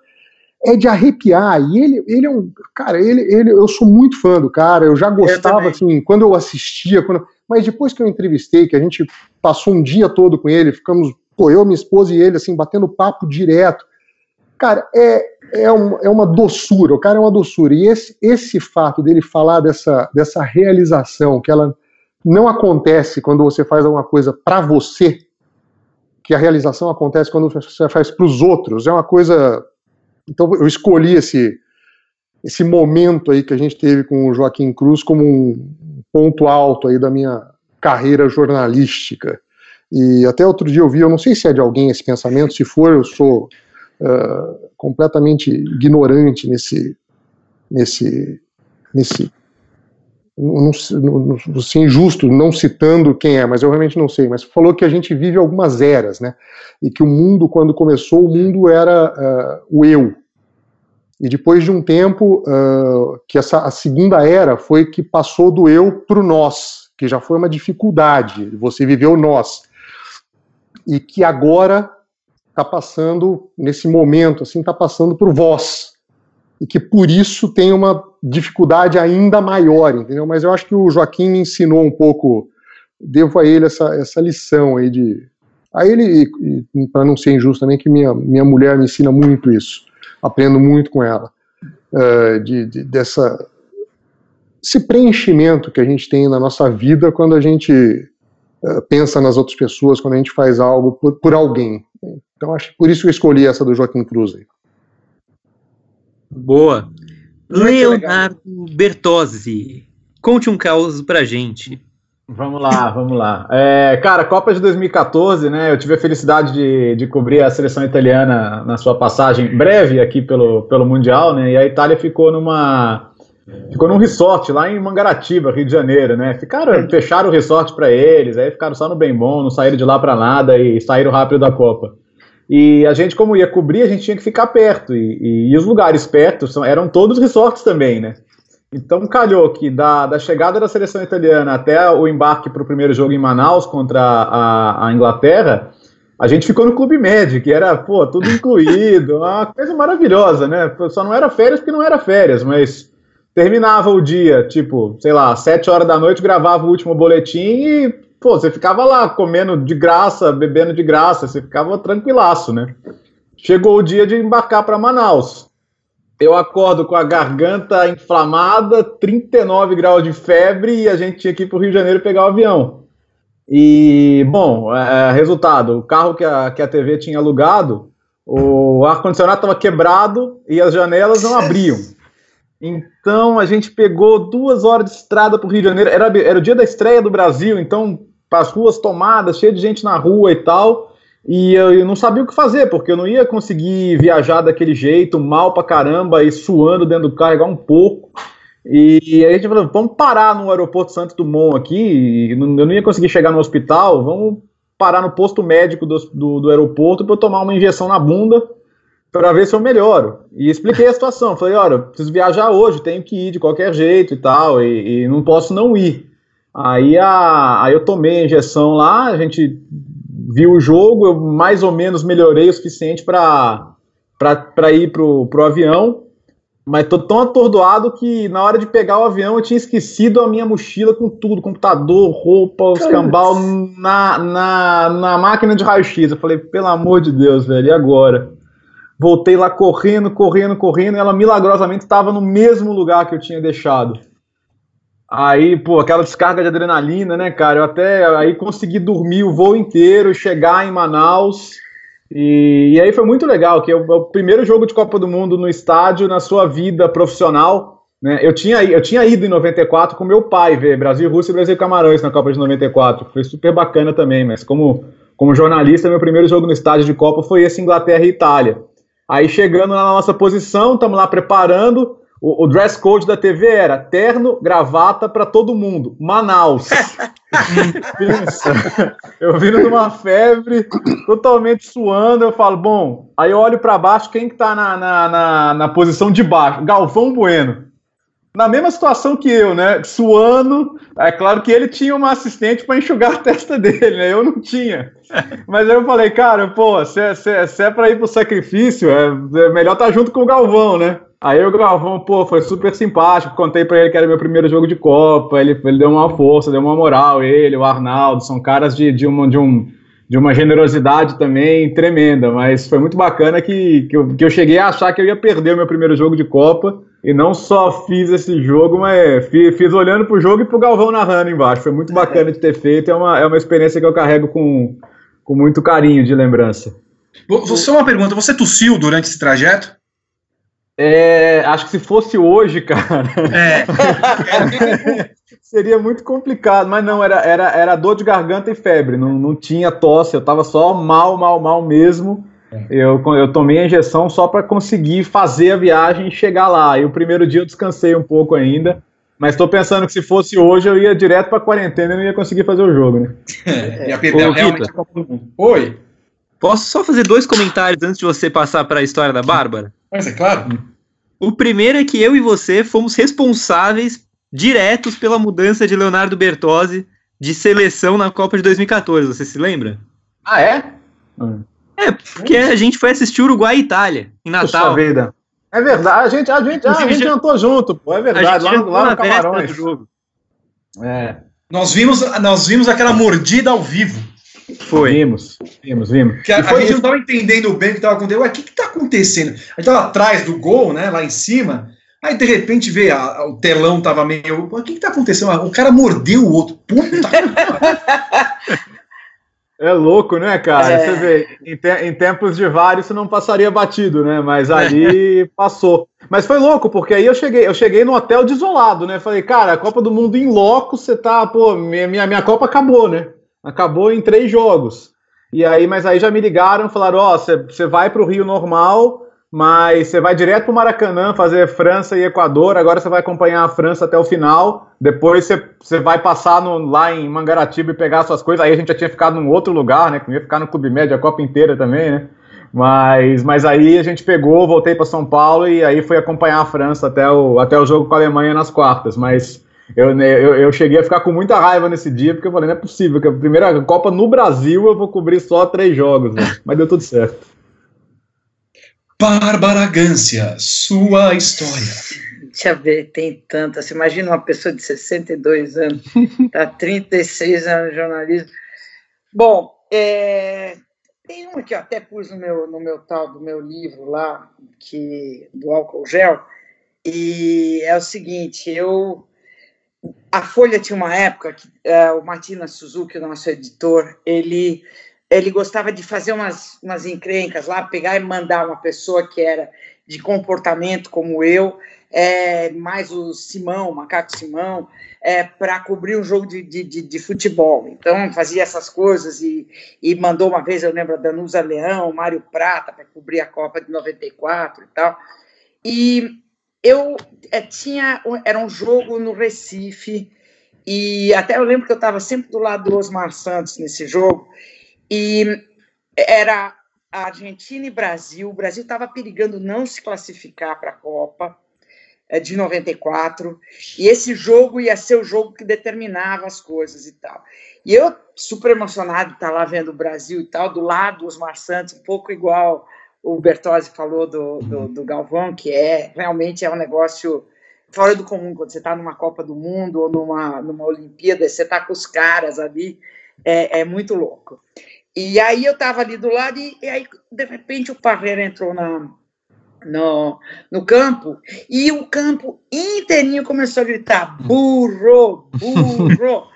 é de arrepiar. E ele, ele é um. Cara, ele, ele, eu sou muito fã do cara, eu já gostava, eu assim, quando eu assistia, quando, mas depois que eu entrevistei, que a gente passou um dia todo com ele, ficamos, pô, eu, minha esposa e ele, assim, batendo papo direto. Cara, é, é, um, é uma doçura, o cara é uma doçura. E esse, esse fato dele falar dessa, dessa realização, que ela não acontece quando você faz alguma coisa para você, que a realização acontece quando você faz para os outros, é uma coisa. Então eu escolhi esse, esse momento aí que a gente teve com o Joaquim Cruz como um ponto alto aí da minha carreira jornalística. E até outro dia eu vi, eu não sei se é de alguém esse pensamento, se for, eu sou uh, completamente ignorante nesse, nesse, nesse não, ser injusto não citando quem é, mas eu realmente não sei, mas falou que a gente vive algumas eras, né? E que o mundo, quando começou, o mundo era uh, o eu. E depois de um tempo, uh, que essa, a segunda era foi que passou do eu para o nós, que já foi uma dificuldade, você viveu nós. E que agora está passando, nesse momento, assim, está passando por vós. E que por isso tem uma dificuldade ainda maior, entendeu? Mas eu acho que o Joaquim me ensinou um pouco, devo a ele essa, essa lição aí de. A ele, para não ser injusto também, que minha, minha mulher me ensina muito isso, aprendo muito com ela, uh, de, de, dessa, esse preenchimento que a gente tem na nossa vida quando a gente uh, pensa nas outras pessoas, quando a gente faz algo por, por alguém. Então, acho que por isso eu escolhi essa do Joaquim Cruz aí. Boa. Leonardo Bertozzi, conte um caos pra gente. Vamos lá, vamos lá. É, cara, Copa de 2014, né? Eu tive a felicidade de, de cobrir a seleção italiana na sua passagem breve aqui pelo, pelo Mundial, né? E a Itália ficou numa. Ficou num resort lá em Mangaratiba, Rio de Janeiro, né? Ficaram, fecharam o resort para eles, aí ficaram só no bem bom, não saíram de lá para nada e saíram rápido da Copa. E a gente, como ia cobrir, a gente tinha que ficar perto. E, e, e os lugares perto são, eram todos resorts também, né? Então calhou que da, da chegada da seleção italiana até o embarque para o primeiro jogo em Manaus contra a, a, Inglaterra, a gente ficou no Clube Med, que era, pô, tudo (laughs) incluído, uma coisa maravilhosa, né? Só não era férias porque não era férias, mas terminava o dia, tipo, sei lá, sete horas da noite, gravava o último boletim e pô, você ficava lá comendo de graça, bebendo de graça, você ficava tranquilaço, né? Chegou o dia de embarcar para Manaus. Eu acordo com a garganta inflamada, 39 graus de febre e a gente tinha que ir para o Rio de Janeiro pegar o avião. E, bom, é, é, resultado: o carro que a, que a TV tinha alugado, o ar-condicionado estava quebrado e as janelas não abriam. Então a gente pegou duas horas de estrada para o Rio de Janeiro. Era, era o dia da estreia do Brasil, então as ruas tomadas, cheio de gente na rua e tal. E eu não sabia o que fazer, porque eu não ia conseguir viajar daquele jeito, mal pra caramba, e suando dentro do carro, igual um pouco. E aí a gente falou, vamos parar no aeroporto Santos Dumont aqui, eu não ia conseguir chegar no hospital, vamos parar no posto médico do, do, do aeroporto para eu tomar uma injeção na bunda para ver se eu melhoro. E expliquei a situação, falei, olha, preciso viajar hoje, tenho que ir de qualquer jeito e tal, e, e não posso não ir. Aí, a, aí eu tomei a injeção lá, a gente viu o jogo, eu mais ou menos melhorei o suficiente para ir pro, pro avião, mas tô tão atordoado que na hora de pegar o avião eu tinha esquecido a minha mochila com tudo, computador, roupa, escambau, na, na, na máquina de raio-x. Eu falei, pelo amor de Deus, velho, e agora? Voltei lá correndo, correndo, correndo, e ela milagrosamente estava no mesmo lugar que eu tinha deixado. Aí, pô, aquela descarga de adrenalina, né, cara? Eu até aí consegui dormir o voo inteiro, chegar em Manaus. E, e aí foi muito legal, que é o, é o, primeiro jogo de Copa do Mundo no estádio na sua vida profissional. Né? Eu, tinha, eu tinha ido em 94 com meu pai ver Brasil, Rússia e Brasil Camarões na Copa de 94. Foi super bacana também, mas como, como jornalista, meu primeiro jogo no estádio de Copa foi esse Inglaterra e Itália. Aí chegando na nossa posição, estamos lá preparando. O, o, dress code da TV era terno, gravata para todo mundo. Manaus. (laughs) Pensa. Eu vindo numa febre, totalmente suando. Eu falo, bom. Aí eu olho para baixo, quem que tá na, na, na, na posição de baixo? Galvão Bueno na mesma situação que eu, né? Suando. É claro que ele tinha uma assistente para enxugar a testa dele, né? Eu não tinha. Mas aí eu falei, cara, pô, se, é, se, é, se é para ir pro sacrifício, é, é melhor estar tá junto com o Galvão, né? Aí o Galvão, pô, foi super simpático. Contei para ele que era meu primeiro jogo de Copa. Ele, ele deu uma força, deu uma moral. Ele, o Arnaldo, são caras de, de, uma, de, um, de uma generosidade também tremenda. Mas foi muito bacana que, que, eu, que eu cheguei a achar que eu ia perder o meu primeiro jogo de Copa. E não só fiz esse jogo, mas fiz, fiz olhando pro jogo e pro Galvão narrando embaixo. Foi muito bacana de ter feito. É uma, é uma experiência que eu carrego com, com muito carinho de lembrança. Só uma pergunta: você tossiu durante esse trajeto? É, acho que se fosse hoje, cara. É. (laughs) seria muito complicado, mas não, era, era, era dor de garganta e febre, não, não tinha tosse, eu tava só mal, mal, mal mesmo. É. Eu, eu tomei a injeção só para conseguir fazer a viagem e chegar lá. E o primeiro dia eu descansei um pouco ainda, mas estou pensando que se fosse hoje eu ia direto para quarentena e não ia conseguir fazer o jogo, né? É, ia perder Ô, realmente Oi. Posso só fazer dois comentários antes de você passar para a história da Bárbara? Mas é claro. O primeiro é que eu e você fomos responsáveis diretos pela mudança de Leonardo Bertozzi de seleção na Copa de 2014. Você se lembra? Ah, é? É, porque a gente foi assistir Uruguai e Itália em Natal. Puxa vida. É verdade, a gente, a gente, a gente jantou junto, pô, é verdade, lá, lá no Camarões. É. Nós vimos, nós vimos aquela mordida ao vivo. Foi. Vimos, vimos, vimos. Que a, a gente não estava entendendo bem o que estava acontecendo. Ué, o que está acontecendo? A gente estava atrás do gol, né, lá em cima. Aí, de repente, vê, a, a, o telão tava meio. O que, que tá acontecendo? O cara mordeu o outro. Puta! (laughs) É louco, né, cara? É. Você vê, em, te, em, tempos de VAR isso não passaria batido, né? Mas ali (laughs) passou. Mas foi louco, porque aí eu cheguei, eu cheguei no hotel desolado, né? Falei, cara, a Copa do Mundo em loco, você tá, pô, minha, minha, minha Copa acabou, né? Acabou em três jogos. E aí, mas aí já me ligaram, falaram, ó, oh, você vai pro Rio normal, mas você vai direto para o Maracanã fazer França e Equador. Agora você vai acompanhar a França até o final. Depois você, vai passar no, lá em Mangaratiba e pegar suas coisas. Aí a gente já tinha ficado num outro lugar, né? Que ia ficar no Clube Médio a Copa inteira também, né? Mas, mas aí a gente pegou, voltei para São Paulo e aí foi acompanhar a França até o, até o jogo com a Alemanha nas quartas. Mas eu, eu, eu cheguei a ficar com muita raiva nesse dia, porque eu falei, não é possível, que a primeira Copa no Brasil eu vou cobrir só três jogos, né? mas deu tudo certo. Bárbara Gância, sua história. Deixa eu ver, tem tantas. Você imagina uma pessoa de 62 anos, (laughs) está 36 anos de jornalismo. Bom, é, tem uma que eu até pus no meu, no meu tal do meu livro lá, que, do álcool gel, e é o seguinte, eu a Folha tinha uma época que uh, o Martina Suzuki, o nosso editor, ele ele gostava de fazer umas, umas encrencas lá, pegar e mandar uma pessoa que era de comportamento como eu, é, mais o Simão, o Macaco Simão, é, para cobrir um jogo de, de, de, de, futebol. Então, fazia essas coisas e, e mandou uma vez, eu lembro, a Danusa Leão, Mário Prata, para cobrir a Copa de 94 e tal. E eu é, tinha, era um jogo no Recife, e até eu lembro que eu estava sempre do lado do Osmar Santos nesse jogo, e era Argentina e Brasil. O Brasil estava perigando não se classificar para a Copa é, de 94, e esse jogo ia ser o jogo que determinava as coisas e tal. E eu, super emocionado estar lá vendo o Brasil e tal, do lado dos Osmar Santos, um pouco igual o Bertozzi falou do, do, do Galvão, que é realmente é um negócio fora do comum, quando você está numa Copa do Mundo ou numa, numa Olimpíada, você está com os caras ali, é, é muito louco. E aí eu estava ali do lado e, e, aí, de repente, o Parreira entrou na, no, no campo e o campo inteirinho começou a gritar burro, burro. (laughs)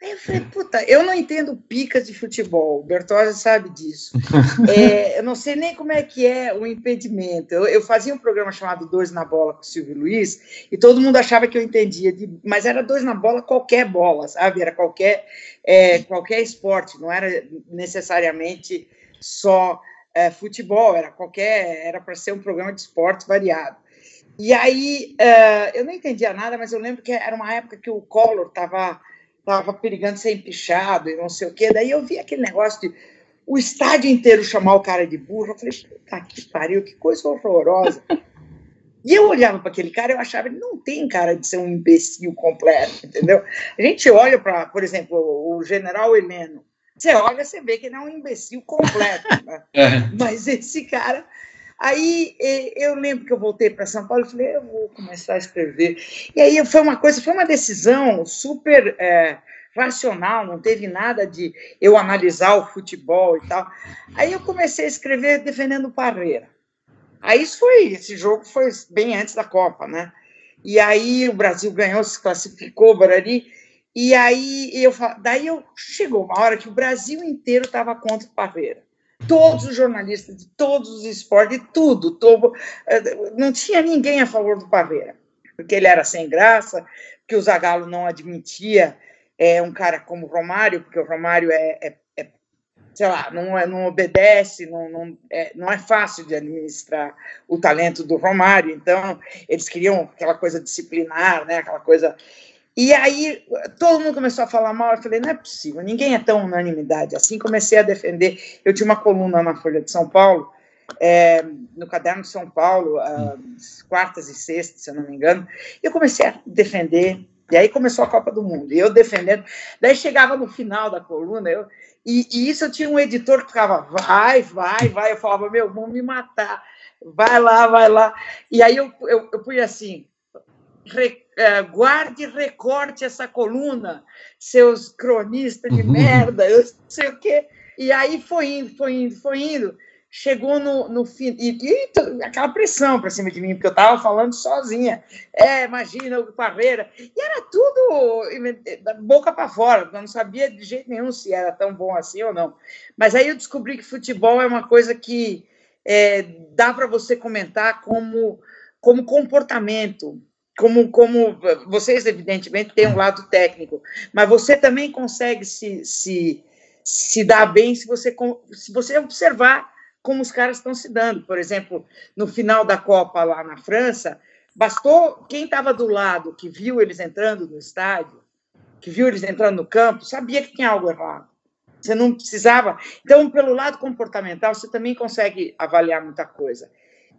Aí eu falei, puta, eu não entendo picas de futebol, o Bertozzi sabe disso. (laughs) É, eu não sei nem como é que é o impedimento. Eu, eu, fazia um programa chamado Dois na Bola com o Silvio Luiz, e todo mundo achava que eu entendia, de, mas era dois na bola, qualquer bola, sabe? Era qualquer, é, qualquer esporte, não era necessariamente só é, futebol, era qualquer, era para ser um programa de esporte variado. E aí, uh, eu não entendia nada, mas eu lembro que era uma época que o Collor estava estava perigando ser empichado e não sei o quê. Daí eu vi aquele negócio de o estádio inteiro chamar o cara de burro. Eu falei, puta que pariu, que coisa horrorosa. E eu olhava para aquele cara, eu achava, ele não tem cara de ser um imbecil completo, entendeu? A gente olha para, por exemplo, o general Heleno. Você olha, você vê que ele é um imbecil completo. Né? (laughs) É. Mas esse cara Aí eu lembro que eu voltei para São Paulo e falei, eu vou começar a escrever. E aí foi uma coisa, foi uma decisão super é, racional, não teve nada de eu analisar o futebol e tal. Aí eu comecei a escrever defendendo o Parreira. Aí isso foi, esse jogo foi bem antes da Copa, né? E aí o Brasil ganhou, se classificou, Barari. E aí eu daí eu chegou uma hora que o Brasil inteiro estava contra o Parreira todos os jornalistas de todos os esportes, de tudo, todo, eh, não tinha ninguém a favor do Paveira, porque ele era sem graça, que o Zagallo não admitia é, um cara como o Romário, porque o Romário é, é, é sei lá, não, é, não obedece, não, não, é, não é fácil de administrar o talento do Romário, então eles queriam aquela coisa disciplinar, né, aquela coisa e aí todo mundo começou a falar mal. Eu falei, não é possível, ninguém é tão unanimidade. Assim comecei a defender. Eu tinha uma coluna na Folha de São Paulo, é, no Caderno de São Paulo, quartas e sextas, se eu não me engano. E eu comecei a defender. E aí começou a Copa do Mundo. E eu defendendo. Daí chegava no final da coluna, eu, e, e isso eu tinha um editor que ficava, vai, vai, vai. Eu falava, meu, vão me matar. vai lá, vai lá. E aí eu, eu, eu fui assim, guarde e recorte essa coluna, seus cronistas de uhum. merda, eu sei o quê. E aí foi indo, foi indo, foi indo chegou no, no fim, e, e aquela pressão para cima de mim, porque eu estava falando sozinha. É, imagina o Parreira. E era tudo da boca para fora, eu não sabia de jeito nenhum se era tão bom assim ou não. Mas aí eu descobri que futebol é uma coisa que é, dá para você comentar como, como comportamento. Como, como vocês, evidentemente, têm um lado técnico, mas você também consegue se, se, se dar bem se você, se você observar como os caras estão se dando. Por exemplo, no final da Copa lá na França, bastou quem estava do lado, que viu eles entrando no estádio, que viu eles entrando no campo, sabia que tinha algo errado. Você não precisava. Então, pelo lado comportamental, você também consegue avaliar muita coisa.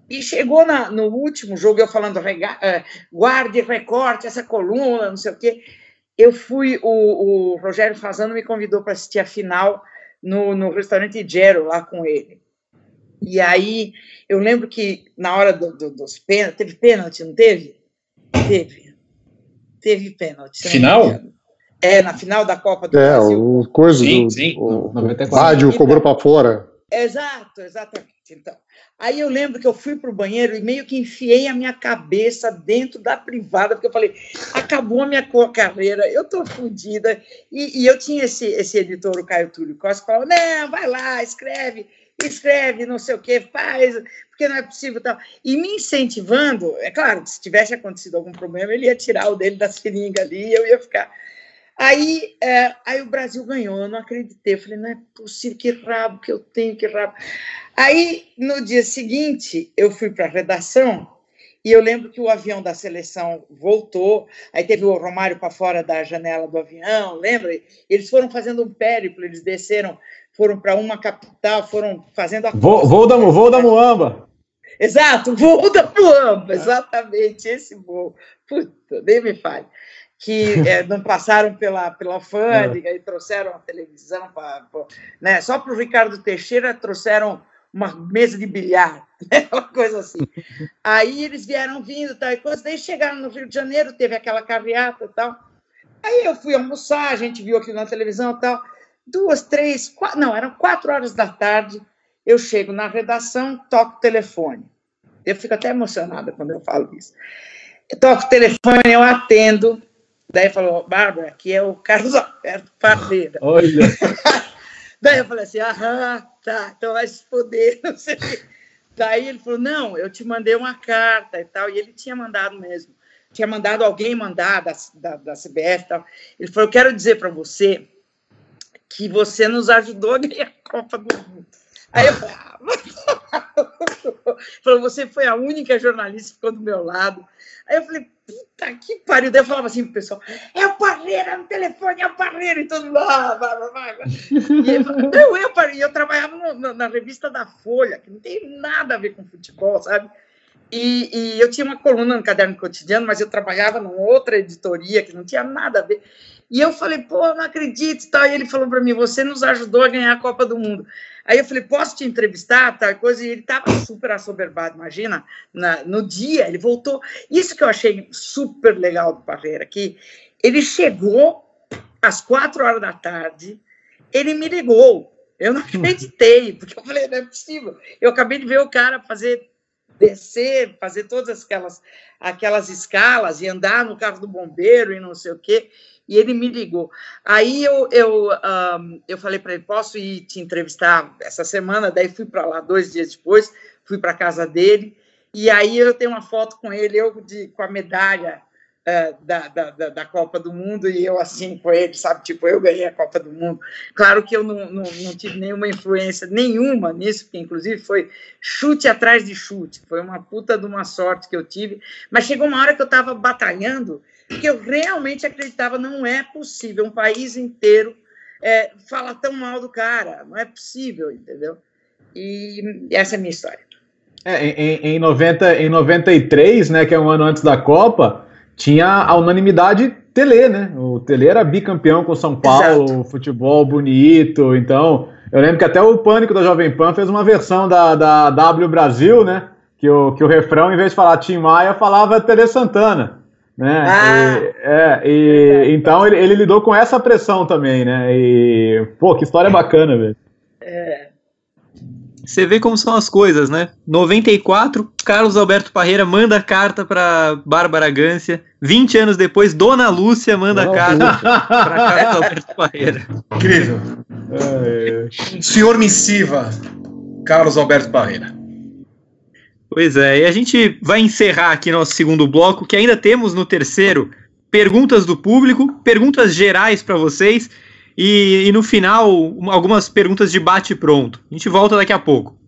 E chegou na, no último jogo, eu falando, é, guarde, recorte essa coluna, não sei o quê. Eu fui, o, o Rogério Fazano me convidou para assistir a final no, no restaurante Gero, lá com ele. E aí, eu lembro que na hora do, do, dos pênaltis, teve pênalti, não teve? Teve. Teve pênalti. Final? É, na final da Copa do é, Brasil. O coisa sim, do, sim. O, o rádio cobrou para fora. Exato, exatamente. Então, aí eu lembro que eu fui para o banheiro e meio que enfiei a minha cabeça dentro da privada, porque eu falei, acabou a minha carreira, eu estou fodida. E, e, eu tinha esse, esse editor, o Caio Túlio Costa, que falou, não, vai lá, escreve escreve, não sei o que, faz, porque não é possível tal. E me incentivando, é claro, se tivesse acontecido algum problema, ele ia tirar o dele da seringa ali eu ia ficar. Aí, é, aí o Brasil ganhou, eu não acreditei. Eu falei, não é possível, que rabo que eu tenho, que rabo. Aí, no dia seguinte, eu fui para a redação e eu lembro que o avião da seleção voltou, aí teve o Romário para fora da janela do avião, lembra? Eles foram fazendo um périplo, eles desceram foram para uma capital, foram fazendo a. Voo, da, da Muamba. Exato, voo da Muamba, exatamente, esse voo. Puta, nem me fale. Que é, não passaram pela, pela alfândega é. e trouxeram a televisão, pra né? só para o Ricardo Teixeira trouxeram uma mesa de bilhar, (laughs) né? uma coisa assim. Aí eles vieram vindo, tal, e coisa, daí chegaram no Rio de Janeiro, teve aquela carreata e tal. Aí eu fui almoçar, a gente viu aqui na televisão tal duas, três, quatro, não, eram quatro horas da tarde. Eu chego na redação, toco o telefone. Eu fico até emocionada quando eu falo isso. Eu toco o telefone, eu atendo. Daí falou, Bárbara, aqui é o Carlos Alberto Parreira. (laughs) Olha. (laughs) Daí eu falei assim, aham, tá, então vai se foder, (laughs) não sei Daí ele falou, não, eu te mandei uma carta e tal, e ele tinha mandado mesmo. Tinha mandado alguém mandar da, da, da CBF e tal. Ele falou, eu quero dizer para você que você nos ajudou a ganhar a Copa do Mundo. Aí eu falei, ah, (laughs) falou, você foi a única jornalista que ficou do meu lado. Aí eu falei, puta que pariu. Daí eu falava assim pro pessoal, é o Parreira no telefone, é o Parreira, e todo mundo, ah, vai, vai, vai. E (laughs) eu, eu, eu, eu trabalhava no, na, na revista da Folha, que não tem nada a ver com futebol, sabe? E, e, eu tinha uma coluna no Caderno Cotidiano, mas eu trabalhava numa outra editoria que não tinha nada a ver. E eu falei, pô, não acredito e tal. E ele falou para mim, você nos ajudou a ganhar a Copa do Mundo. Aí eu falei, posso te entrevistar, tal coisa? E ele estava super assoberbado, imagina, na, no dia, ele voltou. Isso que eu achei super legal do Parreira, que ele chegou às quatro horas da tarde, ele me ligou. Eu não (laughs) acreditei, porque eu falei, não é possível. Eu acabei de ver o cara fazer descer, fazer todas aquelas, aquelas escalas e andar no carro do bombeiro e não sei o quê e ele me ligou. Aí eu, eu, um, eu falei para ele, posso ir te entrevistar essa semana? Daí fui para lá dois dias depois, fui para casa dele, e aí eu tenho uma foto com ele, eu de, com a medalha uh, da, da, da, Copa do Mundo, e eu assim com ele, sabe, tipo, eu ganhei a Copa do Mundo. Claro que eu não, não, não tive nenhuma influência nenhuma nisso, porque inclusive foi chute atrás de chute, foi uma puta de uma sorte que eu tive, mas chegou uma hora que eu estava batalhando, porque eu realmente acreditava não é possível um país inteiro é, falar tão mal do cara, não é possível, entendeu? E essa é a minha história. É, em, em, 90, em 93, né, que é um ano antes da Copa, tinha a unanimidade Tele, né? O Tele era bicampeão com São Paulo, Exato. futebol bonito. Então, eu lembro que até o Pânico da Jovem Pan fez uma versão da, da W Brasil, né? que o, que o refrão, em vez de falar Tim Maia, falava Tere Santana. Né? Ah, e, é, e, então ele, ele, lidou com essa pressão também, né? E, pô, que história bacana, velho. É. Você vê como são as coisas, né? 94, Carlos Alberto Parreira manda carta para Bárbara Gância. 20 anos depois, Dona Lúcia manda Não, carta para Carlos Alberto Parreira. Incrível. É, é. Senhor missiva, Carlos Alberto Parreira. Pois é, e a gente vai encerrar aqui nosso segundo bloco, que ainda temos no terceiro perguntas do público, perguntas gerais para vocês. E, e no final, algumas perguntas de bate-pronto. A gente volta daqui a pouco.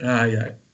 Ai, ai.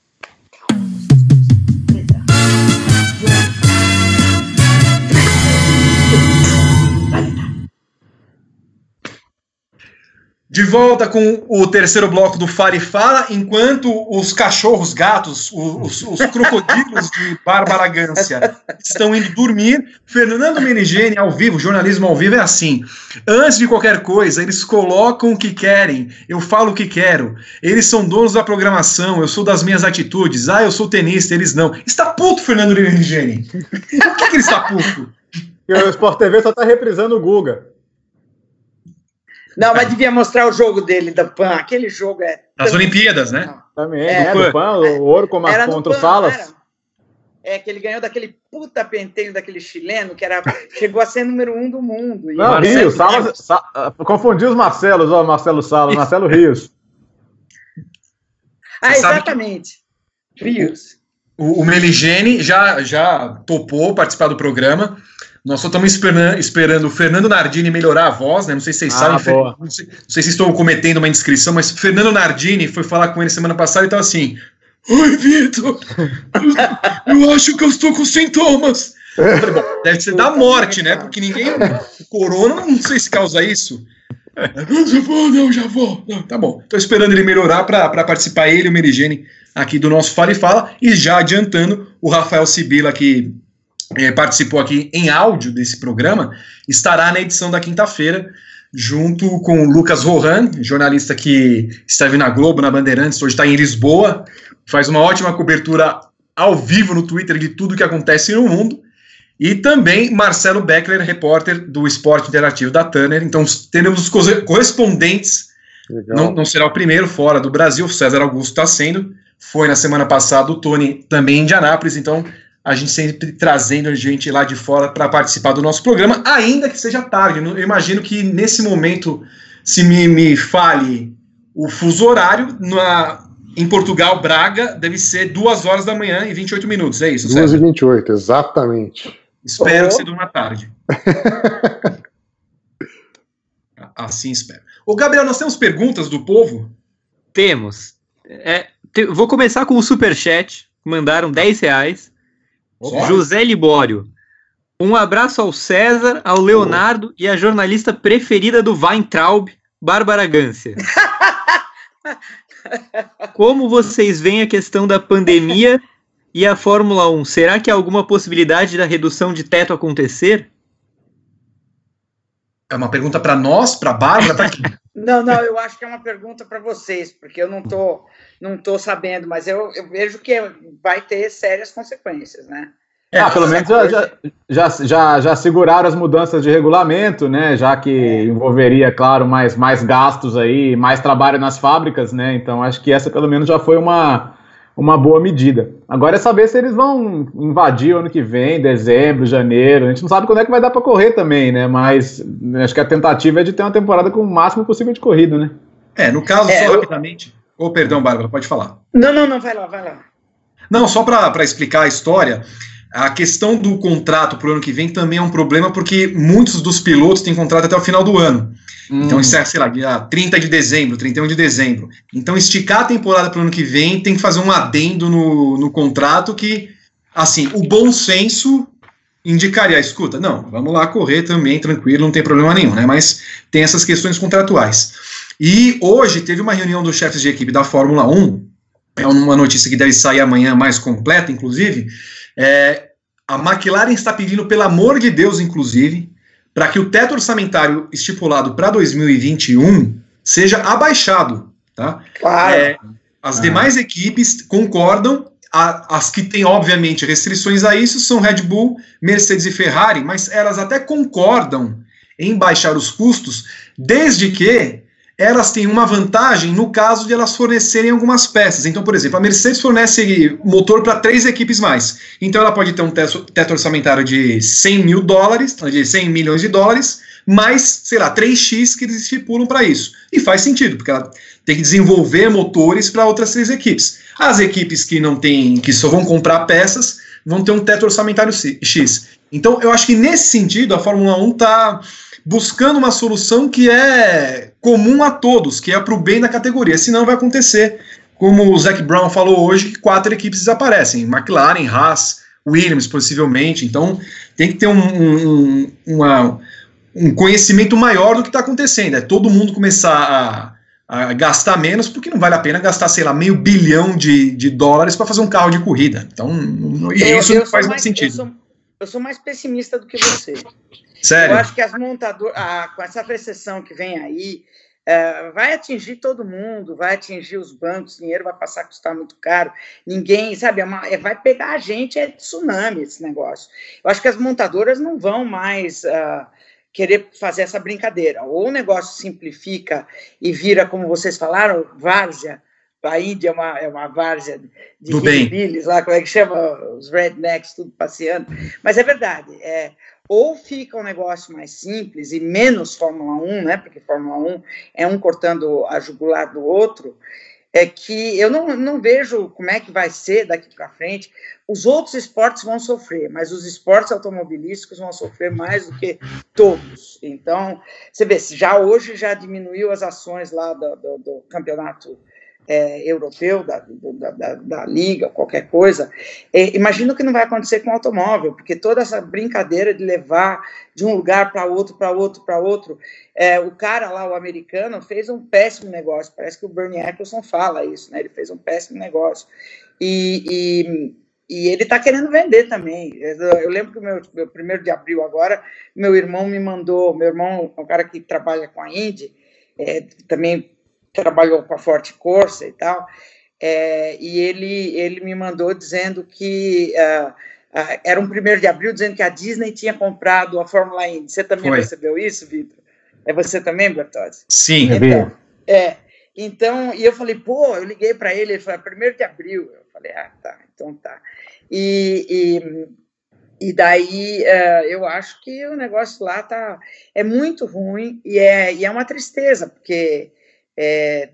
De volta com o terceiro bloco do Fala, enquanto os cachorros, gatos, os, os crocodilos de Bárbara Gância estão indo dormir, Fernando Menigene ao vivo, jornalismo ao vivo é assim. Antes de qualquer coisa, eles colocam o que querem, eu falo o que quero. Eles são donos da programação, eu sou das minhas atitudes. Ah, eu sou tenista, eles não. Está puto, Fernando Menigene? Por que, que ele está puto? o Sport TV só está reprisando o Guga. Não, mas devia mostrar o jogo dele da PAN. Aquele jogo é. As Olimpíadas, né? Também, é, do PAN, o ouro como era contra o Salas. É, que ele ganhou daquele puta penteio daquele chileno que era, chegou a ser número um do mundo. Não, Marcelo Rios, Salas, Sa, confundi os Marcelos, ó, Marcelo Salas, Marcelo Rios. (laughs) Ah, exatamente. Rios. O, o Meligene já, já topou participar do programa. Nós só estamos esperando, esperando o Fernando Nardini melhorar a voz, né? Não sei se vocês ah, sabem, não sei, não sei, se estou cometendo uma indiscrição, mas Fernando Nardini foi falar com ele semana passada e estava assim: Oi, Vitor, eu, eu acho que eu estou com sintomas. Falei, deve ser da morte, né? Porque ninguém. Corona, não sei se causa isso. Não, já vou, não, já vou. Não, tá bom. Estou esperando ele melhorar para participar, ele e o Merigene, aqui do nosso Fala e Fala. E já adiantando, o Rafael Sibila, que é, participou aqui em áudio desse programa, estará na edição da quinta-feira, junto com o Lucas Rohan, jornalista que esteve na Globo, na Bandeirantes, hoje está em Lisboa, faz uma ótima cobertura ao vivo no Twitter de tudo que acontece no mundo. E também Marcelo Beckler, repórter do Esporte Interativo da Tanner. Então teremos os correspondentes. Não, não, será o primeiro fora do Brasil, o César Augusto está sendo. Foi na semana passada o Tony também em Indianápolis. Então a gente sempre trazendo gente lá de fora para participar do nosso programa, ainda que seja tarde. Eu imagino que nesse momento, se me, me fale o fuso horário, na, em Portugal, Braga, deve ser duas horas da manhã e 28 minutos, é isso? 2 e 28, exatamente. Espero oh. que seja uma tarde. (laughs) assim espero. Ô, Gabriel, nós temos perguntas do povo? Temos. É, te, vou começar com o superchat mandaram 10 reais. Opa. José Libório. Um abraço ao César, ao Leonardo e à jornalista preferida do Weintraub, Bárbara Gância. (laughs) Como vocês veem a questão da pandemia e a Fórmula 1? Será que há alguma possibilidade da redução de teto acontecer? É uma pergunta para nós, para Bárbara, para quem? (laughs) Não, não, eu acho que é uma pergunta para vocês, porque eu não tô, não tô sabendo, mas eu, eu vejo que vai ter sérias consequências, né? É, ah, pelo menos já, já, já, já, já seguraram as mudanças de regulamento, né? Já que envolveria, claro, mais, mais gastos aí, mais trabalho nas fábricas, né? Então acho que essa pelo menos já foi uma, uma boa medida. Agora é saber se eles vão invadir o ano que vem, dezembro, janeiro. A gente não sabe quando é que vai dar para correr também, né? Mas acho que a tentativa é de ter uma temporada com o máximo possível de corrida, né? É, no caso, É, só eu- rapidamente. Ô, perdão, Bárbara, pode falar. Não, não, não, vai lá, vai lá. Não, só para explicar a história, a questão do contrato para o ano que vem também é um problema, porque muitos dos pilotos têm contrato até o final do ano. Então, isso é, sei lá, dia 30 de dezembro, 31 de dezembro. Então, esticar a temporada para o ano que vem tem que fazer um adendo no, no contrato que, assim, o bom senso indicaria, escuta, não, vamos lá correr também, tranquilo, não tem problema nenhum, né? Mas tem essas questões contratuais. E hoje teve uma reunião dos chefes de equipe da Fórmula 1, é uma notícia que deve sair amanhã mais completa, inclusive. É, a McLaren está pedindo, pelo amor de Deus, inclusive, para que o teto orçamentário estipulado para 2021 seja abaixado. Tá? Claro. É, as Ah. demais equipes concordam, a- as que têm, obviamente, restrições a isso são Red Bull, Mercedes e Ferrari, mas elas até concordam em baixar os custos, desde que elas têm uma vantagem no caso de elas fornecerem algumas peças. Então, por exemplo, a Mercedes fornece motor para três equipes mais. Então, ela pode ter um teto, orçamentário de 100 mil dólares, de 100 milhões de dólares, mais, sei lá, 3x que eles estipulam para isso. E faz sentido, porque ela tem que desenvolver motores para outras três equipes. As equipes que não têm, que só vão comprar peças, vão ter um teto orçamentário X. Então, eu acho que nesse sentido, a Fórmula 1 está buscando uma solução que é comum a todos, que é para o bem da categoria. Senão vai acontecer, como o Zac Brown falou hoje, que quatro equipes desaparecem. McLaren, Haas, Williams, possivelmente. Então, tem que ter um, um, uma- um conhecimento maior do que está acontecendo. É todo mundo começar a, a gastar menos, porque não vale a pena gastar, sei lá, meio bilhão de, de dólares para fazer um carro de corrida. Então, Eu- isso eu não faz muito mais- sentido. Eu sou, eu sou mais pessimista do que você. Sério. Eu acho que as montadoras, com essa recessão que vem aí, eh, vai atingir todo mundo, vai atingir os bancos, o dinheiro vai passar a custar muito caro. Ninguém, sabe, é uma- é- vai pegar a gente, é tsunami esse negócio. Eu acho que as montadoras não vão mais ah, querer fazer essa brincadeira. Ou o negócio simplifica e vira, como vocês falaram, várzea. A Índia é uma, é uma várzea de hillbillies lá, como é que chama? Os rednecks, tudo passeando. Mas é verdade, é, ou fica um negócio mais simples e menos Fórmula 1, né? Porque Fórmula 1 é um cortando a jugular do outro, é que eu não, não vejo como é que vai ser daqui para frente. Os outros esportes vão sofrer, mas os esportes automobilísticos vão sofrer mais do que todos. Então, você vê, se já hoje já diminuiu as ações lá do, do- do campeonato é, europeu, da, da, da- da liga, qualquer coisa, é, imagina o que não vai acontecer com o automóvel, porque toda essa brincadeira de levar de um lugar para outro, para outro, para outro, é, o cara lá, o americano, fez um péssimo negócio. Parece que o Bernie Eccleston fala isso, né? Ele fez um péssimo negócio. E, e, e ele está querendo vender também. Eu, eu lembro que o meu, meu primeiro de abril agora, meu irmão me mandou, meu irmão é um cara que trabalha com a Indy, é, também trabalhou com a Forte Corsa e tal, é, e ele, ele me mandou dizendo que ah, ah, era um primeiro de abril, dizendo que a Disney tinha comprado a Fórmula Indy. Você também Foi. percebeu isso, Vitor? É você também, Bertozzi? Sim. Então, é, então, e eu falei, pô, eu liguei para ele, ele falou, "É primeiro de abril. Eu falei, ah, tá, então tá. E, e, e daí eh, eu acho que o negócio lá tá, é muito ruim e é, e é uma tristeza, porque é,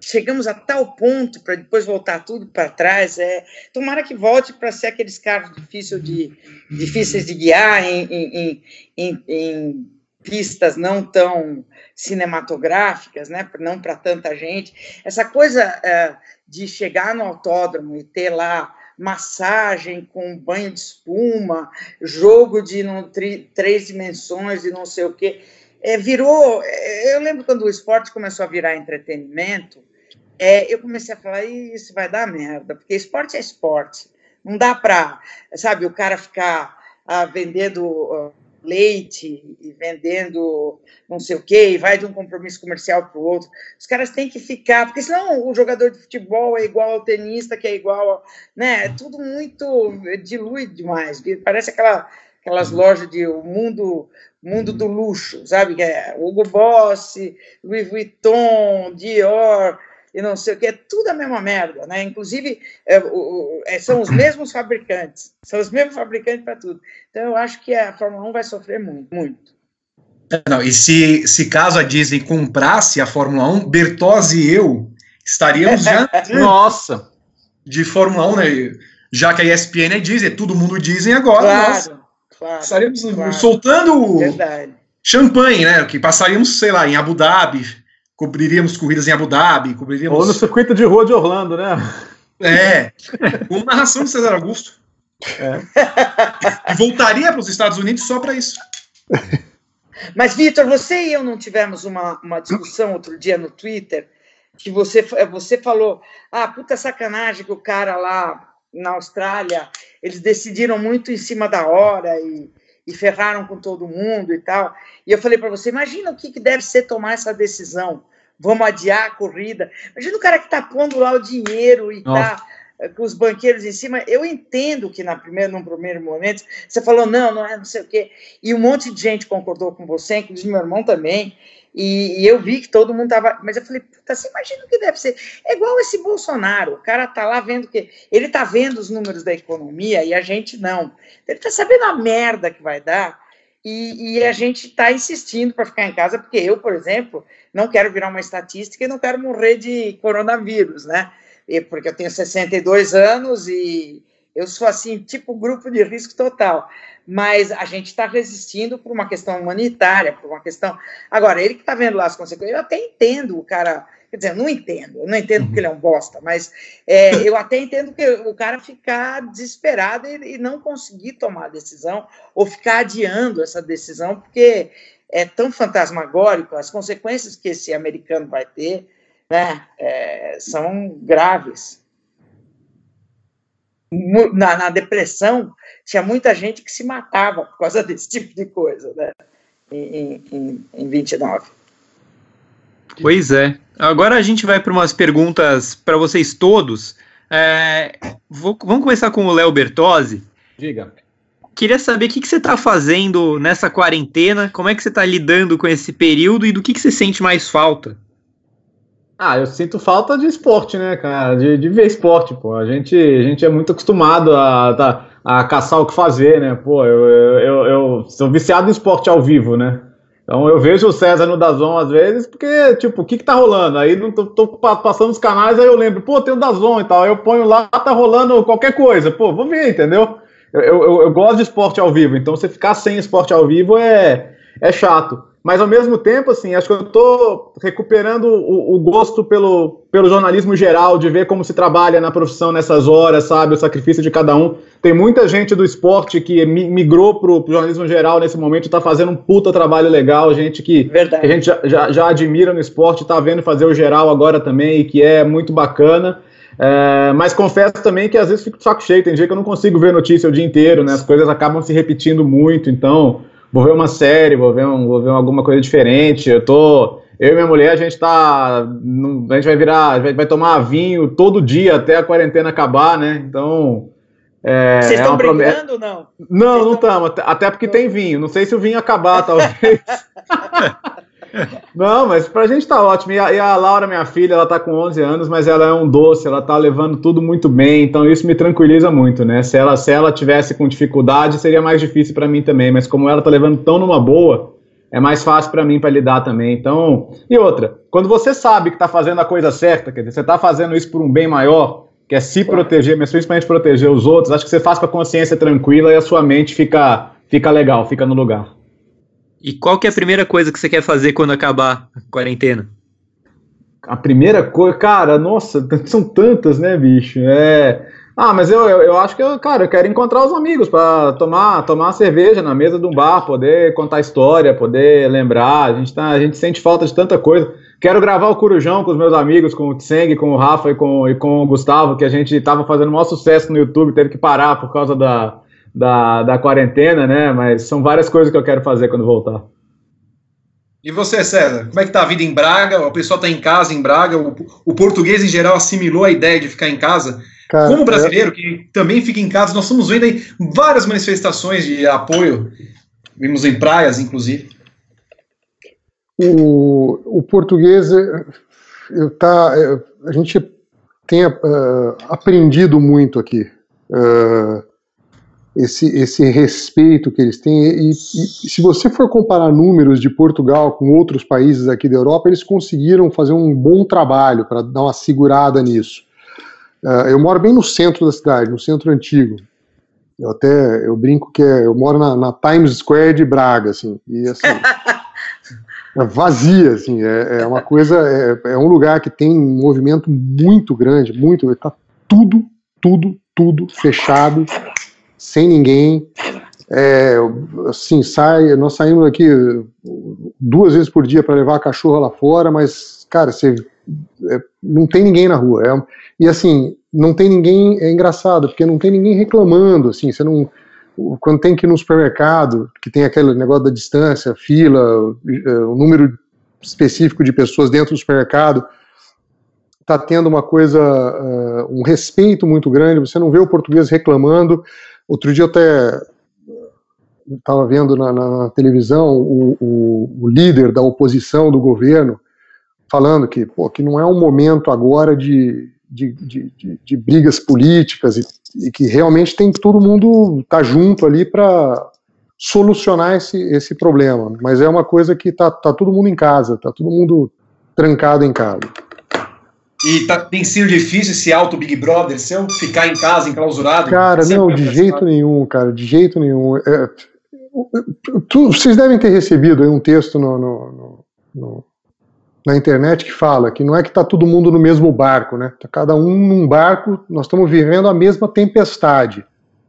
chegamos a tal ponto para depois voltar tudo para trás. É, tomara que volte para ser aqueles carros difíceis de, difíceis de guiar em, em, em, em, pistas não tão cinematográficas, né? Não para tanta gente. Essa coisa é, de chegar no autódromo e ter lá massagem com banho de espuma, jogo de não, tri, três dimensões e não sei o quê. É, virou. É, eu lembro quando o esporte começou a virar entretenimento, é, eu comecei a falar: isso vai dar merda, porque esporte é esporte. Não dá para, sabe, o cara ficar ah, vendendo ah, leite e vendendo não sei o quê, e vai de um compromisso comercial para o outro. Os caras têm que ficar, porque senão o jogador de futebol é igual ao tenista, que é igual, né? É tudo muito dilui demais. Parece aquela, aquelas lojas de o mundo mundo do luxo, sabe? Que é Hugo Boss, Louis Vuitton, Dior, e não sei o que, é tudo a mesma merda, né? Inclusive, é, o, é, são os mesmos fabricantes, são os mesmos fabricantes para tudo. Então, eu acho que a Fórmula 1 vai sofrer muito, muito. Não, e se, se caso a Disney comprasse a Fórmula 1, Bertozzi e eu estaríamos (laughs) já. Nossa! De Fórmula 1, né? Já que a ESPN é Disney, todo mundo Disney agora. Claro, nós claro. Estaríamos claro. soltando Verdade. champanhe, né? Que passaríamos, sei lá, em Abu Dhabi, cobriríamos corridas em Abu Dhabi, cobriríamos. Ou no circuito de rua de Orlando, né? É, com narração de César Augusto. É. E voltaria para os Estados Unidos só para isso. Mas, Vitor, você e eu não tivemos uma, uma discussão outro dia no Twitter que você, você falou: ah, puta sacanagem que o cara lá na Austrália eles decidiram muito em cima da hora e, e ferraram com todo mundo e tal. E eu falei para você: imagina o que, que deve ser tomar essa decisão vamos adiar a corrida. Imagina o cara que está pondo lá o dinheiro e está eh, com os banqueiros em cima. Eu entendo que na primeira, num primeiro momento você falou, não, não é não sei o quê. E um monte de gente concordou com você, inclusive meu irmão também. E, e eu vi que todo mundo estava. Mas eu falei, puta, você imagina o que deve ser. É igual esse Bolsonaro. O cara tá lá vendo que. Ele tá vendo os números da economia e a gente não. Ele tá sabendo a merda que vai dar e, e a gente está insistindo para ficar em casa, porque eu, por exemplo, não quero virar uma estatística e não quero morrer de coronavírus, né? Porque eu tenho 62 anos e eu sou assim, tipo grupo de risco total. Mas a gente está resistindo por uma questão humanitária, por uma questão. Agora, ele que está vendo lá as consequências, eu até entendo o cara Quer dizer, não entendo, eu não entendo porque ele é um bosta, mas é, eu até entendo que o cara ficar desesperado e, e, não conseguir tomar a decisão, ou ficar adiando essa decisão, porque é tão fantasmagórico, as consequências que esse americano vai ter né, é, são graves. Na, na, depressão, tinha muita gente que se matava por causa (laughs) desse tipo de coisa, né, em, em, em 29. Pois é. Agora a gente vai para umas perguntas para vocês todos. É, vou, vamos começar com o Léo Bertozzi. Diga. Queria saber o que, que você está fazendo nessa quarentena, como é que você está lidando com esse período e do que, que você sente mais falta? Ah, eu sinto falta de esporte, né, cara? De, de ver esporte, pô. A gente, a gente é muito acostumado a, a, a caçar o que fazer, né? Pô, eu, eu, eu, eu sou viciado em esporte ao vivo, né? Então eu vejo o César no Dazon às vezes, porque, tipo, o que que tá rolando? Aí não tô, tô, passando os canais, aí eu lembro, pô, tem o Dazon e tal. Aí eu ponho lá, tá rolando qualquer coisa. Pô, vou ver, entendeu? Eu, eu, eu gosto de esporte ao vivo, então você ficar sem esporte ao vivo é, é chato. Mas ao mesmo tempo, assim, acho que eu estou recuperando o, o, gosto pelo, pelo jornalismo geral, de ver como se trabalha na profissão nessas horas, sabe? O sacrifício de cada um. Tem muita gente do esporte que migrou para o jornalismo geral nesse momento, está fazendo um puta trabalho legal, gente que, que a gente já, já, já, admira no esporte, está vendo fazer o geral agora também, e que é muito bacana. É, mas confesso também que às vezes fico de saco cheio, tem dia que eu não consigo ver notícia o dia inteiro, né? As coisas acabam se repetindo muito, então vou ver uma série, vou ver, um, vou ver alguma coisa diferente. Eu tô. Eu e minha mulher, a gente tá. A gente vai virar. Vai, vai tomar vinho todo dia até a quarentena acabar, né? Então. É, Vocês estão é brincando ou não? Não, Vocês não estamos. Tão... Até porque tem vinho. Não sei se o vinho acabar, talvez. (laughs) Não, mas pra gente tá ótimo. E a, e a, Laura, minha filha, ela tá com 11 anos, mas ela é um doce, ela tá levando tudo muito bem, então isso me tranquiliza muito, né? Se ela, se ela tivesse com dificuldade, seria mais difícil para mim também, mas como ela tá levando tão numa boa, é mais fácil para mim para lidar também. Então, e outra, quando você sabe que tá fazendo a coisa certa, quer dizer, você tá fazendo isso por um bem maior, que é se proteger, mas principalmente proteger os outros, acho que você faz com a consciência tranquila e a sua mente fica, fica legal, fica no lugar. E qual que é a primeira coisa que você quer fazer quando acabar a quarentena? A primeira coisa, cara, nossa, (laughs) são tantas, né, bicho? É, Ah, mas eu, eu, eu, acho que, eu, cara, eu quero encontrar os amigos para tomar, tomar cerveja na mesa de um bar, poder contar história, poder lembrar. A gente, tá, a gente sente falta de tanta coisa. Quero gravar o Corujão com os meus amigos, com o Tseng, com o Rafa e com, e com o Gustavo, que a gente estava fazendo o maior sucesso no YouTube, teve que parar por causa da, da, da quarentena, né? Mas são várias coisas que eu quero fazer quando voltar. E você, César, como é que tá a vida em Braga? O pessoal está em casa em Braga, o, o, português em geral assimilou a ideia de ficar em casa. Cara, como brasileiro, é... que também fica em casa, nós estamos vendo aí várias manifestações de apoio, vimos em praias, inclusive. O, o português, é, eu tá, é, a gente tem uh, aprendido muito aqui. Uh, esse, esse respeito que eles têm. E, e, se você for comparar números de Portugal com outros países aqui da Europa, eles conseguiram fazer um bom trabalho para dar uma segurada nisso. Uh, eu moro bem no centro da cidade, no centro antigo. Eu até eu brinco que é, eu moro na, na, Times Square de Braga, assim, e assim. (laughs) é vazia, assim, é, é uma coisa, é, é, um lugar que tem um movimento muito grande, muito, está tudo, tudo, tudo fechado, sem ninguém. É, assim, sai, nós saímos aqui duas vezes por dia para levar a cachorra lá fora, mas, cara, você é, não tem ninguém na rua. É, e assim, não tem ninguém, é engraçado, porque não tem ninguém reclamando, assim, você não. Quando tem que ir no supermercado, que tem aquele negócio da distância, fila, é, o número específico de pessoas dentro do supermercado, está tendo uma coisa, uh, um respeito muito grande, você não vê o português reclamando, Outro dia eu até estava vendo na, na televisão o, o, o, líder da oposição do governo falando que, pô, que não é um momento agora de, de, de, de, de brigas políticas e, e, que realmente tem que todo mundo estar tá junto ali para solucionar esse, esse problema. Mas é uma coisa que tá, tá todo mundo em casa, tá todo mundo trancado em casa. E tá, tem sido difícil esse alto Big Brother seu, ficar em casa, enclausurado? Cara, não, de jeito nenhum, cara, de jeito nenhum. É, tu, vocês devem ter recebido um texto no, no, no, na internet que fala que não é que está todo mundo no mesmo barco, né? Tá cada um num barco, nós estamos vivendo a mesma tempestade.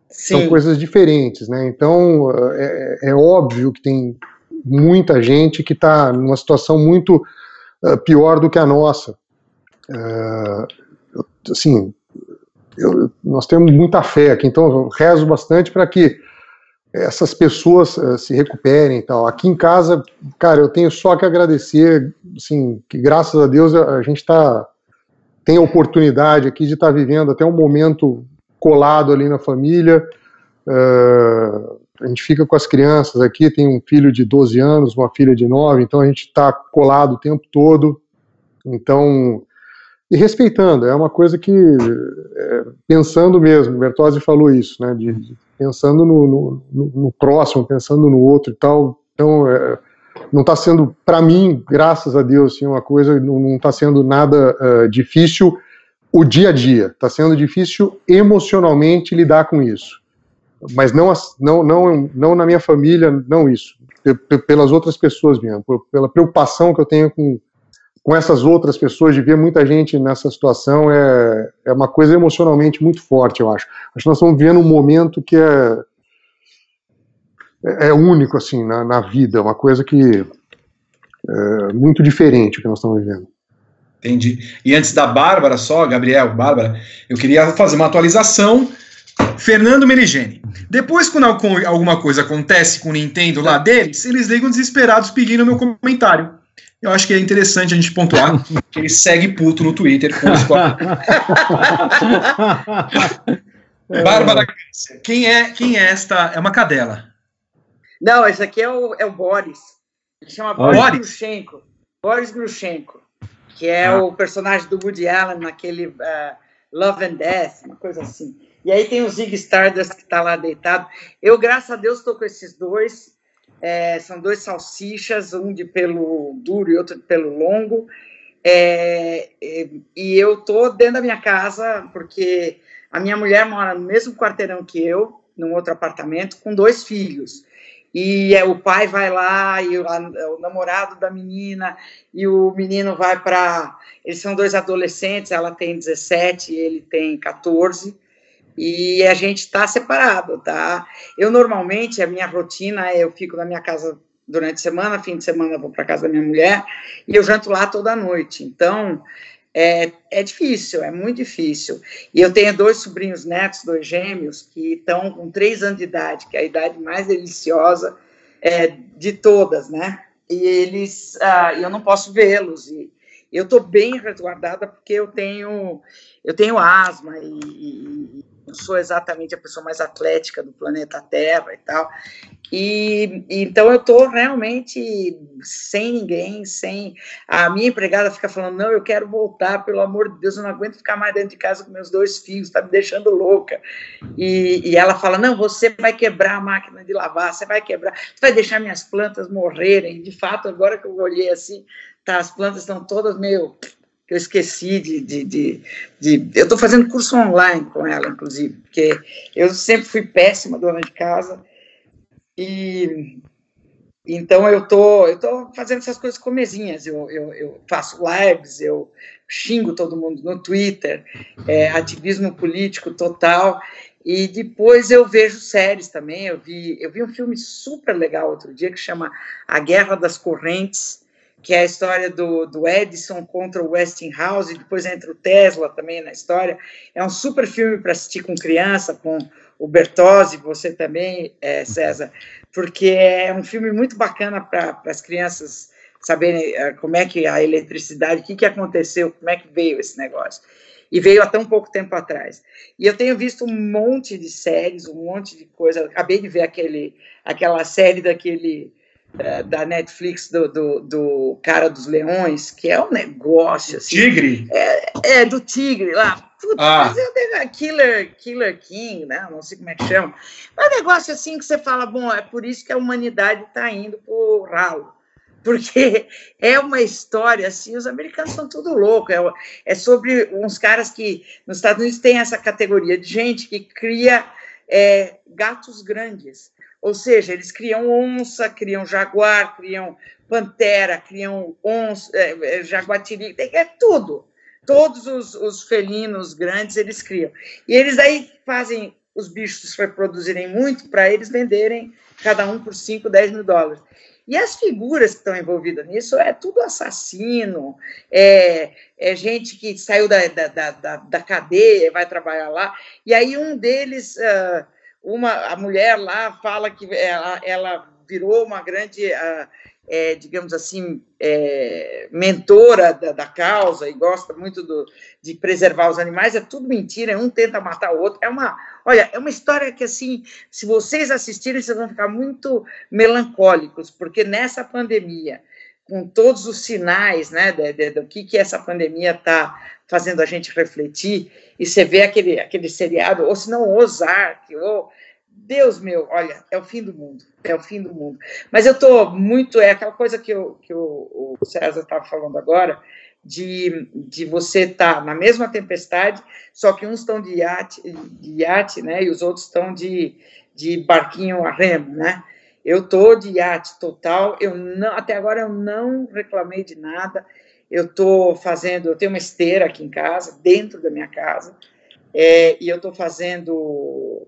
Sim. São coisas diferentes, né? Então é, é óbvio que tem muita gente que está numa situação muito uh, pior do que a nossa. É, assim, eu, nós temos muita fé aqui, então rezo bastante para que essas pessoas uh, se recuperem e tal. Aqui em casa, cara, eu tenho só que agradecer, assim, que graças a Deus a, a gente está tem a oportunidade aqui de estar tá vivendo até um momento colado ali na família. Uh, a gente fica com as crianças aqui, tem um filho de 12 anos, uma filha de 9, então a gente está colado o tempo todo. Então, e respeitando, é uma coisa que, é, pensando mesmo, Bertozzi falou isso, né, de, de pensando no, no, no, próximo, pensando no outro e tal, então é, não está sendo, para mim, graças a Deus, assim, uma coisa, não está sendo nada uh, difícil o dia a dia, está sendo difícil emocionalmente lidar com isso, mas não, não, não, não na minha família, não isso, pelas outras pessoas mesmo, pela preocupação que eu tenho com com essas outras pessoas, de ver muita gente nessa situação, é, é uma coisa emocionalmente muito forte, eu acho. Acho que nós estamos vivendo um momento que é, é, é único, assim, na, na vida, uma coisa que é muito diferente o que nós estamos vivendo. Entendi. E antes da Bárbara, só, Gabriel, Bárbara, eu queria fazer uma atualização. Fernando Merigene. Depois, quando alguma coisa acontece com o Nintendo lá deles, eles ligam desesperados pedindo meu comentário eu acho que é interessante a gente pontuar que ele segue puto no Twitter com os (laughs) Bárbara, quem é, quem é esta? É uma cadela. Não, esse aqui é o, é o Boris. Ele chama Boris, Boris Grushenko. Boris Grushenko, que é ah. o personagem do Woody Allen naquele uh, Love and Death, uma coisa assim. E aí tem o Zig Stardust que está lá deitado. Eu, graças a Deus, estou com esses dois. É, são dois salsichas, um de pelo duro e outro de pelo longo. É, e eu tô dentro da minha casa porque a minha mulher mora no mesmo quarteirão que eu, num outro apartamento, com dois filhos. E é, o pai vai lá, e o, a, o namorado da menina, e o menino vai para. Eles são dois adolescentes, ela tem 17 e ele tem 14. E a gente está separado, tá? Eu normalmente, a minha rotina é eu fico na minha casa durante a semana, fim de semana vou para casa da minha mulher e eu janto lá toda noite. Então, é, é difícil, é muito difícil. E eu tenho dois sobrinhos netos, dois gêmeos, que estão com três anos de idade, que é a idade mais deliciosa é, de todas, né? E eles, ah, eu não posso vê-los. E eu estou bem resguardada porque eu tenho, eu tenho asma e, e não sou exatamente a pessoa mais atlética do planeta Terra e tal. E então eu estou realmente sem ninguém, sem. A minha empregada fica falando: não, eu quero voltar, pelo amor de Deus, eu não aguento ficar mais dentro de casa com meus dois filhos, está me deixando louca. E, e ela fala: não, você vai quebrar a máquina de lavar, você vai quebrar, você vai deixar minhas plantas morrerem. De fato, agora que eu olhei assim, tá, as plantas estão todas meio eu esqueci de. de, de, de eu estou fazendo curso online com ela, inclusive, porque eu sempre fui péssima dona de casa. E então eu tô, eu tô fazendo essas coisas comezinhas. Eu, eu, eu faço lives, eu xingo todo mundo no Twitter, é, ativismo político total. E depois eu vejo séries também. Eu vi, eu vi um filme super legal outro dia que chama A Guerra das Correntes que é a história do, do Edison contra o Westinghouse, e depois entra o Tesla também na história. É um super filme para assistir com criança, com o Bertozzi, você também, é, César, porque é um filme muito bacana para as crianças saberem é, como é que a eletricidade, o que, que aconteceu, como é que veio esse negócio. E veio há tão pouco tempo atrás. E eu tenho visto um monte de séries, um monte de coisa. Acabei de ver aquele, aquela série daquele da Netflix do, do, do, Cara dos Leões, que é um negócio assim. Tigre? É, é do Tigre lá. Putz, ah. é Killer, Killer King, né? Não sei como é que chama. É um negócio assim que você fala, bom, é por isso que a humanidade está indo pro ralo. Porque (laughs) é uma história assim, os americanos são tudo louco. É, é sobre uns caras que nos Estados Unidos tem essa categoria de gente que cria é, gatos grandes. Ou seja, eles criam onça, criam jaguar, criam pantera, criam onça, é, é, jaguatiri, é tudo. Todos os, os felinos grandes eles criam. E eles aí fazem os bichos reproduzirem muito para eles venderem cada um por 5, 10 mil dólares. E as figuras que estão envolvidas nisso é tudo assassino, é, é gente que saiu da, da, da, da cadeia, vai trabalhar lá. E aí um deles. Uh, uma a mulher lá fala que ela, ela virou uma grande, é, digamos assim, é, mentora da, da, causa e gosta muito do, de preservar os animais. É tudo mentira. Um tenta matar o outro. É uma, olha, é uma história que assim, se vocês assistirem, vocês vão ficar muito melancólicos, porque nessa pandemia com todos os sinais né, do que, que essa pandemia está fazendo a gente refletir, e você vê aquele, aquele seriado, ou se não, Ozark, ou Deus meu, olha, é o fim do mundo, é o fim do mundo. Mas eu estou muito, é aquela coisa que, eu, que o, o César estava falando agora, de, de você estar tá na mesma tempestade, só que uns estão de iate, de iate, né, e os outros estão de, de barquinho a remo, né? Eu estou de iate total, eu não, até agora eu não reclamei de nada, eu estou fazendo, eu tenho uma esteira aqui em casa, dentro da minha casa, é, e eu estou fazendo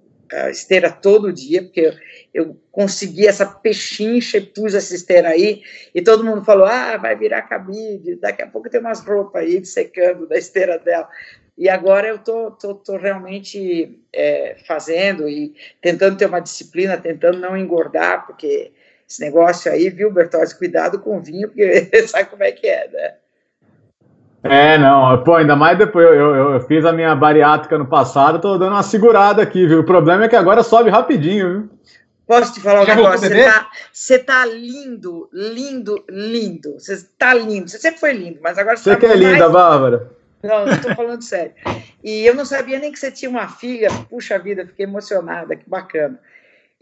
esteira todo dia, porque eu, eu, consegui essa pechincha e pus essa esteira aí, e todo mundo falou, ah, vai virar cabide, daqui a pouco tem umas roupas aí secando da esteira dela. E agora eu tô, tô, tô realmente é, fazendo e tentando ter uma disciplina, tentando não engordar, porque esse negócio aí, viu, Bertozzi, cuidado com o vinho, porque (laughs) sabe como é que é, né? É, não, pô, ainda mais depois, eu, eu, eu, fiz a minha bariátrica no passado, tô dando uma segurada aqui, viu? O problema é que agora sobe rapidinho, viu? Posso te falar um negócio? Você tá, você tá lindo, lindo, lindo. Você tá lindo. Você sempre foi lindo, mas agora você, você tá que é linda, mais... Bárbara. Não, não tô falando (laughs) sério. E eu não sabia nem que você tinha uma filha. Puxa vida, fiquei emocionada, que bacana.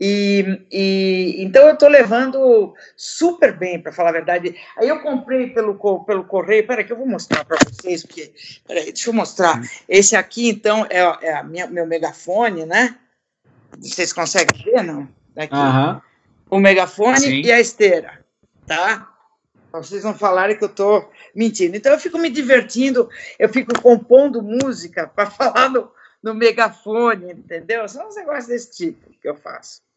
E, e, então eu estou levando super bem, para falar a verdade. Aí eu comprei pelo, pelo correio, peraí que eu vou mostrar para vocês, porque, peraí, deixa eu mostrar. Esse aqui, então, é, é a minha, meu megafone, né? Vocês conseguem ver, não? Aqui. Uhum. O megafone Sim. e a esteira, tá? Pra vocês não falarem que eu estou mentindo. Então eu fico me divertindo, eu fico compondo música para (laughs) falar no, no megafone, entendeu? São uns negócios desse tipo que eu faço.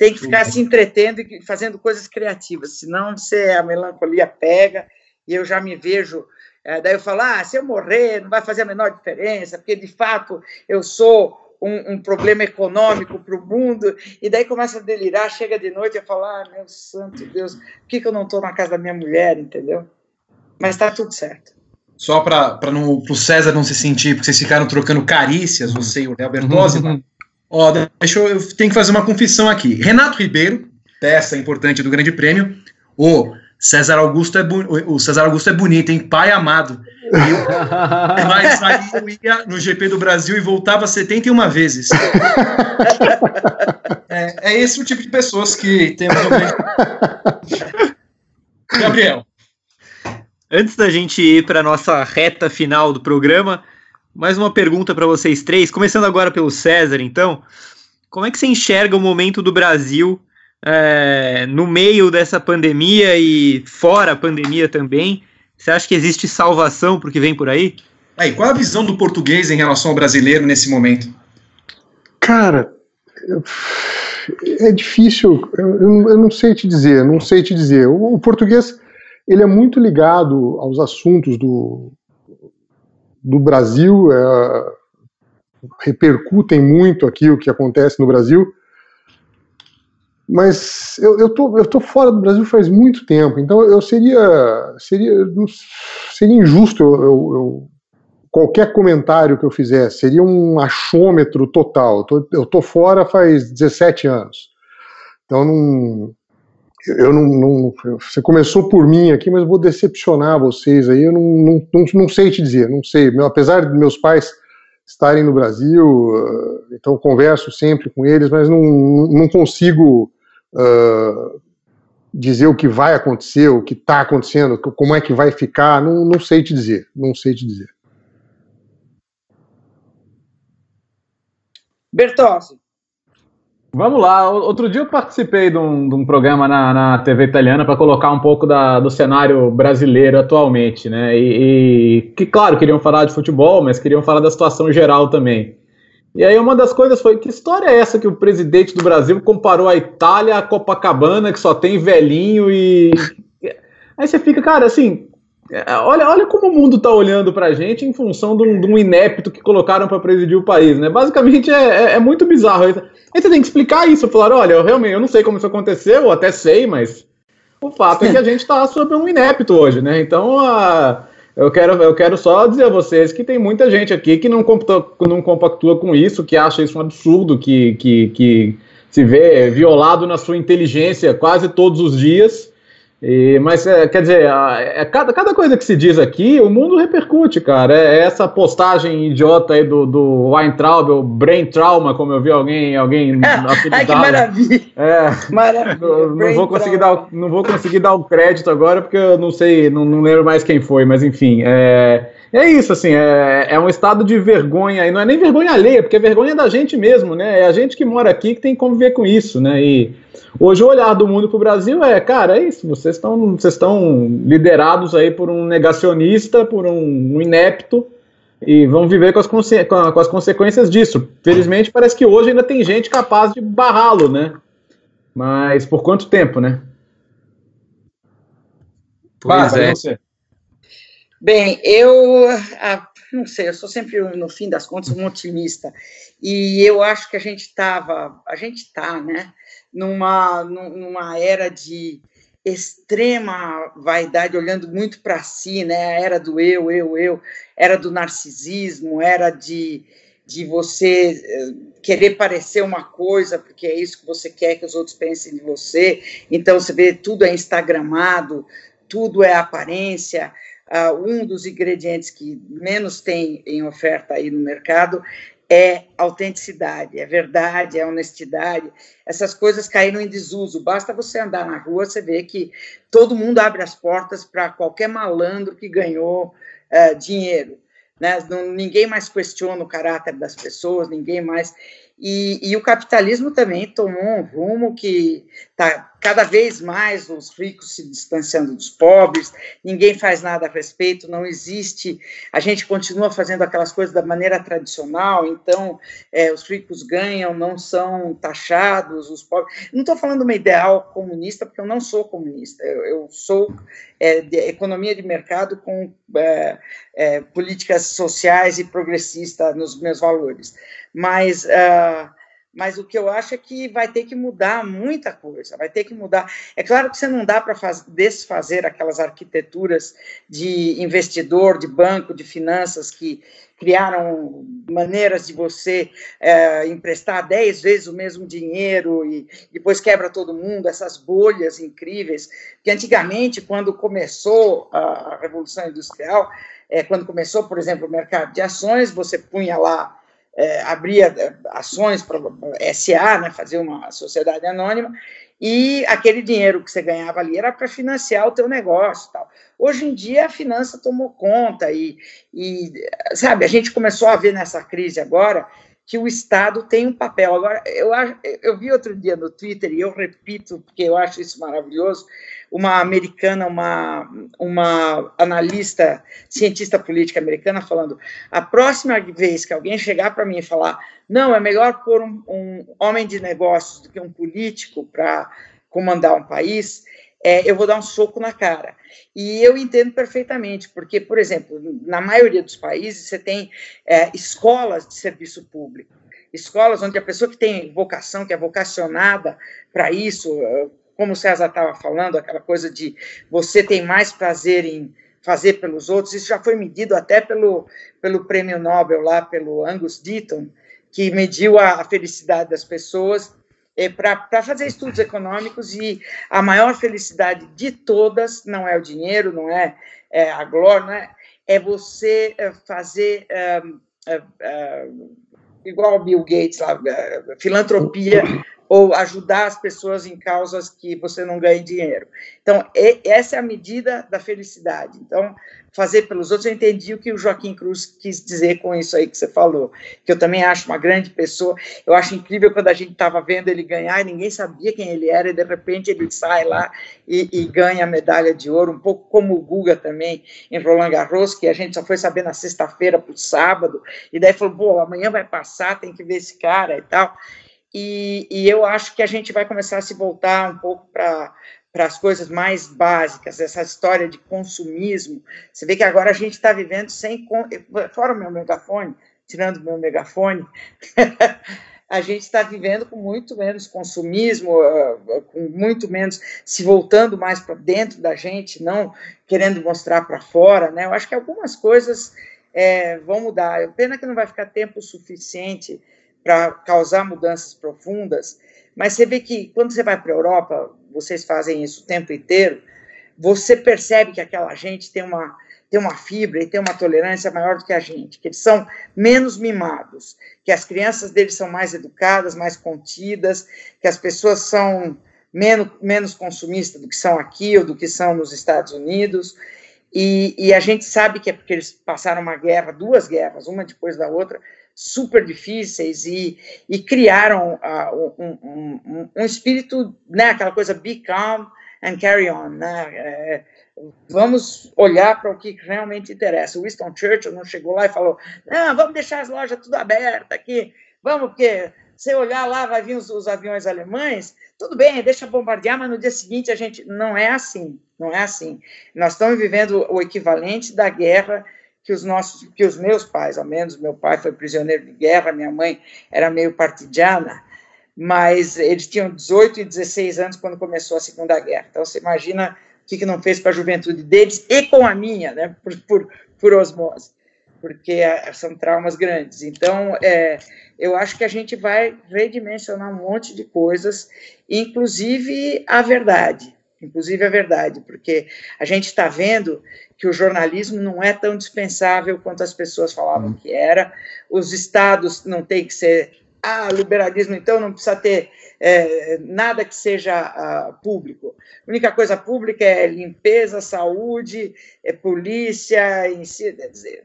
Tem que ficar se entretendo e fazendo coisas criativas, senão você, a melancolia pega e eu já me vejo. É, daí eu falo, ah, se eu morrer, não vai fazer a menor diferença, porque de fato eu sou um, um problema econômico para o mundo, e daí começa a delirar, chega de noite e fala, ah, meu santo Deus, por que, que eu não estou na casa da minha mulher, entendeu? Mas está tudo certo. Só para o César não se sentir, porque vocês ficaram trocando carícias, você e o Léo Bertozzi, uhum. Ó, deixa eu, eu tenho que fazer uma confissão aqui. Renato Ribeiro, peça importante do Grande Prêmio, o César Augusto é, o César Augusto é bonito, hein? Pai amado. Eu, mas aí eu ia no GP do Brasil e voltava 71 vezes. É, é esse o tipo de pessoas que temos Gabriel. Antes da gente ir para nossa reta final do programa, mais uma pergunta para vocês três, começando agora pelo César, então. Como é que você enxerga o momento do Brasil é, no meio dessa pandemia e fora a pandemia também? Você acha que existe salvação para o que vem por aí? Aí, qual a visão do português em relação ao brasileiro nesse momento? Cara, é difícil, eu, não sei te dizer, não sei te dizer. O, o, português, ele é muito ligado aos assuntos do, do Brasil, é, repercutem muito aqui o que acontece no Brasil, mas eu, eu, tô, eu tô fora do Brasil faz muito tempo, então eu seria seria, seria injusto eu, eu, qualquer comentário que eu fizesse, seria um achômetro total. Eu tô, eu tô fora faz 17 anos, então não, eu não, não, Você começou por mim aqui, mas vou decepcionar vocês aí. Eu não, não, não, não sei te dizer, não sei. Apesar de meus pais estarem no Brasil, então converso sempre com eles, mas não, não consigo uh, dizer o que vai acontecer, o que está acontecendo, como é que vai ficar, não, não sei te dizer, não sei te dizer. Bertozzi. Vamos lá. Outro dia eu participei de um, de um programa na, na, TV italiana para colocar um pouco da, do cenário brasileiro atualmente, né? E, e, que, claro, queriam falar de futebol, mas queriam falar da situação geral também. E aí uma das coisas foi, que história é essa que o presidente do Brasil comparou a Itália a Copacabana, que só tem velhinho e... (laughs) Aí você fica, cara, assim, olha, olha como o mundo tá olhando pra gente em função de um, de um inepto que colocaram para presidir o país, né? Basicamente é, é, é, muito bizarro. Aí você tem que explicar isso, falar, olha, eu realmente eu não sei como isso aconteceu, até sei, mas o fato é que a gente tá sob um inepto hoje, né? Então a eu quero, eu quero só dizer a vocês que tem muita gente aqui que não, compactua, não compactua com isso, que acha isso um absurdo, que, que, que se vê violado na sua inteligência quase todos os dias e, mas, é, quer dizer, é, cada, cada coisa que se diz aqui, o mundo repercute, cara. É, é essa postagem idiota aí do, do Weintraub, o Brain Trauma, como eu vi alguém, alguém Ai, (laughs) que maravilha! É, maravilha. Não, não vou conseguir dar, não vou conseguir dar o crédito agora, porque eu não sei, não, não lembro mais quem foi, mas enfim, é, é isso, assim, é, é um estado de vergonha, e não é nem vergonha alheia, porque é vergonha da gente mesmo, né? É a gente que mora aqui que tem que conviver com isso, né? E hoje o olhar do mundo para o Brasil é, cara, é isso, vocês estão vocês estão liderados aí por um negacionista, por um, um inepto, e vão viver com as, com as consequências disso. Felizmente, parece que hoje ainda tem gente capaz de barrá-lo, né? Mas por quanto tempo, né? Pois é. Você. Bem, eu ah, não sei, eu sou sempre, no fim das contas, um otimista. E eu acho que a gente estava, a gente está, né, numa, numa era de extrema vaidade, olhando muito para si, né, a era do eu, eu, eu, era do narcisismo, era de, de você eh, querer parecer uma coisa, porque é isso que você quer que os outros pensem de você. Então, você vê, tudo é instagramado, tudo é aparência, uh, um dos ingredientes que menos tem em oferta aí no mercado é autenticidade, é verdade, é honestidade. Essas coisas caíram em desuso. Basta você andar na rua, você vê que todo mundo abre as portas para qualquer malandro que ganhou uh, dinheiro. Né? Ninguém mais questiona o caráter das pessoas, ninguém mais. E, e, o capitalismo também tomou um rumo que está cada vez mais os ricos se distanciando dos pobres, ninguém faz nada a respeito, não existe, a gente continua fazendo aquelas coisas da maneira tradicional, então é, os ricos ganham, não são taxados, os pobres. Não estou falando uma ideal comunista, porque eu não sou comunista, eu, eu sou é, de economia de mercado com é, é políticas sociais e progressista nos meus valores, mas. Uh, mas o que eu acho é que vai ter que mudar muita coisa, vai ter que mudar. É claro que você não dá para desfazer aquelas arquiteturas de investidor, de banco, de finanças que criaram maneiras de você é, emprestar dez vezes o mesmo dinheiro e depois quebra todo mundo, essas bolhas incríveis, que antigamente, quando começou a Revolução Industrial, é, quando começou, por exemplo, o mercado de ações, você punha lá é, abria é, ações para SA, né, fazer uma sociedade anônima, e aquele dinheiro que você ganhava ali era para financiar o teu negócio tal. Hoje em dia a finança tomou conta e, e, sabe, a gente começou a ver nessa crise agora que o Estado tem um papel. Agora, eu, eu vi outro dia no Twitter, e eu repito, porque eu acho isso maravilhoso, uma americana, uma, uma analista, cientista política americana, falando: a próxima vez que alguém chegar para mim e falar, não, é melhor pôr um, um homem de negócios do que um político para comandar um país, é, eu vou dar um soco na cara. E eu entendo perfeitamente, porque, por exemplo, na maioria dos países você tem é, escolas de serviço público, escolas onde a pessoa que tem vocação, que é vocacionada para isso, como o César estava falando, aquela coisa de você tem mais prazer em fazer pelos outros, isso já foi medido até pelo, pelo prêmio Nobel lá, pelo Angus Deaton, que mediu a, a felicidade das pessoas é, para fazer estudos econômicos e a maior felicidade de todas não é o dinheiro, não é, é a glória, não é, é você é, fazer é, igual o Bill Gates lá, filantropia ou ajudar as pessoas em causas que você não ganhe dinheiro. Então, essa é a medida da felicidade. Então, fazer pelos outros, eu entendi o que o Joaquim Cruz quis dizer com isso aí que você falou, que eu também acho uma grande pessoa. Eu acho incrível quando a gente estava vendo ele ganhar e ninguém sabia quem ele era, e de repente ele sai lá e, e ganha a medalha de ouro, um pouco como o Guga também em Roland Garros, que a gente só foi saber na sexta-feira para o sábado, e daí falou: pô, amanhã vai passar, tem que ver esse cara e tal. E, e, eu acho que a gente vai começar a se voltar um pouco para as coisas mais básicas, essa história de consumismo. Você vê que agora a gente está vivendo sem. Fora o meu megafone, tirando o meu megafone, (laughs) a gente está vivendo com muito menos consumismo, com muito menos se voltando mais para dentro da gente, não querendo mostrar para fora. Né? Eu acho que algumas coisas é, vão mudar. Pena que não vai ficar tempo suficiente para causar mudanças profundas, mas você vê que quando você vai para a Europa, vocês fazem isso o tempo inteiro, você percebe que aquela gente tem uma, tem uma fibra e tem uma tolerância maior do que a gente, que eles são menos mimados, que as crianças deles são mais educadas, mais contidas, que as pessoas são menos, menos consumistas do que são aqui ou do que são nos Estados Unidos. E, e a gente sabe que é porque eles passaram uma guerra, duas guerras, uma depois da outra, super difíceis e, e criaram uh, um, um, um, espírito, né, aquela coisa be calm and carry on, né, é, vamos olhar para o que realmente interessa. O Winston Churchill não chegou lá e falou, não, vamos deixar as lojas tudo abertas aqui, vamos, porque você olhar lá, vai vir os, os, aviões alemães, tudo bem, deixa bombardear, mas no dia seguinte a gente não é assim, não é assim. Nós estamos vivendo o equivalente da guerra que os nossos, que os meus pais, ao menos meu pai foi prisioneiro de guerra, minha mãe era meio partidiana, mas eles tinham 18 e 16 anos quando começou a Segunda Guerra. Então você imagina o que, que não fez para a juventude deles e com a minha, né, por, por, por osmose, porque é, são traumas grandes. Então, é, eu acho que a gente vai redimensionar um monte de coisas, inclusive a verdade inclusive a verdade, porque a gente está vendo que o jornalismo não é tão dispensável quanto as pessoas falavam que era, os estados não têm que ser Ah, liberalismo, então, não precisa ter é, nada que seja uh, público. A única coisa pública é limpeza, saúde, é polícia.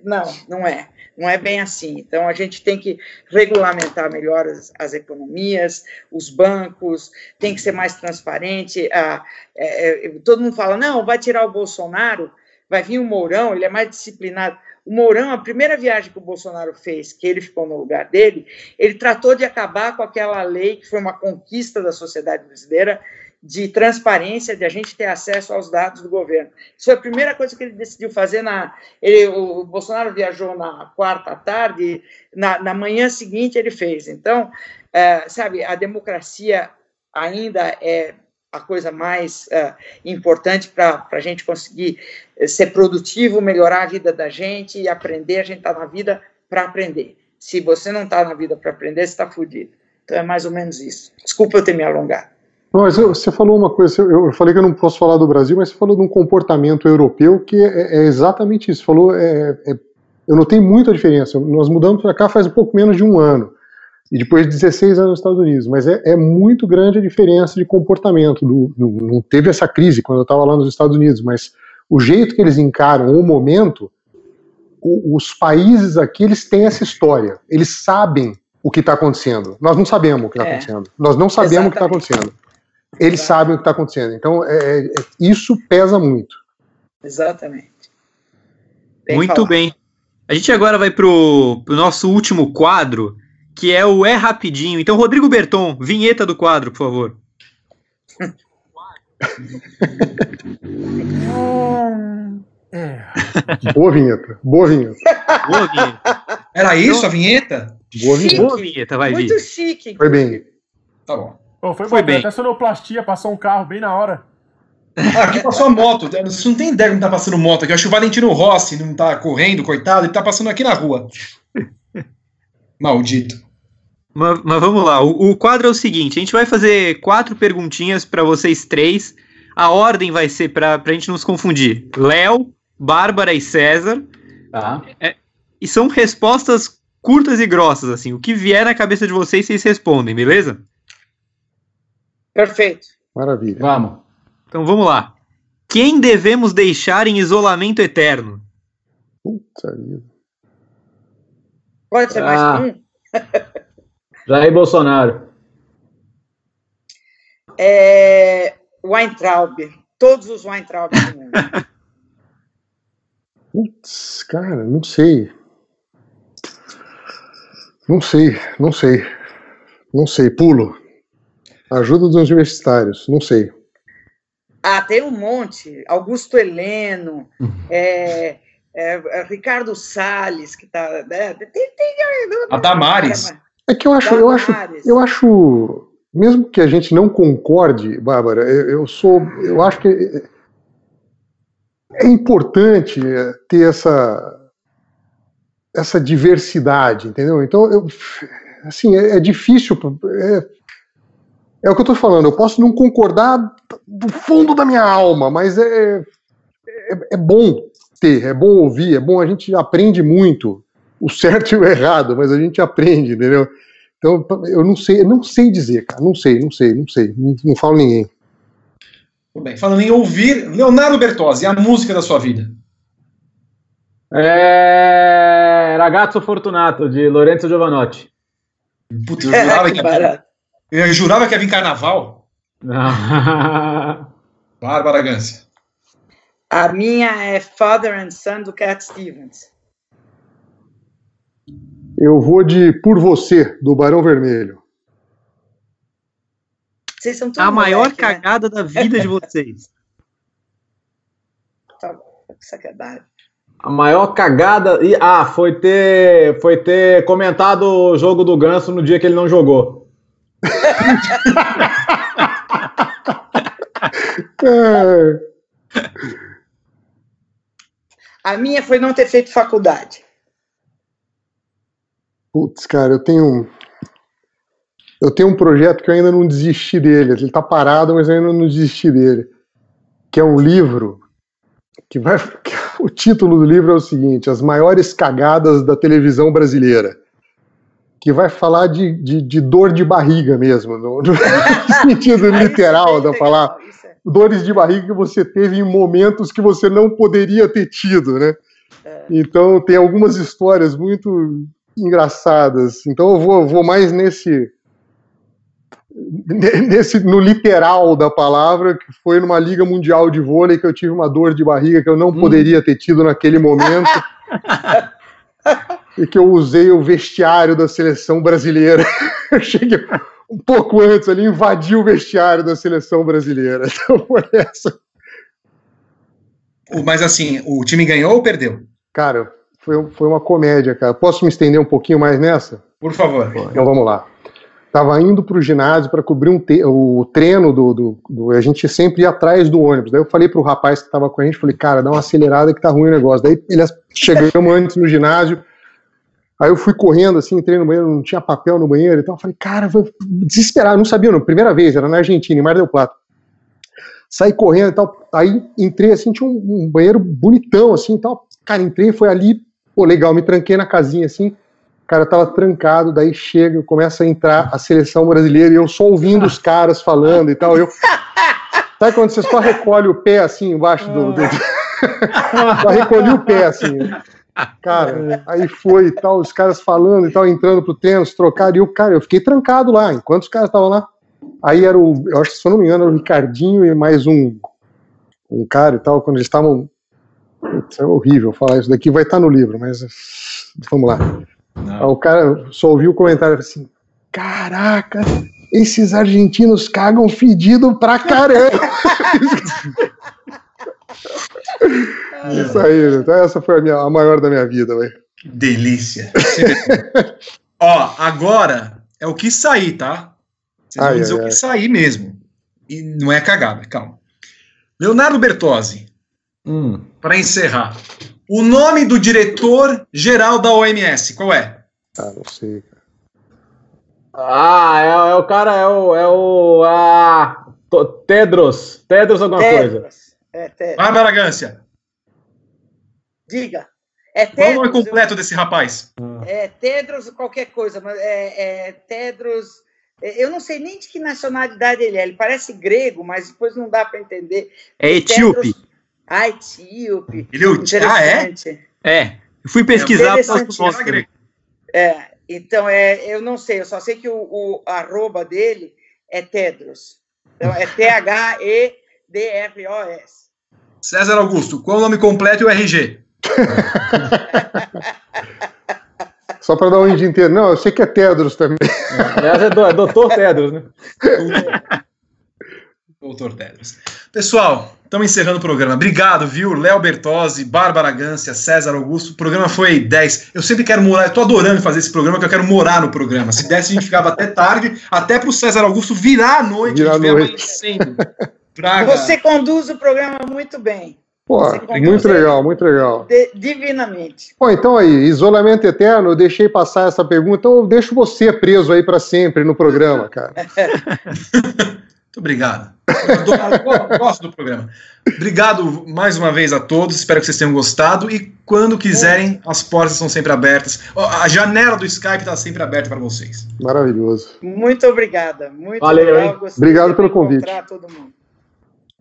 Não, não é. Não é bem assim. Então, a gente tem que regulamentar melhor as, as economias, os bancos, tem que ser mais transparente. Ah, é, é, todo mundo fala, não, vai tirar o Bolsonaro, vai vir o Mourão, ele é mais disciplinado. O Mourão, a primeira viagem que o Bolsonaro fez, que ele ficou no lugar dele, ele tratou de acabar com aquela lei que foi uma conquista da sociedade brasileira de transparência, de a gente ter acesso aos dados do governo. Isso foi a primeira coisa que ele decidiu fazer. Na, ele, o Bolsonaro viajou na quarta tarde, na, na manhã seguinte ele fez. Então, é, sabe, a democracia ainda é a coisa mais uh, importante para a gente conseguir eh, ser produtivo, melhorar a vida da gente e aprender. A gente está na vida para aprender. Se você não está na vida para aprender, você está fudido. Então é mais ou menos isso. Desculpa eu ter me alongado. Mas você falou uma coisa, eu falei que eu não posso falar do Brasil, mas você falou de um comportamento europeu que é, é exatamente isso. Falou, é, é, eu notei muita diferença. Nós mudamos para cá faz um pouco menos de um ano e depois de 16 anos nos Estados Unidos. Mas é, é muito grande a diferença de comportamento. Do, do, não teve essa crise quando eu estava lá nos Estados Unidos, mas o jeito que eles encaram o momento, o, os países aqui eles têm essa história. Eles sabem o que está acontecendo. Nós não sabemos o que está é. acontecendo. Nós não sabemos Exatamente. o que está acontecendo. Eles Exatamente. sabem o que está acontecendo. Então é, é, isso pesa muito. Exatamente. Bem muito falado. bem. A gente agora vai para o nosso último quadro, que é o É Rapidinho. Então, Rodrigo Berton, vinheta do quadro, por favor. (laughs) Boa vinheta, boa vinheta. Boa vinheta. Era isso a vinheta? Boa vinheta. Boa vinheta, vai Muito vir. chique. Foi bem. Tá bom. Oh, foi, foi bem. Até sonoplastia, passou um carro bem na hora. Ah, aqui passou a moto. Você não tem ideia como tá passando moto aqui. Eu acho que o Valentino Rossi não tá correndo, coitado, ele tá passando aqui na rua. (laughs) Maldito. Mas, mas vamos lá, o, o, quadro é o seguinte: a gente vai fazer quatro perguntinhas para vocês três. A ordem vai ser para a gente não se confundir: Léo, Bárbara e César. Tá. É, e são respostas curtas e grossas, assim. O que vier na cabeça de vocês, vocês respondem, beleza? Perfeito. Maravilha. Vamos. Então vamos lá. Quem devemos deixar em isolamento eterno? Puta vida. Pode ser mais ah. um? (laughs) Jair Bolsonaro. É, Weintraub. Todos os Weintraub do mundo. (laughs) Putz, cara, não sei. Não sei, não sei. Não sei, pulo. Ajuda dos universitários, não sei. Ah, tem um monte. Augusto Heleno, é, é, é Ricardo Salles, que está. Né? Tem, tem, a Damares. É que eu acho, eu acho, eu acho, mesmo que a gente não concorde, Bárbara, eu, eu sou, eu acho que é importante ter essa essa diversidade, entendeu? Então, eu, assim, é, é difícil, é, é, o que eu estou falando. Eu posso não concordar do fundo da minha alma, mas é, é, é bom ter, é bom ouvir, é bom a gente aprende muito o certo (laughs) e o errado, mas a gente aprende, entendeu? Então, eu não sei, eu não sei dizer, cara, não sei, não sei, não sei, não, não falo ninguém. Tudo bem, falando em ouvir, Leonardo Bertozzi, a música da sua vida. É... Ragazzo Fortunato, de Lorenzo Giovanotti. Putz, eu jurava que, ia... eu jurava que ia vir carnaval. Não. Bárbara Gância. A minha é Father and Son do Cat Stevens. Eu vou de Por Você, do Barão Vermelho. Vocês são A maior moleque, né? cagada né? da vida de vocês. (laughs) tá, sacanagem. A maior cagada. E, ah, foi ter, foi ter comentado o jogo do Ganso no dia que ele não jogou. (laughs) é. A minha foi não ter feito faculdade. Putz, cara, eu tenho. Eu tenho um projeto que eu ainda não desisti dele. Ele tá parado, mas eu ainda não desisti dele. Que é um livro que vai. (laughs) O título do livro é o seguinte: As maiores cagadas da televisão brasileira. que vai falar de, de, de dor de barriga mesmo, no, no (laughs) sentido literal da palavra. Dores de barriga que você teve em momentos que você não poderia ter tido, né? É. Então tem algumas histórias muito engraçadas. Então eu vou, vou mais nesse nesse no literal da palavra, que foi numa liga mundial de vôlei que eu tive uma dor de barriga que eu não hum. poderia ter tido naquele momento. (laughs) e que eu usei o vestiário da seleção brasileira. (laughs) Eu cheguei um pouco antes ali, invadi o vestiário da seleção brasileira. (laughs) Então foi essa. Mas assim, o time ganhou ou perdeu? Cara, foi, foi uma comédia, cara. Posso me estender um pouquinho mais nessa? Por favor. Então vamos lá. Tava indo para o ginásio para cobrir um o treino do, do, do, A gente sempre ia atrás do ônibus. Daí eu falei pro rapaz que estava com a gente, falei, cara, dá uma acelerada que tá ruim o negócio. Daí ele chegamos antes no ginásio, Aí eu fui correndo, assim, entrei no banheiro, não tinha papel no banheiro e tal. Falei, cara, vou desesperar, não sabia, não. Primeira vez, era na Argentina, em Mar del Plata. Saí correndo e tal. Aí entrei, assim, tinha um, um banheiro bonitão, assim e tal. Cara, entrei, foi ali, pô, legal, me tranquei na casinha, assim. O cara tava trancado, daí chega, começa a entrar a seleção brasileira e eu só ouvindo os caras falando e tal. Eu. (laughs) Sabe quando você só recolhe o pé, assim, embaixo do. do... (laughs) só recolhi o pé, assim. Cara, aí foi e tal, os caras falando e tal, entrando pro treino, se trocaram, e eu, cara, eu fiquei trancado lá, enquanto os caras estavam lá. Aí era o, eu acho que se eu não me engano, era o Ricardinho e mais um, um cara e tal, quando eles estavam. É horrível falar isso daqui, vai estar no livro, mas vamos lá. Aí o cara só ouviu o comentário assim: Caraca, esses argentinos cagam fedido pra caramba. (laughs) Isso aí, então essa foi a, minha, a maior da minha vida, velho. Delícia. (laughs) Ó, agora é o que sair, tá? Vocês ai, vão dizer ai, o que ai. sair mesmo. E não é cagada, calma. Leonardo Bertozzi, hum. Para encerrar. O nome do diretor geral da OMS, qual é? Ah, não sei. Ah, é, é, o cara, é o. É o ah, Tedros. Tedros alguma Tedros. coisa. É, Tedros. Bárbara Gância. Diga. É Tedros, Qual o nome completo eu, desse rapaz? É Tedros qualquer coisa, mas é, é Tedros. É, eu não sei nem de que nacionalidade ele é. Ele parece grego, mas depois não dá para entender. É etíope. Tedros, ah, etíope. Ele é Ah, é? É. Eu fui pesquisar. É, é, então, é, eu não sei. Eu só sei que o, o arroba dele é Tedros. Então, é T-H-E-D-R-O-S. César Augusto, qual o nome completo e o RG? Só para dar um índio inteiro. Não, eu sei que é Tedros também. Aliás, é, é doutor Tedros, né? (laughs) doutor Tedros. Pessoal, estamos encerrando o programa. Obrigado, viu? Léo Bertozzi, Bárbara Gância, César Augusto. O programa foi 10. Eu sempre quero morar, eu tô adorando fazer esse programa, que eu quero morar no programa. Se desse, a gente ficava até tarde, até para o César Augusto virar a noite, virar a gente amanhecendo. (laughs) Você conduz o programa muito bem. Pô, muito legal, muito legal. divinamente. Bom, então aí, isolamento eterno, eu deixei passar essa pergunta, então eu deixo você preso aí para sempre no programa, cara. (laughs) muito obrigado. Eu gosto do programa. Obrigado mais uma vez a todos, espero que vocês tenham gostado e quando quiserem, as portas são sempre abertas. A janela do Skype está sempre aberta para vocês. Maravilhoso. Muito obrigada. Muito Valeu, legal. Obrigado pelo convite. Todo mundo.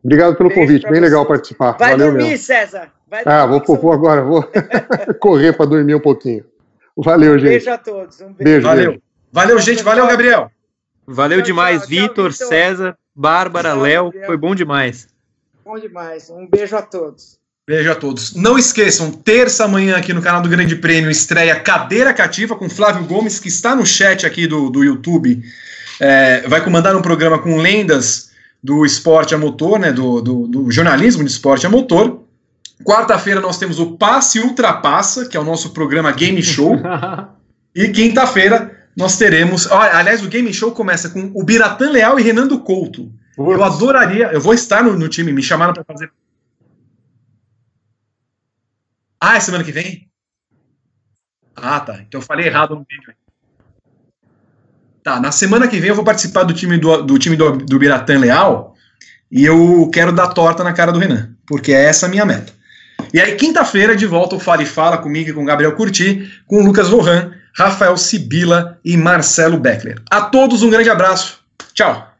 Obrigado pelo Beijo convite, bem você. legal participar. Vai Valeu dormir, mesmo. César. Vai ah, dormir, vou, vou agora, vou (laughs) correr para dormir um pouquinho. Valeu, gente. Beijo a todos. Um beijo. beijo valeu. Beijo. Valeu, gente. Valeu, Gabriel. Valeu tchau, demais, Vitor, César, Bárbara, Léo. Foi bom demais. Bom demais. Um beijo a todos. Beijo a todos. Não esqueçam, terça manhã aqui no canal do Grande Prêmio estreia Cadeira Cativa com Flávio Gomes, que está no chat aqui do, do YouTube. É, vai comandar um programa com lendas do esporte a motor, né, do, do, do jornalismo de esporte a motor. Quarta-feira nós temos o Passe Ultrapassa, que é o nosso programa Game Show. (laughs) e quinta-feira nós teremos. Aliás, o Game Show começa com o Biratan Leal e Renando Couto. Eu adoraria. Eu vou estar no, no time, me chamaram para fazer. Ah, é semana que vem? Ah, tá. Então eu falei errado no vídeo. Tá, na semana que vem eu vou participar do time do, do time do, do Biratã Leal e eu quero dar torta na cara do Renan, porque é essa a minha meta. E aí, quinta-feira, de volta o Fala e Fala comigo e com o Gabriel Curti, com o Lucas Lohan, Rafael Sibila e Marcelo Beckler. A todos um grande abraço. Tchau.